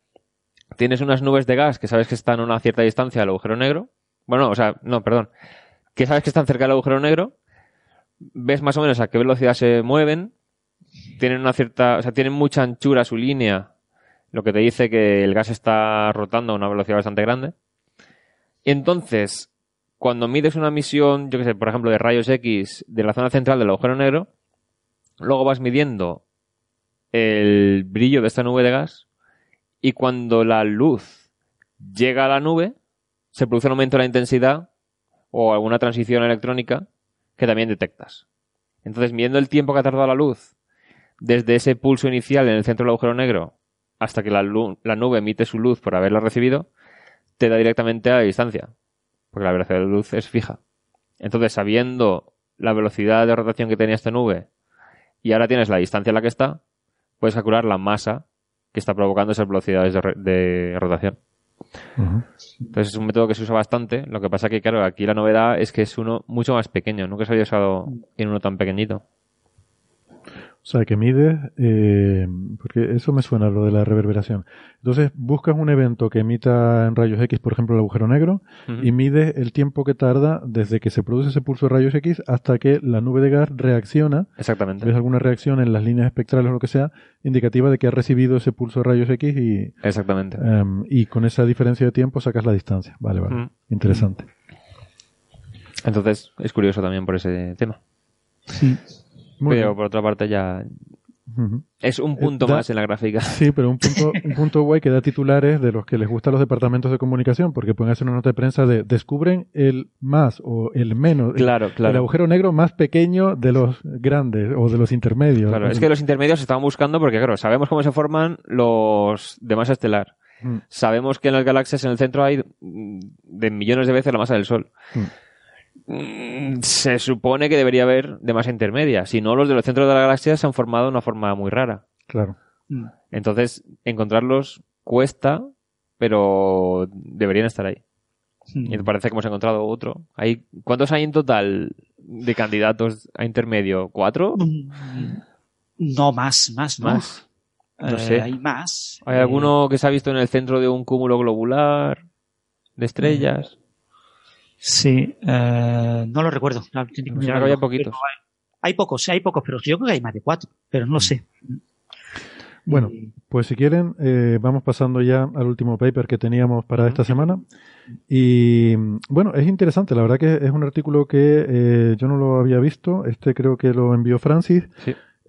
tienes unas nubes de gas que sabes que están a una cierta distancia del agujero negro. Bueno, o sea, no, perdón. Que sabes que están cerca del agujero negro. Ves más o menos a qué velocidad se mueven. Tienen una cierta, o sea, tienen mucha anchura su línea, lo que te dice que el gas está rotando a una velocidad bastante grande. Y entonces, cuando mides una misión, yo que sé, por ejemplo, de rayos X de la zona central del agujero negro, Luego vas midiendo el brillo de esta nube de gas y cuando la luz llega a la nube, se produce un aumento de la intensidad o alguna transición electrónica que también detectas. Entonces, midiendo el tiempo que ha tardado la luz desde ese pulso inicial en el centro del agujero negro hasta que la, la nube emite su luz por haberla recibido, te da directamente a la distancia, porque la velocidad de la luz es fija. Entonces, sabiendo la velocidad de rotación que tenía esta nube y ahora tienes la distancia en la que está, puedes calcular la masa que está provocando esas velocidades de, rotación. Entonces es un método que se usa bastante. Lo que pasa que, claro, aquí la novedad es que es uno mucho más pequeño. Nunca se había usado en uno tan pequeñito. O sea, que mides, eh, porque eso me suena lo de la reverberación. Entonces, buscas un evento que emita en rayos X, por ejemplo, el agujero negro, y mides el tiempo que tarda desde que se produce ese pulso de rayos X hasta que la nube de gas reacciona. Exactamente. Ves alguna reacción en las líneas espectrales o lo que sea, indicativa de que ha recibido ese pulso de rayos X y. Exactamente. Em, y con esa diferencia de tiempo sacas la distancia. Vale, vale. Interesante. Entonces, es curioso también por ese tema. Sí pero por otra parte ya es un punto eh, más en la gráfica. Sí, pero un punto, un punto guay que da titulares de los que les gustan los departamentos de comunicación, porque pueden hacer una nota de prensa de descubren el más o el menos, claro, el, agujero negro más pequeño de los grandes o de los intermedios. Claro, es que los intermedios se estaban buscando porque, claro, sabemos cómo se forman los de masa estelar. Sabemos que en las galaxias en el centro hay de millones de veces la masa del Sol. Mm, se supone que debería haber de masa intermedia. Si no, los de los centros de la galaxia se han formado de una forma muy rara. Claro. Mm. Entonces, encontrarlos cuesta, pero deberían estar ahí. Mm. Y parece que hemos encontrado otro. ¿Hay, ¿Cuántos hay en total de candidatos a intermedio? ¿Cuatro? No, más, más, más. No, eh, sé. Hay más. ¿Hay alguno que se ha visto en el centro de un cúmulo globular de estrellas? Sí, eh, no lo recuerdo. hay poquitos. Hay, pocos, hay pocos, pero yo creo que hay más de cuatro, pero no lo sé. Bueno, pues si quieren, eh, vamos pasando ya al último paper que teníamos para esta semana. Y bueno, es interesante, la verdad que es un artículo que eh, yo no lo había visto, este creo que lo envió Francis.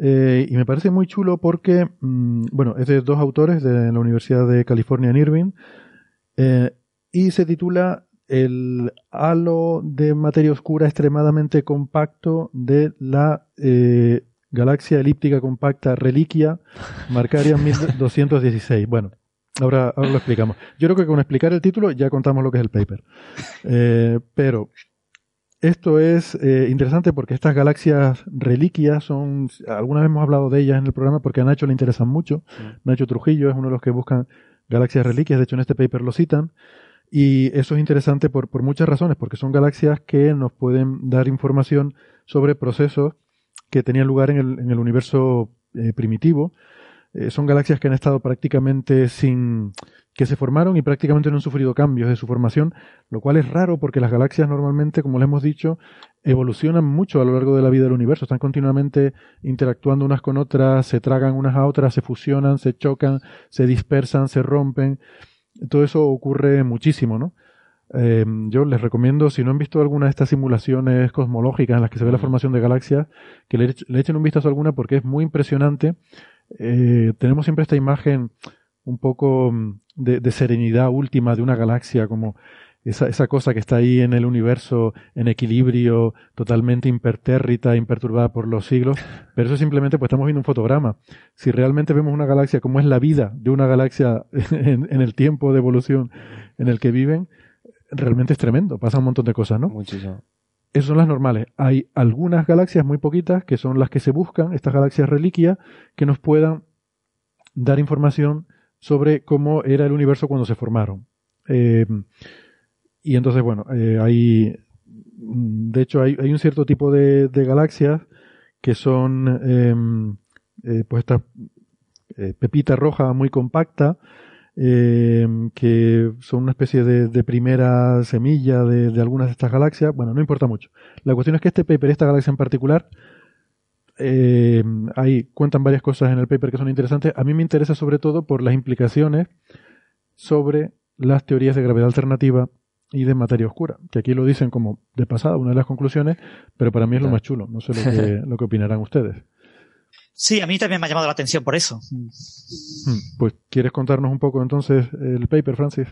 y me parece muy chulo porque, mm, bueno, es de dos autores de la Universidad de California en Irving. y se titula el halo de materia oscura extremadamente compacto de la eh, galaxia elíptica compacta Reliquia Marcaria 1216. Bueno, ahora, ahora, lo explicamos. Yo creo que con explicar el título ya contamos lo que es el paper. Eh, pero esto es eh, interesante porque estas galaxias reliquias son, alguna vez hemos hablado de ellas en el programa porque a Nacho le interesan mucho. Nacho Trujillo es uno de los que buscan galaxias reliquias, de hecho en este paper lo citan. Y eso es interesante por, por muchas razones, porque son galaxias que nos pueden dar información sobre procesos que tenían lugar en el, en el universo eh, primitivo. Eh, son galaxias que han estado prácticamente sin, que se formaron y prácticamente no han sufrido cambios de su formación, lo cual es raro porque las galaxias normalmente, como le hemos dicho, evolucionan mucho a lo largo de la vida del universo, están continuamente interactuando unas con otras, se tragan unas a otras, se fusionan, se chocan, se dispersan, se rompen todo eso ocurre muchísimo, ¿no? Eh, yo les recomiendo, si no han visto alguna de estas simulaciones cosmológicas en las que se ve la formación de galaxias, que le, echen un vistazo a alguna porque es muy impresionante. Eh, tenemos siempre esta imagen un poco mm, de, de, serenidad última de una galaxia, como esa, esa cosa que está ahí en el universo en equilibrio, totalmente impertérrita, imperturbada por los siglos, pero eso simplemente pues estamos viendo un fotograma. Si realmente vemos una galaxia como es la vida de una galaxia en, el tiempo de evolución en el que viven, realmente es tremendo, pasa un montón de cosas, ¿no? Muchísimo. Esas son las normales. Hay algunas galaxias muy poquitas que son las que se buscan, estas galaxias reliquias, que nos puedan dar información sobre cómo era el universo cuando se formaron. Eh, y entonces, bueno, eh, hay, mm, de hecho, hay, un cierto tipo de, de galaxias que son, em, eh, pues esta eh, pepita roja muy compacta, em, que son una especie de, primera semilla de, algunas de estas galaxias. Bueno, no importa mucho. La cuestión es que este paper, esta galaxia en particular, eh, ahí cuentan varias cosas en el paper que son interesantes. A mí me interesa sobre todo por las implicaciones sobre las teorías de gravedad alternativa y de materia oscura, que aquí lo dicen como de pasada, una de las conclusiones, pero para mí es lo más chulo, no sé lo que, lo que opinarán ustedes. Sí, a mí también me ha llamado la atención por eso. Hmm, pues, ¿quieres contarnos un poco entonces el paper, Francis?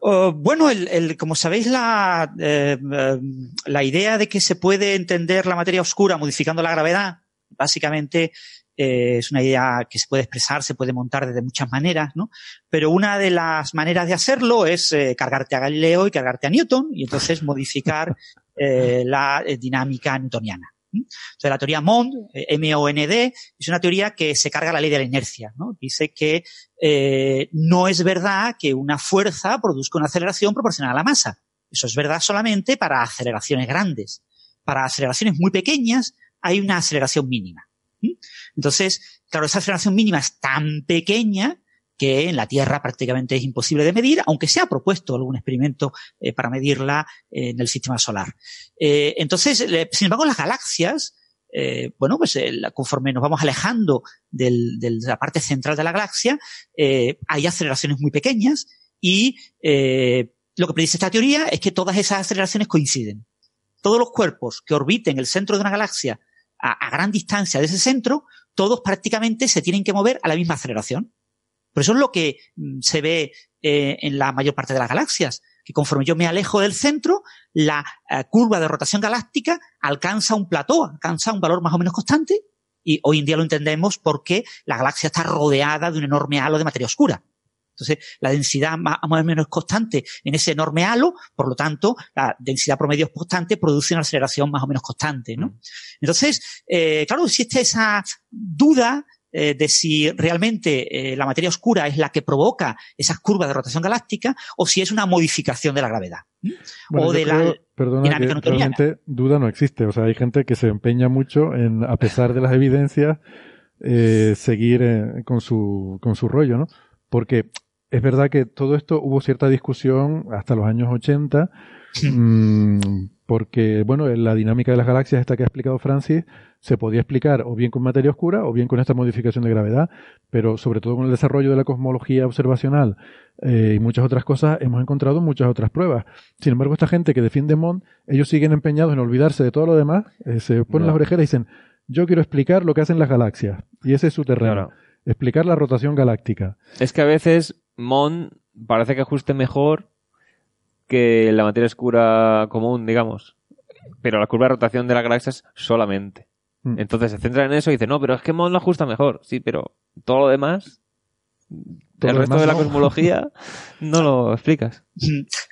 Oh, bueno, el, el, como sabéis, la, eh, eh, la idea de que se puede entender la materia oscura modificando la gravedad Básicamente eh, es una idea que se puede expresar, se puede montar de muchas maneras, ¿no? Pero una de las maneras de hacerlo es eh, cargarte a Galileo y cargarte a Newton y entonces modificar eh, la dinámica newtoniana. Entonces, la teoría MOND, M-O-N-D, es una teoría que se carga la ley de la inercia. ¿no? Dice que no es verdad que una fuerza produzca una aceleración proporcional a la masa. Eso es verdad solamente para aceleraciones grandes. Para aceleraciones muy pequeñas hay una aceleración mínima. Entonces, claro, esa aceleración mínima es tan pequeña que en la Tierra prácticamente es imposible de medir, aunque se ha propuesto algún experimento eh, para medirla en el sistema solar. Eh, entonces, sin embargo, las galaxias, eh, bueno, pues conforme nos vamos alejando de la parte central de la galaxia, hay aceleraciones muy pequeñas y lo que predice esta teoría es que todas esas aceleraciones coinciden. Todos los cuerpos que orbiten el centro de una galaxia a, gran distancia de ese centro, todos prácticamente se tienen que mover a la misma aceleración. Por eso es lo que mm, se ve eh, en la mayor parte de las galaxias, que conforme yo me alejo del centro, la eh, curva de rotación galáctica alcanza un plató, alcanza un valor más o menos constante, y hoy en día lo entendemos porque la galaxia está rodeada de un enorme halo de materia oscura. Entonces, la densidad más, o menos constante en ese enorme halo, por lo tanto, la densidad promedio constante produce una aceleración más o menos constante, ¿no? Entonces, eh, claro, existe esa duda eh, de si realmente eh, la materia oscura es la que provoca esas curvas de rotación galáctica o si es una modificación de la gravedad. o de la dinámica que Realmente duda no existe. O sea, hay gente que se empeña mucho en, a pesar de las evidencias, seguir con su, con su rollo, ¿no? Porque es verdad que todo esto hubo cierta discusión hasta los años 80, mmm, porque, bueno, la dinámica de las galaxias, esta que ha explicado Francis, se podía explicar o bien con materia oscura o bien con esta modificación de gravedad, pero sobre todo con el desarrollo de la cosmología observacional eh, y muchas otras cosas, hemos encontrado muchas otras pruebas. Sin embargo, esta gente que defiende Mond, ellos siguen empeñados en olvidarse de todo lo demás, eh, se ponen las orejeras y dicen, yo quiero explicar lo que hacen las galaxias, y ese es su terreno. Explicar la rotación galáctica. Es que a veces Mon parece que ajuste mejor que la materia oscura común, digamos. Pero la curva de rotación de las galaxias solamente. Mm. Entonces se centra en eso y dice, no, pero es que Mon lo ajusta mejor. Sí, pero todo lo demás el resto de la cosmología no lo explicas.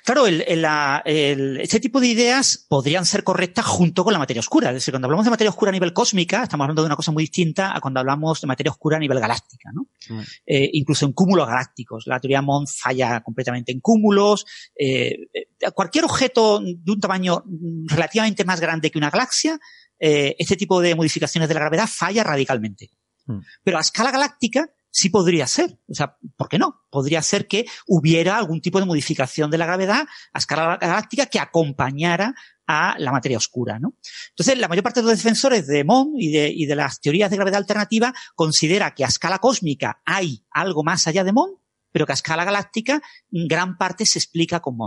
Claro, el, este tipo de ideas podrían ser correctas junto con la materia oscura. Es decir, cuando hablamos de materia oscura a nivel cósmica, estamos hablando de una cosa muy distinta a cuando hablamos de materia oscura a nivel galáctica, ¿no? Mm. Eh, incluso en cúmulos galácticos. La teoría Mond falla completamente en cúmulos. Eh, eh, cualquier objeto de un tamaño relativamente más grande que una galaxia, este tipo de modificaciones de la gravedad falla radicalmente. Mm. Pero a escala galáctica, sí podría ser. O sea, ¿por qué no? Podría ser que hubiera algún tipo de modificación de la gravedad a escala galáctica que acompañara a la materia oscura, ¿no? Entonces, la mayor parte de los defensores de Mond y de, las teorías de gravedad alternativa considera que a escala cósmica hay algo más allá de Mond, pero que a escala galáctica gran parte se explica con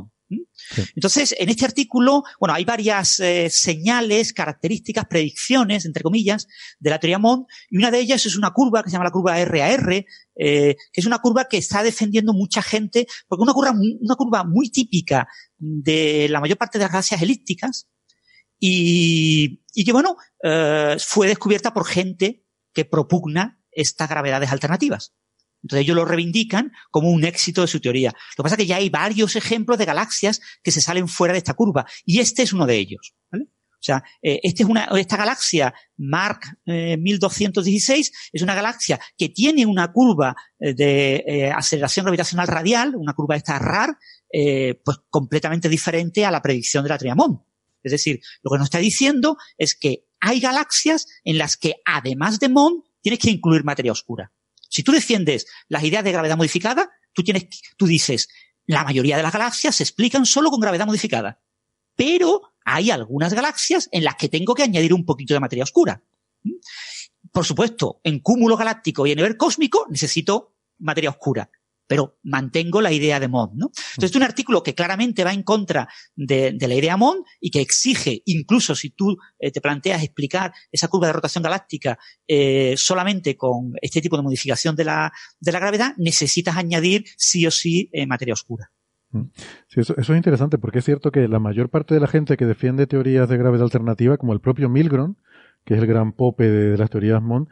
Entonces, en este artículo, bueno, hay varias eh, señales, características, predicciones, entre comillas, de la teoría Mond, y una de ellas es una curva que se llama la curva RAR, eh, que es una curva que está defendiendo mucha gente, porque es una curva, una curva muy típica de la mayor parte de las galaxias elípticas, y, y que, bueno, eh, fue descubierta por gente que propugna estas gravedades alternativas. Entonces ellos lo reivindican como un éxito de su teoría. Lo que pasa es que ya hay varios ejemplos de galaxias que se salen fuera de esta curva y este es uno de ellos. O sea, eh, este esta galaxia Mark 1216 eh, es una galaxia que tiene una curva eh, de aceleración gravitacional radial, una curva esta RAR, pues completamente diferente a la predicción de la Triamond. Es decir, lo que nos está diciendo es que hay galaxias en las que además de MON tienes que incluir materia oscura. Si tú defiendes las ideas de gravedad modificada, tú tienes, tú dices, la mayoría de las galaxias se explican solo con gravedad modificada. Pero hay algunas galaxias en las que tengo que añadir un poquito de materia oscura. Por supuesto, en cúmulo galáctico y a nivel cósmico necesito materia oscura pero mantengo la idea de Mond, ¿no? Entonces, es un artículo que claramente va en contra de, la idea Mond y que exige, incluso si tú eh, te planteas explicar esa curva de rotación galáctica eh, solamente con este tipo de modificación de la, de la gravedad, necesitas añadir sí o sí eh, materia oscura. Mm. Sí, eso, es interesante porque es cierto que la mayor parte de la gente que defiende teorías de gravedad alternativa, como el propio Milgrom, que es el gran pope de, las teorías Mon,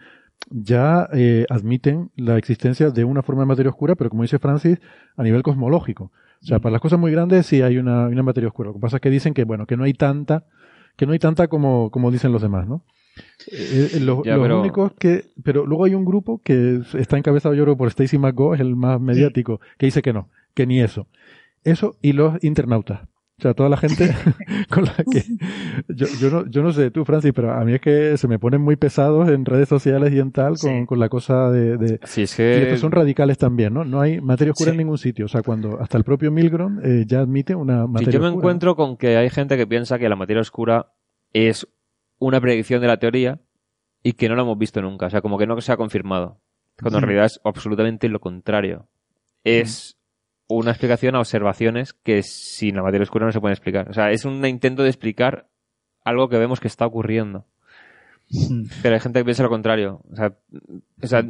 ya eh, admiten la existencia de una forma de materia oscura, pero como dice Francis, a nivel cosmológico. O sea, para las cosas muy grandes sí hay una, una materia oscura. Lo que pasa es que dicen que, bueno, que no hay tanta, que no hay tanta como, como dicen los demás, ¿no? Eh, eh, los, únicos que, pero luego hay un grupo que está encabezado yo creo por Stacy McGo, es el más mediático, que dice que no, que ni eso. Eso y los internautas. O sea, toda la gente con la que... Yo, yo, no, yo no sé tú, Francis, pero a mí es que se me ponen muy pesados en redes sociales y en tal con, con la cosa de... de sí, es que... son radicales también, ¿no? No hay materia oscura en ningún sitio. O sea, cuando hasta el propio Milgrom eh, ya admite una materia yo me encuentro con que hay gente que piensa que la materia oscura es una predicción de la teoría y que no la hemos visto nunca. O sea, como que no se ha confirmado. Cuando en realidad es absolutamente lo contrario. Es una explicación a observaciones que sin la materia oscura no se pueden explicar. O sea, es un intento de explicar algo que vemos que está ocurriendo. Pero hay gente que piensa lo contrario. O sea, o sea,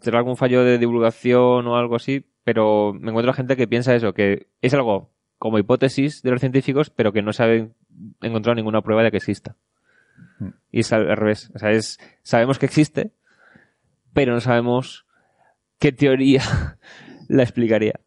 será algún fallo de divulgación o algo así, pero me encuentro gente que piensa eso, que es algo como hipótesis de los científicos, pero que no saben encontrar ninguna prueba de que exista. Hmm. Y es al revés. O sea, es, sabemos que existe, pero no sabemos qué teoría la explicaría.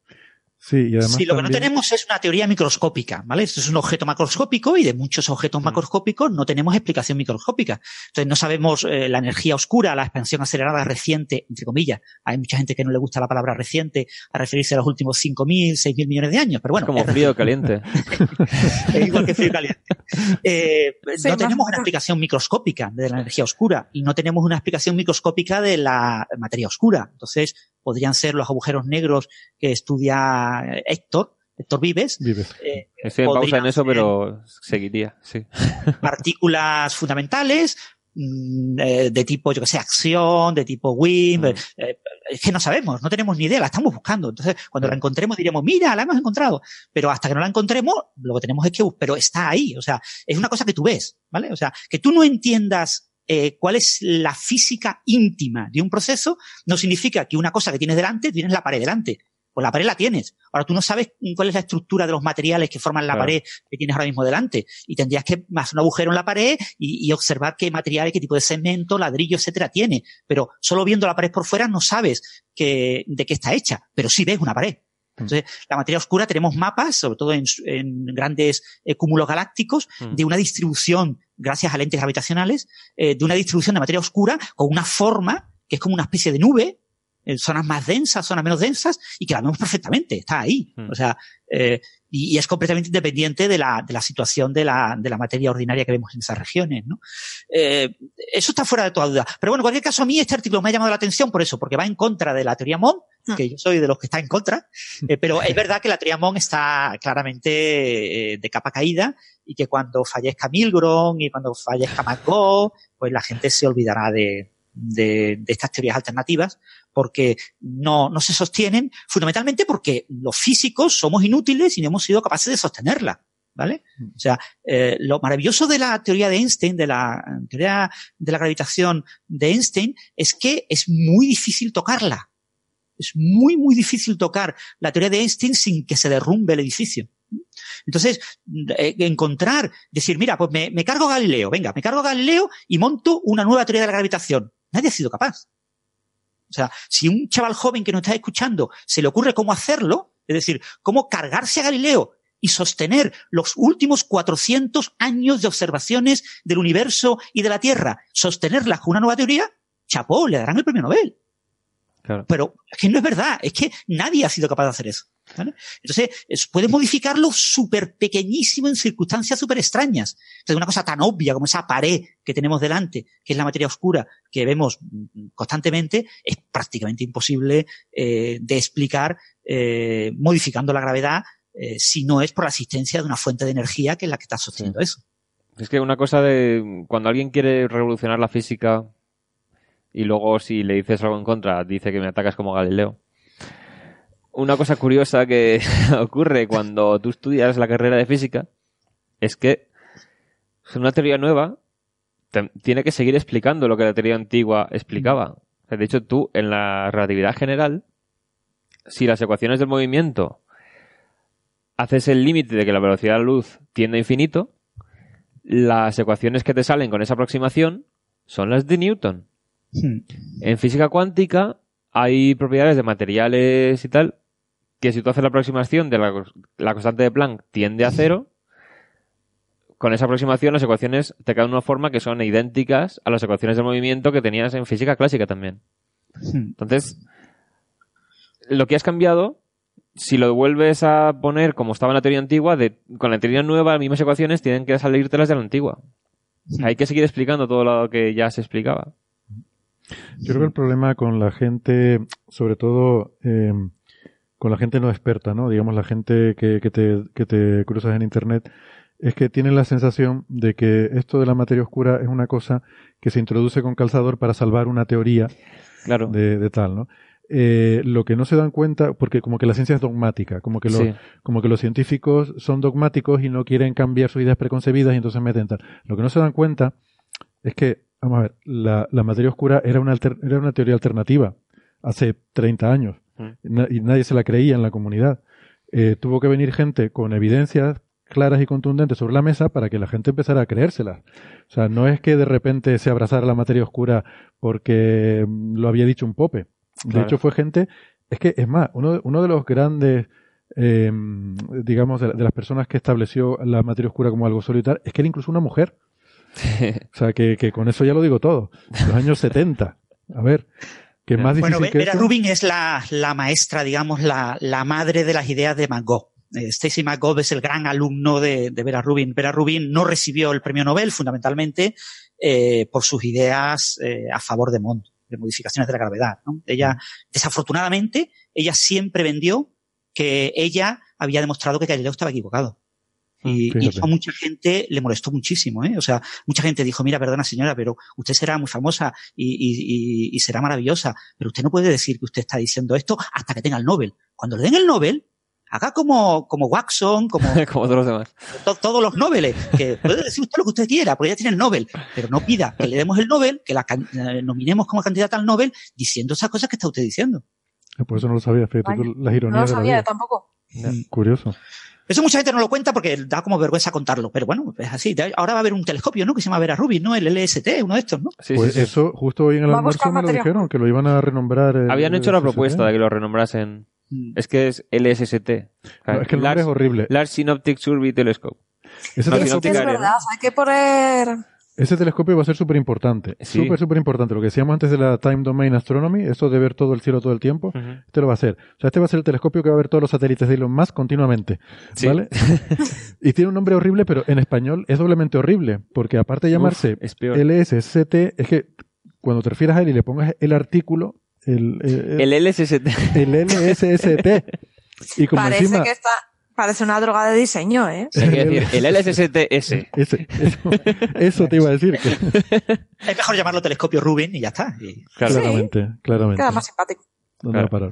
Sí, y además lo que no tenemos es una teoría microscópica, ¿vale? Esto es un objeto macroscópico y de muchos objetos mm. macroscópicos no tenemos explicación microscópica. Entonces no sabemos eh, la energía oscura, la expansión acelerada reciente, entre comillas. Hay mucha gente que no le gusta la palabra reciente a referirse a los últimos 5.000, 6.000 millones de años, pero bueno. Es como frío caliente. es igual que frío caliente. Eh, no tenemos una explicación microscópica de la energía oscura y no tenemos una explicación microscópica de la materia oscura. Entonces, podrían ser los agujeros negros que estudia Héctor, Héctor Vives. Vives. Eh, Estoy en pausa en eso, pero seguiría, sí. Partículas fundamentales, mm, eh, de tipo, yo que sé, acción, de tipo WIM, mm. eh, es que no sabemos, no tenemos ni idea, la estamos buscando. Entonces, cuando la encontremos diremos, mira, la hemos encontrado. Pero hasta que no la encontremos, lo que tenemos es que, pero está ahí. O sea, es una cosa que tú ves, ¿vale? O sea, que tú no entiendas eh, cuál es la física íntima de un proceso, no significa que una cosa que tienes delante, tienes la pared delante. Pues la pared la tienes. Ahora tú no sabes cuál es la estructura de los materiales que forman la pared que tienes ahora mismo delante. Y tendrías que hacer un agujero en la pared y, observar qué materiales, qué tipo de cemento, ladrillo, etcétera tiene. Pero solo viendo la pared por fuera no sabes que, de qué está hecha. Pero sí ves una pared. Mm. Entonces, la materia oscura tenemos mapas, sobre todo en, grandes eh, cúmulos galácticos, mm. de una distribución, gracias a lentes gravitacionales, eh, de una distribución de materia oscura con una forma que es como una especie de nube, zonas más densas, zonas menos densas, y que la vemos perfectamente, está ahí. Hmm. O sea, eh, y, es completamente independiente de la, de la situación de la, de la materia ordinaria que vemos en esas regiones, ¿no? Eh, eso está fuera de toda duda. Pero bueno, en cualquier caso, a mí este artículo me ha llamado la atención por eso, porque va en contra de la teoría Mon, hmm. que yo soy de los que está en contra, eh, pero es verdad que la teoría Mon está claramente eh, de capa caída y que cuando fallezca Milgrom y cuando fallezca McGo, pues la gente se olvidará de, de, de, estas teorías alternativas porque no, no se sostienen, fundamentalmente porque los físicos somos inútiles y no hemos sido capaces de sostenerla. ¿Vale? O sea, eh, lo maravilloso de la teoría de Einstein, de la teoría de la gravitación de Einstein, es que es muy difícil tocarla. Es muy, muy difícil tocar la teoría de Einstein sin que se derrumbe el edificio. Entonces, eh, encontrar, decir, mira, pues me, me, cargo Galileo, venga, me cargo Galileo y monto una nueva teoría de la gravitación. Nadie ha sido capaz. O sea, si un chaval joven que nos está escuchando se le ocurre cómo hacerlo, es decir, cómo cargarse a Galileo y sostener los últimos 400 años de observaciones del universo y de la Tierra, sostenerlas con una nueva teoría, chapó, le darán el premio Nobel. Pero es que no es verdad, es que nadie ha sido capaz de hacer eso. Entonces, puede modificarlo súper pequeñísimo en circunstancias súper extrañas. Entonces, una cosa tan obvia como esa pared que tenemos delante, que es la materia oscura que vemos constantemente, es prácticamente imposible eh, de explicar eh, modificando la gravedad eh, si no es por la existencia de una fuente de energía que es la que está sosteniendo eso. Es que una cosa de cuando alguien quiere revolucionar la física y luego si le dices algo en contra dice que me atacas como Galileo una cosa curiosa que ocurre cuando tú estudias la carrera de física es que una teoría nueva tiene que seguir explicando lo que la teoría antigua explicaba. De hecho, tú en la relatividad general, si las ecuaciones del movimiento haces el límite de que la velocidad de la luz tiende a infinito, las ecuaciones que te salen con esa aproximación son las de Newton. Hmm. En física cuántica hay propiedades de materiales y tal que si tú haces la aproximación de la, constante de Planck tiende a cero, con esa aproximación las ecuaciones te quedan de una forma que son idénticas a las ecuaciones de movimiento que tenías en física clásica también. Hmm. Entonces, lo que has cambiado, si lo vuelves a poner como estaba en la teoría antigua, de, con la teoría nueva, las mismas ecuaciones tienen que salirte las de la antigua. Hmm. Hay que seguir explicando todo lo que ya se explicaba. Yo creo que el problema con la gente, sobre todo eh, con la gente no experta, ¿no? Digamos la gente que, que, te, que te cruzas en Internet, es que tienen la sensación de que esto de la materia oscura es una cosa que se introduce con calzador para salvar una teoría claro. de, de tal, ¿no? Eh, lo que no se dan cuenta, porque como que la ciencia es dogmática, como que, los, como que los científicos son dogmáticos y no quieren cambiar sus ideas preconcebidas y entonces meten tal. Lo que no se dan cuenta es que, vamos a ver, la, la materia oscura era una, era una teoría alternativa hace 30 años mm. y nadie se la creía en la comunidad. Eh, tuvo que venir gente con evidencias claras y contundentes sobre la mesa para que la gente empezara a creérselas. O sea, no es que de repente se abrazara la materia oscura porque mm, lo había dicho un pope. De hecho, fue gente, es que, es más, uno, uno de los grandes, eh, digamos, de, las personas que estableció la materia oscura como algo solitar, es que era incluso una mujer. o sea, que, que, con eso ya lo digo todo. Los años 70. A ver. Que más bueno, Vera Rubin es la, la maestra, digamos, la, la, madre de las ideas de Van Gogh. Eh, Stacy McGough es el gran alumno de, de, Vera Rubin. Vera Rubin no recibió el premio Nobel fundamentalmente eh, por sus ideas eh, a favor de Montt de modificaciones de la gravedad. ¿no? Ella, desafortunadamente, ella siempre vendió que ella había demostrado que Galileo estaba equivocado. Y, y, eso a mucha gente le molestó muchísimo, ¿eh? O sea, mucha gente dijo, mira, perdona señora, pero usted será muy famosa y, y, y, será maravillosa, pero usted no puede decir que usted está diciendo esto hasta que tenga el Nobel. Cuando le den el Nobel, Haga como, como Watson, como, como todos los demás. todos los Nobel, que puede decir usted lo que usted quiera, porque ya tiene el Nobel, pero no pida que le demos el Nobel, que la eh, nominemos como candidata al Nobel, diciendo esas cosas que está usted diciendo. Ah, por eso no lo sabía, fíjate, las ironías. No lo sabía, tampoco. Mm. Curioso. Eso mucha gente no lo cuenta porque da como vergüenza contarlo, pero bueno, es así. Ahora va a haber un telescopio, ¿no? Que se llama Vera Rubin, ¿no? El LST, uno de estos, ¿no? Sí, pues eso, justo hoy en el almuerzo me lo dijeron, que lo iban a renombrar. Habían hecho la propuesta de que lo renombrasen. Mm. Es que es LSST. es que el es horrible. Large Synoptic Survey Telescope. Ese es verdad, hay que poner... Ese telescopio va a ser súper importante. Súper, súper importante. Lo que decíamos antes de la Time Domain Astronomy, esto de ver todo el cielo todo el tiempo, este lo va a hacer. O sea, este va a ser el telescopio que va a ver todos los satélites de Elon Musk continuamente. ¿Vale? y tiene un nombre horrible, pero en español es doblemente horrible. Porque aparte de llamarse LSST, es que cuando te refieras a él y le pongas el artículo, el, el, el LSST. El LSST. Y como Parece que está, parece una droga de diseño, ¿eh? Hay que decir, el LSST-S. Eso, eso, te iba a decir. Que... Es mejor llamarlo telescopio Rubin y ya está. Claramente, claramente. Queda más simpático. ¿Dónde a parar?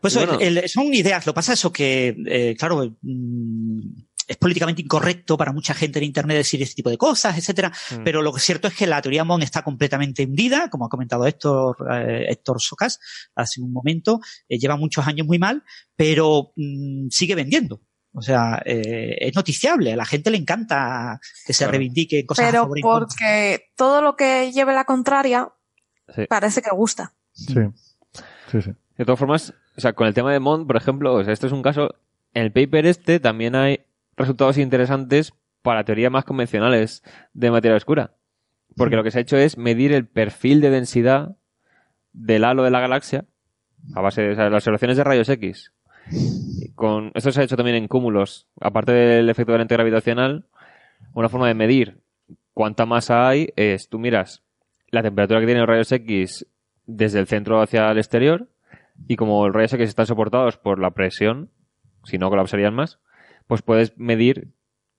Pues bueno. el, son ideas. Lo pasa eso que, eh, claro, mmm, es políticamente incorrecto para mucha gente en Internet decir este tipo de cosas, etcétera. Mm. Pero lo cierto es que la teoría Mon está completamente hundida, como ha comentado Héctor, eh, Héctor Socas hace un momento. Eh, lleva muchos años muy mal, pero mm, sigue vendiendo. O sea, eh, es noticiable. A la gente le encanta que se reivindique cosas Pero porque todo lo que lleve la contraria parece que gusta. Sí. sí, sí. De todas formas, o sea, con el tema de Mont, por ejemplo, o sea, este es un caso. En el paper este también hay resultados interesantes para teorías más convencionales de materia oscura. Porque lo que se ha hecho es medir el perfil de densidad del halo de la galaxia a base de las observaciones de rayos X. Con, esto se ha hecho también en cúmulos. Aparte del efecto de lente gravitacional, una forma de medir cuánta masa hay es, tú miras la temperatura que tienen los rayos X desde el centro hacia el exterior y como los rayos X están soportados por la presión, si no colapsarían más, pues puedes medir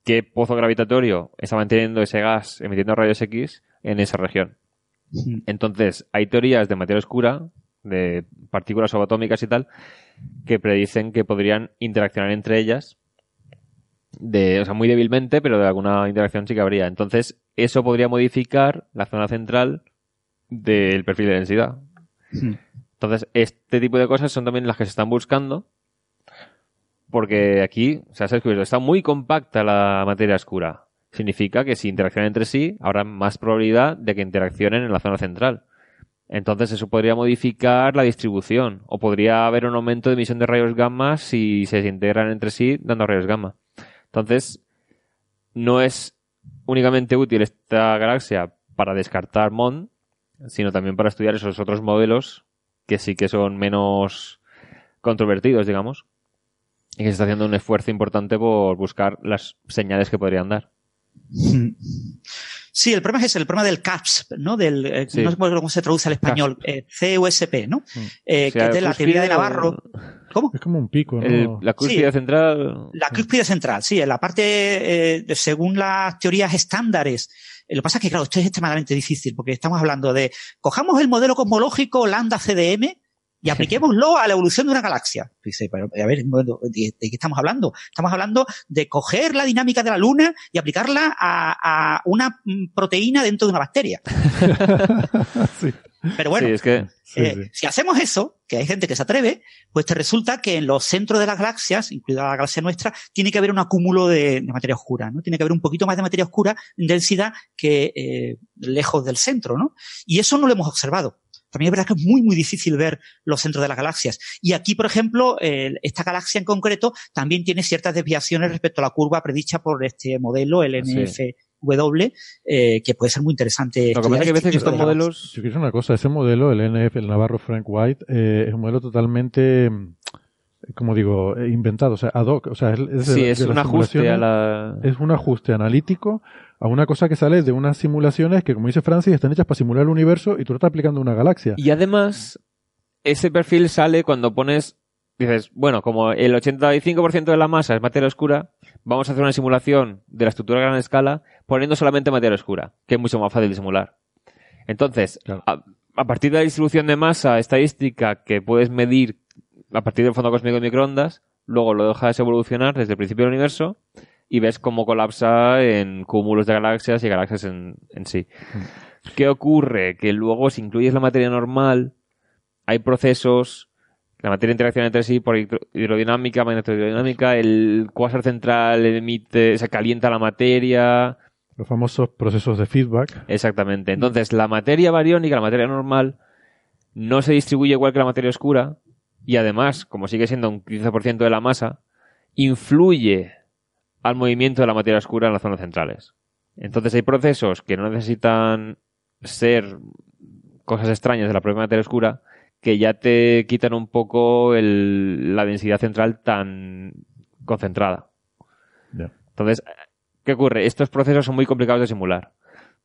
qué pozo gravitatorio está manteniendo ese gas emitiendo rayos X en esa región. Entonces, hay teorías de materia oscura, de partículas subatómicas y tal, que predicen que podrían interaccionar entre ellas, de, o sea, muy débilmente, pero de alguna interacción sí que habría. Entonces, eso podría modificar la zona central del perfil de densidad. Entonces, este tipo de cosas son también las que se están buscando porque aquí, o sea, se ha descubierto, está muy compacta la materia oscura. significa que si interaccionan entre sí, habrá más probabilidad de que interaccionen en la zona central. Entonces eso podría modificar la distribución o podría haber un aumento de emisión de rayos gamma si se integran entre sí dando rayos gamma. Entonces no es únicamente útil esta galaxia para descartar MON, sino también para estudiar esos otros modelos que sí que son menos controvertidos, digamos, y que se está haciendo un esfuerzo importante por buscar las señales que podrían dar. Sí, el problema es el problema del CAPS, ¿no? Del, eh, No sé cómo se traduce al español, eh, CUSP, ¿no? Mm. Eh, que es de la teoría de Navarro. ¿Cómo? Es como un pico, ¿no? la cúspide central. La cúspide central, sí, en la parte, según las teorías estándares, lo que pasa es que, claro, esto es extremadamente difícil porque estamos hablando de, cojamos el modelo cosmológico lambda CDM y apliquémoslo a la evolución de una galaxia. Dice, pero a ver, ¿de, qué estamos hablando? Estamos hablando de coger la dinámica de la Luna y aplicarla a, una mm, proteína dentro de una bacteria. Pero bueno, eh, si hacemos eso, que hay gente que se atreve, pues te resulta que en los centros de las galaxias, incluida la galaxia nuestra, tiene que haber un acúmulo de, materia oscura, ¿no? Tiene que haber un poquito más de materia oscura en densidad que eh, lejos del centro, ¿no? Y eso no lo hemos observado. También es verdad que es muy, muy difícil ver los centros de las galaxias. Y aquí, por ejemplo, esta galaxia en concreto también tiene ciertas desviaciones respecto a la curva predicha por este modelo, el NFW, eh, que puede ser muy interesante. Lo que pasa es que a veces que estos modelos... Yo quiero una cosa, ese modelo, el NF, el Navarro Frank White, eh, es un modelo totalmente como digo, eh, inventado, o sea, ad hoc, o sea, es, sí, es un ajuste a la... Es un ajuste analítico a una cosa que sale de unas simulaciones que, como dice Francis, están hechas para simular el universo y tú lo estás aplicando a una galaxia. Y además, ese perfil sale cuando pones, dices, bueno, como el 85% de la masa es materia oscura, vamos a hacer una simulación de la estructura a gran escala poniendo solamente materia oscura, que es mucho más fácil de simular. Entonces, a, a partir de la distribución de masa estadística que puedes medir a partir del fondo cósmico de microondas, luego lo dejas evolucionar desde el principio del universo y ves cómo colapsa en cúmulos de galaxias y galaxias en, sí. Mm. ¿Qué ocurre? Que luego si incluyes la materia normal, hay procesos, la materia interacciona entre sí por hidrodinámica, magnetodinámica, el cuásar central emite, se calienta la materia. Los famosos procesos de feedback. Exactamente. Entonces, la materia bariónica, la materia normal, no se distribuye igual que la materia oscura, y además, como sigue siendo un 15% de la masa, influye al movimiento de la materia oscura en las zonas centrales. Entonces hay procesos que no necesitan ser cosas extrañas de la propia materia oscura que ya te quitan un poco la densidad central tan concentrada. Entonces, ¿qué ocurre? Estos procesos son muy complicados de simular.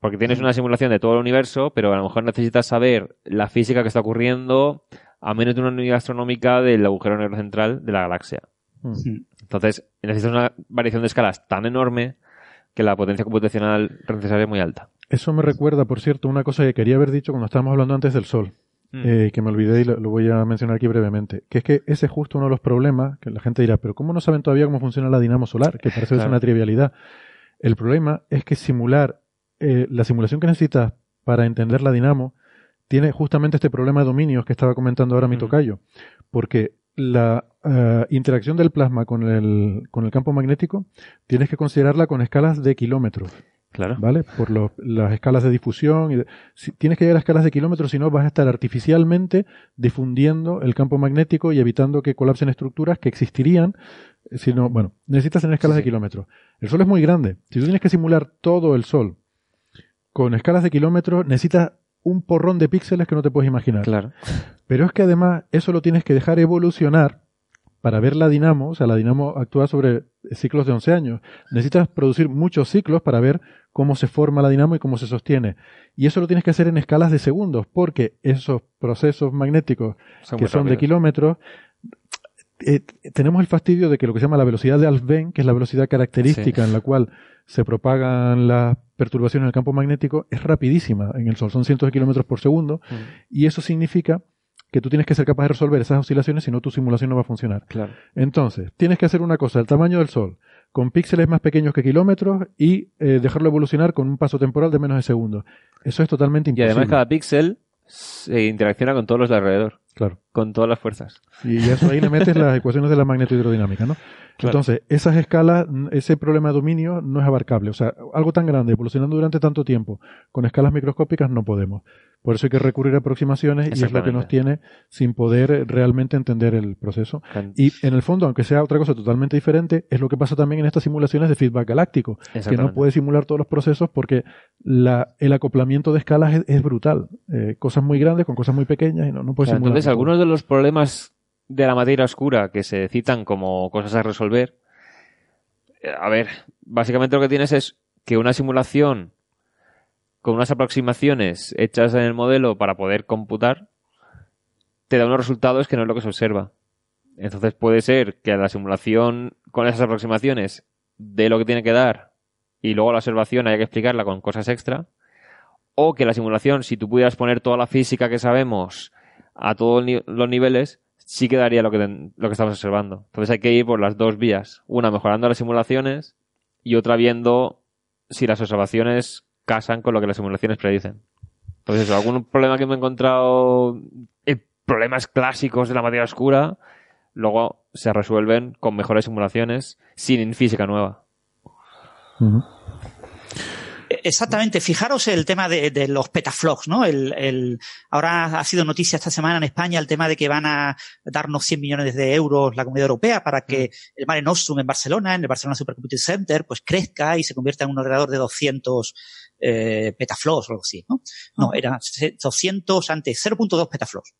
Porque tienes una simulación de todo el universo, pero a lo mejor necesitas saber la física que está ocurriendo a menos de una unidad astronómica del agujero negro central de la galaxia. Hmm. Entonces, necesitas una variación de escalas tan enorme que la potencia computacional necesaria es muy alta. Eso me recuerda, por cierto, una cosa que quería haber dicho cuando estábamos hablando antes del Sol, hmm. eh, que me olvidé y lo, voy a mencionar aquí brevemente, que es que ese es justo uno de los problemas que la gente dirá, pero ¿cómo no saben todavía cómo funciona la dinamo solar? Que parece ser una trivialidad. El problema es que simular, eh, la simulación que necesitas para entender la dinamo tiene justamente este problema de dominios que estaba comentando ahora mi tocayo, porque la eh, interacción del plasma con el, con el campo magnético tienes que considerarla con escalas de kilómetros. Claro. ¿Vale? Por las escalas de difusión. Y si, tienes que llegar a escalas de kilómetros, si no, vas a estar artificialmente difundiendo el campo magnético y evitando que colapsen estructuras que existirían. Eh, si no, bueno, necesitas tener escalas de kilómetros. El Sol es muy grande. Si tú tienes que simular todo el Sol con escalas de kilómetros, necesitas un porrón de píxeles que no te puedes imaginar. Claro. Pero es que además eso lo tienes que dejar evolucionar para ver la dinamo, o sea, la dinamo actúa sobre ciclos de 11 años. Necesitas producir muchos ciclos para ver cómo se forma la dinamo y cómo se sostiene. Y eso lo tienes que hacer en escalas de segundos, porque esos procesos magnéticos que son de kilómetros, eh, tenemos el fastidio de que lo que se llama la velocidad de Alfvén, que es la velocidad característica en la cual se propagan las perturbaciones en el campo magnético, es rapidísima en el Sol, son cientos de kilómetros por segundo, mm. y eso significa que tú tienes que ser capaz de resolver esas oscilaciones, si no tu simulación no va a funcionar. Claro. Entonces, tienes que hacer una cosa, el tamaño del Sol, con píxeles más pequeños que kilómetros y eh, dejarlo evolucionar con un paso temporal de menos de segundos. Eso es totalmente imposible. Y además cada píxel se interacciona con todos los de alrededor. Claro. Con todas las fuerzas. Y eso ahí le metes las ecuaciones de la magnetohidrodinámica, ¿no? Entonces, esas escalas, ese problema de dominio no es abarcable. O sea, algo tan grande, evolucionando durante tanto tiempo, con escalas microscópicas no podemos. Por eso hay que recurrir a aproximaciones y es lo que nos tiene sin poder realmente entender el proceso. Y en el fondo, aunque sea otra cosa totalmente diferente, es lo que pasa también en estas simulaciones de feedback galáctico, que no puede simular todos los procesos porque la, el acoplamiento de escalas es, brutal. Eh, cosas muy grandes con cosas muy pequeñas y no, no puede simular. Entonces, algunos de los problemas de la materia oscura que se citan como cosas a resolver, eh, a ver, básicamente lo que tienes es que una simulación con unas aproximaciones hechas en el modelo para poder computar, te da unos resultados que no es lo que se observa. Entonces puede ser que la simulación con esas aproximaciones dé lo que tiene que dar y luego la observación haya que explicarla con cosas extra, o que la simulación, si tú pudieras poner toda la física que sabemos a todos los niveles, sí que daría lo que, lo que estamos observando. Entonces hay que ir por las dos vías. Una mejorando las simulaciones y otra viendo si las observaciones casan con lo que las simulaciones predicen. Entonces, algún problema que me he encontrado, eh, problemas clásicos de la materia oscura, luego se resuelven con mejores simulaciones sin física nueva. Exactamente, fijaros el tema de, los petaflops, ¿no? El, ahora ha sido noticia esta semana en España el tema de que van a darnos 100 millones de euros la Comunidad Europea para que mm. el Mare Nostrum en Barcelona, en el Barcelona Supercomputing Center, pues crezca y se convierta en un alrededor de 200 eh, petaflops o algo así, ¿no? No, ah. era 200 antes, 0.2 petaflops.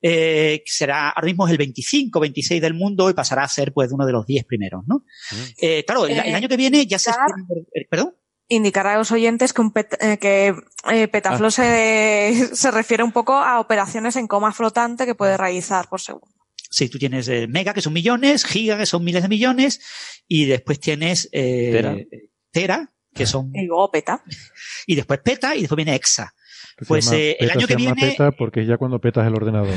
Eh, será, ahora mismo es el 25, 26 del mundo y pasará a ser pues uno de los 10 primeros, ¿no? Mm. Eh, claro, el, año que viene ya se... ¿Perdón? Indicar a los oyentes que, un eh, que eh, petaflow se, se, refiere un poco a operaciones en coma flotante que puede realizar por segundo. Sí, tú tienes eh, mega, que son millones, giga, que son miles de millones, y después tienes tera. que son... Y luego peta. Y después peta, y después viene exa. Pues el año que viene. Peta porque ya cuando petas el ordenador.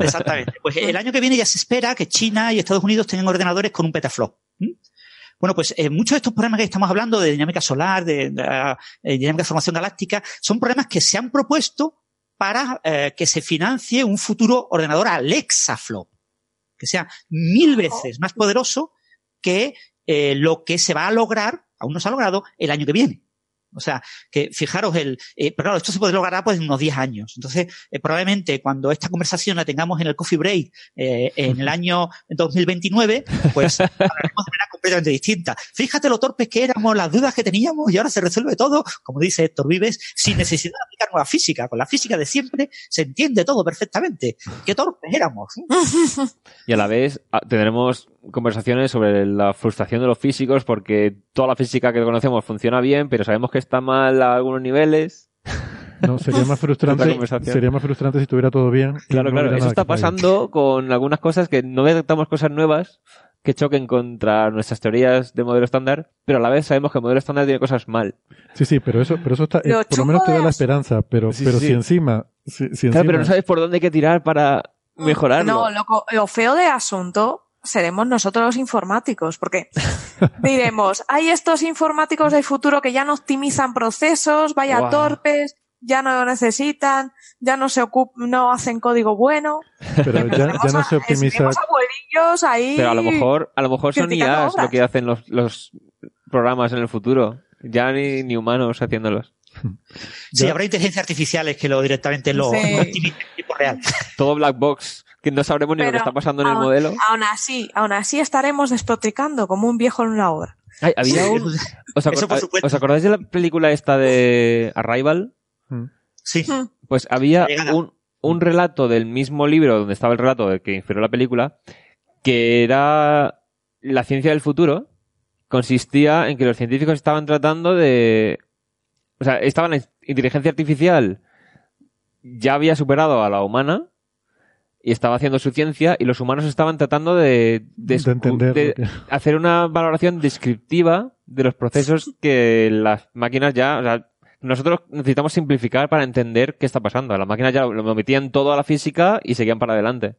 Exactamente. Pues el año que viene ya se espera que China y Estados Unidos tengan ordenadores con un petaflow. Bueno, pues eh, muchos de estos problemas que estamos hablando de dinámica solar, de, eh, dinámica de formación galáctica, son problemas que se han propuesto para eh, que se financie un futuro ordenador Alexaflop, que sea mil veces más poderoso que lo que se va a lograr, aún no se ha logrado, el año que viene. O sea, que fijaros el, eh, pero claro, esto se puede lograr pues en unos 10 años. Entonces, eh, probablemente cuando esta conversación la tengamos en el Coffee Break eh, en el año 2029, pues hablaremos de manera completamente distinta. Fíjate lo torpes que éramos, las dudas que teníamos y ahora se resuelve todo, como dice Héctor Vives, sin necesidad de aplicar nueva física. Con la física de siempre se entiende todo perfectamente. Qué torpes éramos. Y a la vez ah, tendremos conversaciones sobre la frustración de los físicos porque toda la física que conocemos funciona bien, pero sabemos que está mal a algunos niveles. No, sería más frustrante, sería más frustrante si estuviera todo bien. Claro, claro, eso está pasando con algunas cosas que no detectamos cosas nuevas que choquen contra nuestras teorías de modelo estándar, pero a la vez sabemos que el modelo estándar tiene cosas mal. Sí, sí, pero eso, pero eso está, eh, por lo menos te da la esperanza, pero, pero si encima, si, Claro, pero no sabes por dónde hay que tirar para mejorarlo. No, lo, lo feo de asunto seremos nosotros los informáticos, porque diremos, hay estos informáticos del futuro que ya no optimizan procesos, vaya torpes, ya no lo necesitan, ya no se ocupan, no hacen código bueno. Pero ya, no se optimiza. ahí. Pero a lo mejor, a lo mejor son IAs lo que hacen los, los programas en el futuro. Ya ni, ni humanos haciéndolos. Sí, habrá inteligencias artificiales que lo directamente lo, en tiempo real. Todo black box que no sabremos ni lo que está pasando en el modelo. Aún así, aún así estaremos despotricando como un viejo en una obra. había un... ¿Os, acordáis de la película esta de Arrival? Mm. Sí. Mm. Pues había un, un relato del mismo libro donde estaba el relato de que inspiró la película, que era la ciencia del futuro, consistía en que los científicos estaban tratando de... O sea, estaban la inteligencia artificial ya había superado a la humana y estaba haciendo su ciencia y los humanos estaban tratando de, hacer una valoración descriptiva de los procesos que las máquinas ya, o sea, nosotros necesitamos simplificar para entender qué está pasando. Las máquinas ya lo metían todo a la física y seguían para adelante.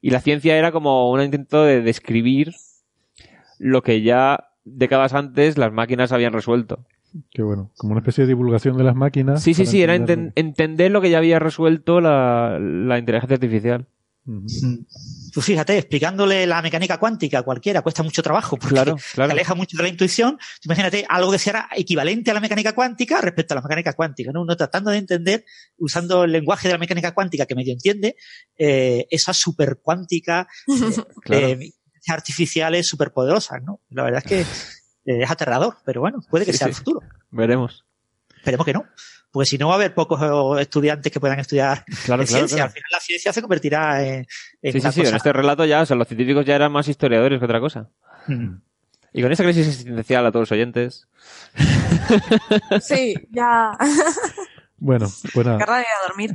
Y la ciencia era como un intento de describir lo que ya décadas antes las máquinas habían resuelto. Qué bueno, como una especie de divulgación de las máquinas. Sí, sí, sí, era entender lo que ya había resuelto la inteligencia artificial. Pues fíjate, explicándole la mecánica cuántica a cualquiera cuesta mucho trabajo porque claro, claro. te aleja mucho de la intuición. Imagínate algo que sea equivalente a la mecánica cuántica respecto a la mecánica cuántica, ¿no? Uno tratando de entender, usando el lenguaje de la mecánica cuántica que medio entiende, eh, esa super cuántica eh, artificiales superpoderosas, ¿no? La verdad es que eh, es aterrador, pero bueno, puede que sea el futuro. Veremos. Esperemos que no. Porque si no va a haber pocos estudiantes que puedan estudiar ciencia. Al final la ciencia se convertirá en. sí, sí, sí. En este relato ya, o sea, los científicos ya eran más historiadores que otra cosa. Mm. Y con esa crisis existencial a todos los oyentes. Sí, ya. bueno, pues nada. a dormir.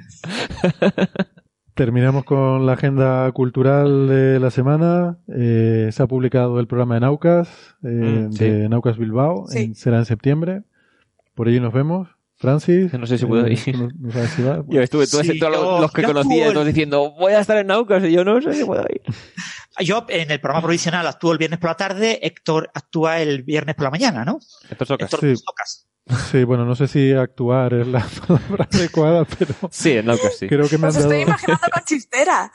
Terminamos con la agenda cultural de la semana. Eh, se ha publicado el programa de Naucas, eh, mm, de Naucas Bilbao. será en septiembre. Por allí nos vemos. Francis. No sé si puedo ir. Yo estuve todos los que conocía todos diciendo, voy a estar en Naucas y yo no sé si puedo ir. Yo en el programa provisional actúo el viernes por la tarde, Héctor actúa el viernes por la mañana, ¿no? Héctor Socas. sí. bueno, no sé si actuar es la palabra adecuada, pero. Sí, en Naucas sí. Creo que me Os estoy imaginando con chistera.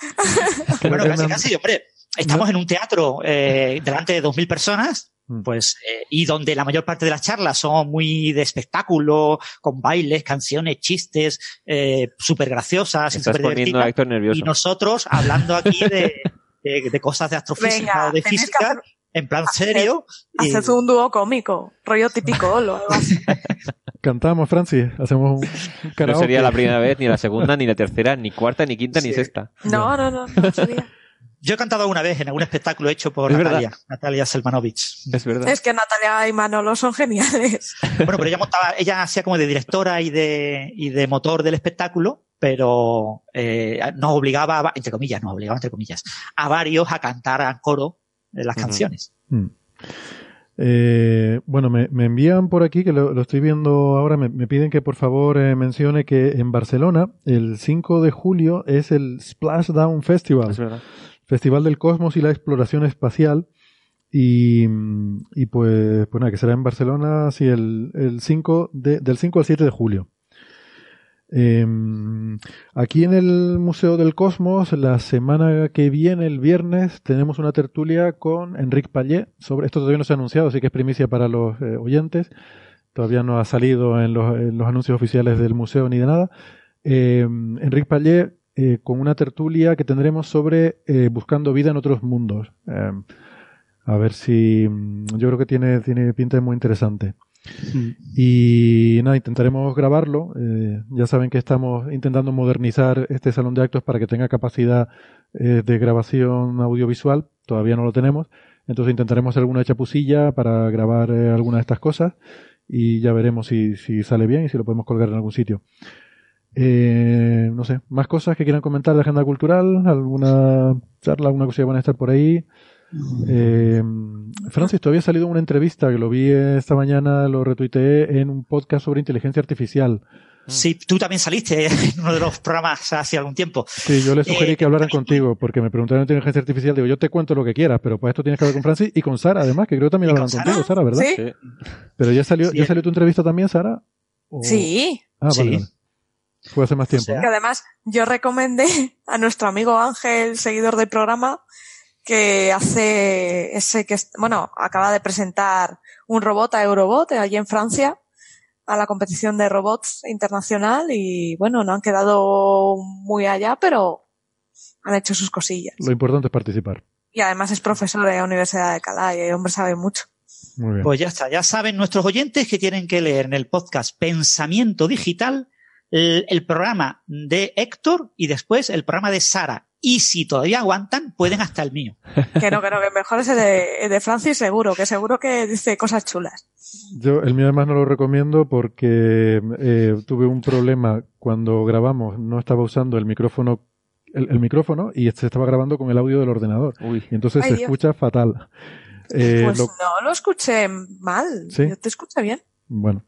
bueno, casi, casi, hombre. Estamos en un teatro eh, delante de 2.000 personas Mm. pues eh, y donde la mayor parte de las charlas son muy de espectáculo con bailes canciones chistes eh, súper graciosas y nosotros hablando aquí de, de, cosas de astrofísica o de física en plan serio hacer un dúo cómico rollo típico lo cantamos Francis hacemos un karaoke. no sería la primera vez ni la segunda ni la tercera ni cuarta ni quinta ni sexta. No no no, no sería yo he cantado una vez en algún espectáculo hecho por Natalia, Natalia Selmanovich. Es verdad. Es que Natalia y Manolo son geniales. Bueno, pero ella montaba, ella hacía como de directora y de, y de motor del espectáculo, pero eh, nos obligaba, entre comillas, nos obligaba, entre comillas, a varios a cantar a coro las canciones. Mm. Eh, bueno, me, envían por aquí, que lo, estoy viendo ahora, me, piden que por favor eh, mencione que en Barcelona el 5 de julio es el Splashdown Festival. Es verdad. Festival del Cosmos y la Exploración Espacial. Y, pues, pues nada, que será en Barcelona, sí, el, el 5 de, del 5 al 7 de julio. Em, aquí en el Museo del Cosmos, la semana que viene, el viernes, tenemos una tertulia con Enrique Pallé. Sobre, esto todavía no se ha anunciado, así que es primicia para los eh, oyentes. Todavía no ha salido en los, anuncios oficiales del museo ni de nada. Eh, Enrique Pallé eh, con una tertulia que tendremos sobre eh, buscando vida en otros mundos. Eh, a ver si mm, yo creo que tiene, tiene pinta muy interesante. Mm. Y nada, intentaremos grabarlo. ya saben que estamos intentando modernizar este salón de actos para que tenga capacidad de grabación audiovisual. Todavía no lo tenemos. Entonces intentaremos hacer alguna chapucilla para grabar alguna de estas cosas y ya veremos si, si sale bien y si lo podemos colgar en algún sitio. Eh, no sé, más cosas que quieran comentar de agenda cultural, alguna charla, alguna cosa que van a estar por ahí. Eh, Francis, todavía ha salido una entrevista que lo vi esta mañana, lo retuiteé en un podcast sobre inteligencia artificial. Sí, tú también saliste en uno de los programas hace algún tiempo. Sí, yo le sugerí que hablaran contigo porque me preguntaron de inteligencia artificial. Digo, yo te cuento lo que quieras, pero pues esto tienes que hablar con Francis y con Sara, además, que creo que también hablan contigo, Sara, ¿verdad? Sí. Pero ya salió, ¿ya salió tu entrevista también, Sara? Sí. Ah, vale. Fue hace más tiempo. Que además yo recomendé a nuestro amigo Ángel, seguidor del programa, que hace ese que, bueno, acaba de presentar un robot a Eurobot allí en Francia a la competición de robots internacional y bueno, no han quedado muy allá, pero han hecho sus cosillas. Lo importante es participar. Y además es profesor de la Universidad de Calais y el hombre sabe mucho. Muy bien. Pues ya está, ya saben nuestros oyentes que tienen que leer en el podcast Pensamiento Digital el, programa de Héctor y después el programa de Sara. Y si todavía aguantan, pueden hasta el mío. Que no, que no, que mejor es el de, Francis seguro, que seguro que dice cosas chulas. Yo el mío además no lo recomiendo porque eh, tuve un problema cuando grabamos, no estaba usando el micrófono el, micrófono y se estaba grabando con el audio del ordenador. Y entonces se escucha fatal. Eh, pues no lo escuché mal. ¿Sí? Yo te escuché bien. Bueno.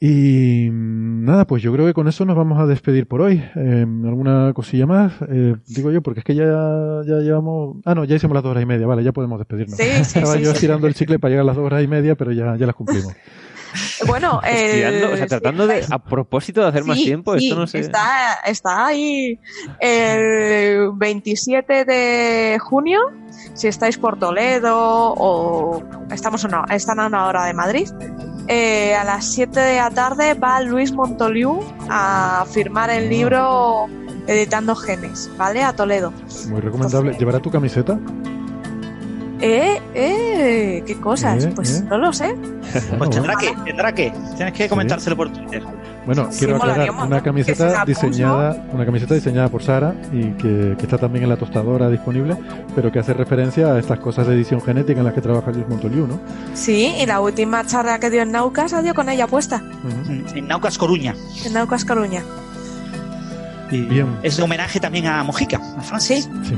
Y nada, pues yo creo que con eso nos vamos a despedir por hoy. Em, ¿Alguna cosilla más? Eh, digo yo, porque es que ya, ya llevamos... Ah, no, ya hicimos las dos horas y media, vale, ya podemos despedirnos. Sí, sí, Estaba yo estirando el chicle para llegar a las dos horas y media, pero ya, ya las cumplimos. Bueno, o sea, tratando de, a propósito de hacer más tiempo, esto no sé. Está, está ahí el 27 de junio, si estáis por Toledo o estamos una, están a una hora de Madrid, eh, a las 7 de la tarde va Luis Montoliu a firmar el libro Editando Genes, ¿vale? A Toledo. Muy recomendable. ¿Llevará tu camiseta? Eh, eh, qué cosas. Eh, pues eh. no lo sé. Pues tendrá que, tendrá que. Tienes que comentárselo por Twitter. Bueno, quiero aclarar una camiseta diseñada, una camiseta diseñada por Sara y que, está también en la tostadora disponible, pero que hace referencia a estas cosas de edición genética en las que trabaja Luis Montoliu, ¿no? Sí, y la última charla que dio en Naucas dio con ella puesta. En Naucas Coruña. En Naucas Coruña. Y Bien. Es de homenaje también a Mojica, a Francis. Sí,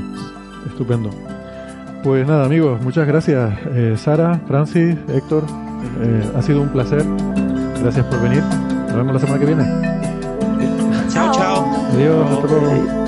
estupendo. Pues nada, amigos, muchas gracias. Eh, Sara, Francis, Héctor, eh, ha sido un placer. Gracias por venir. Nos vemos la semana que viene. Chao, chao. Adiós, hasta luego.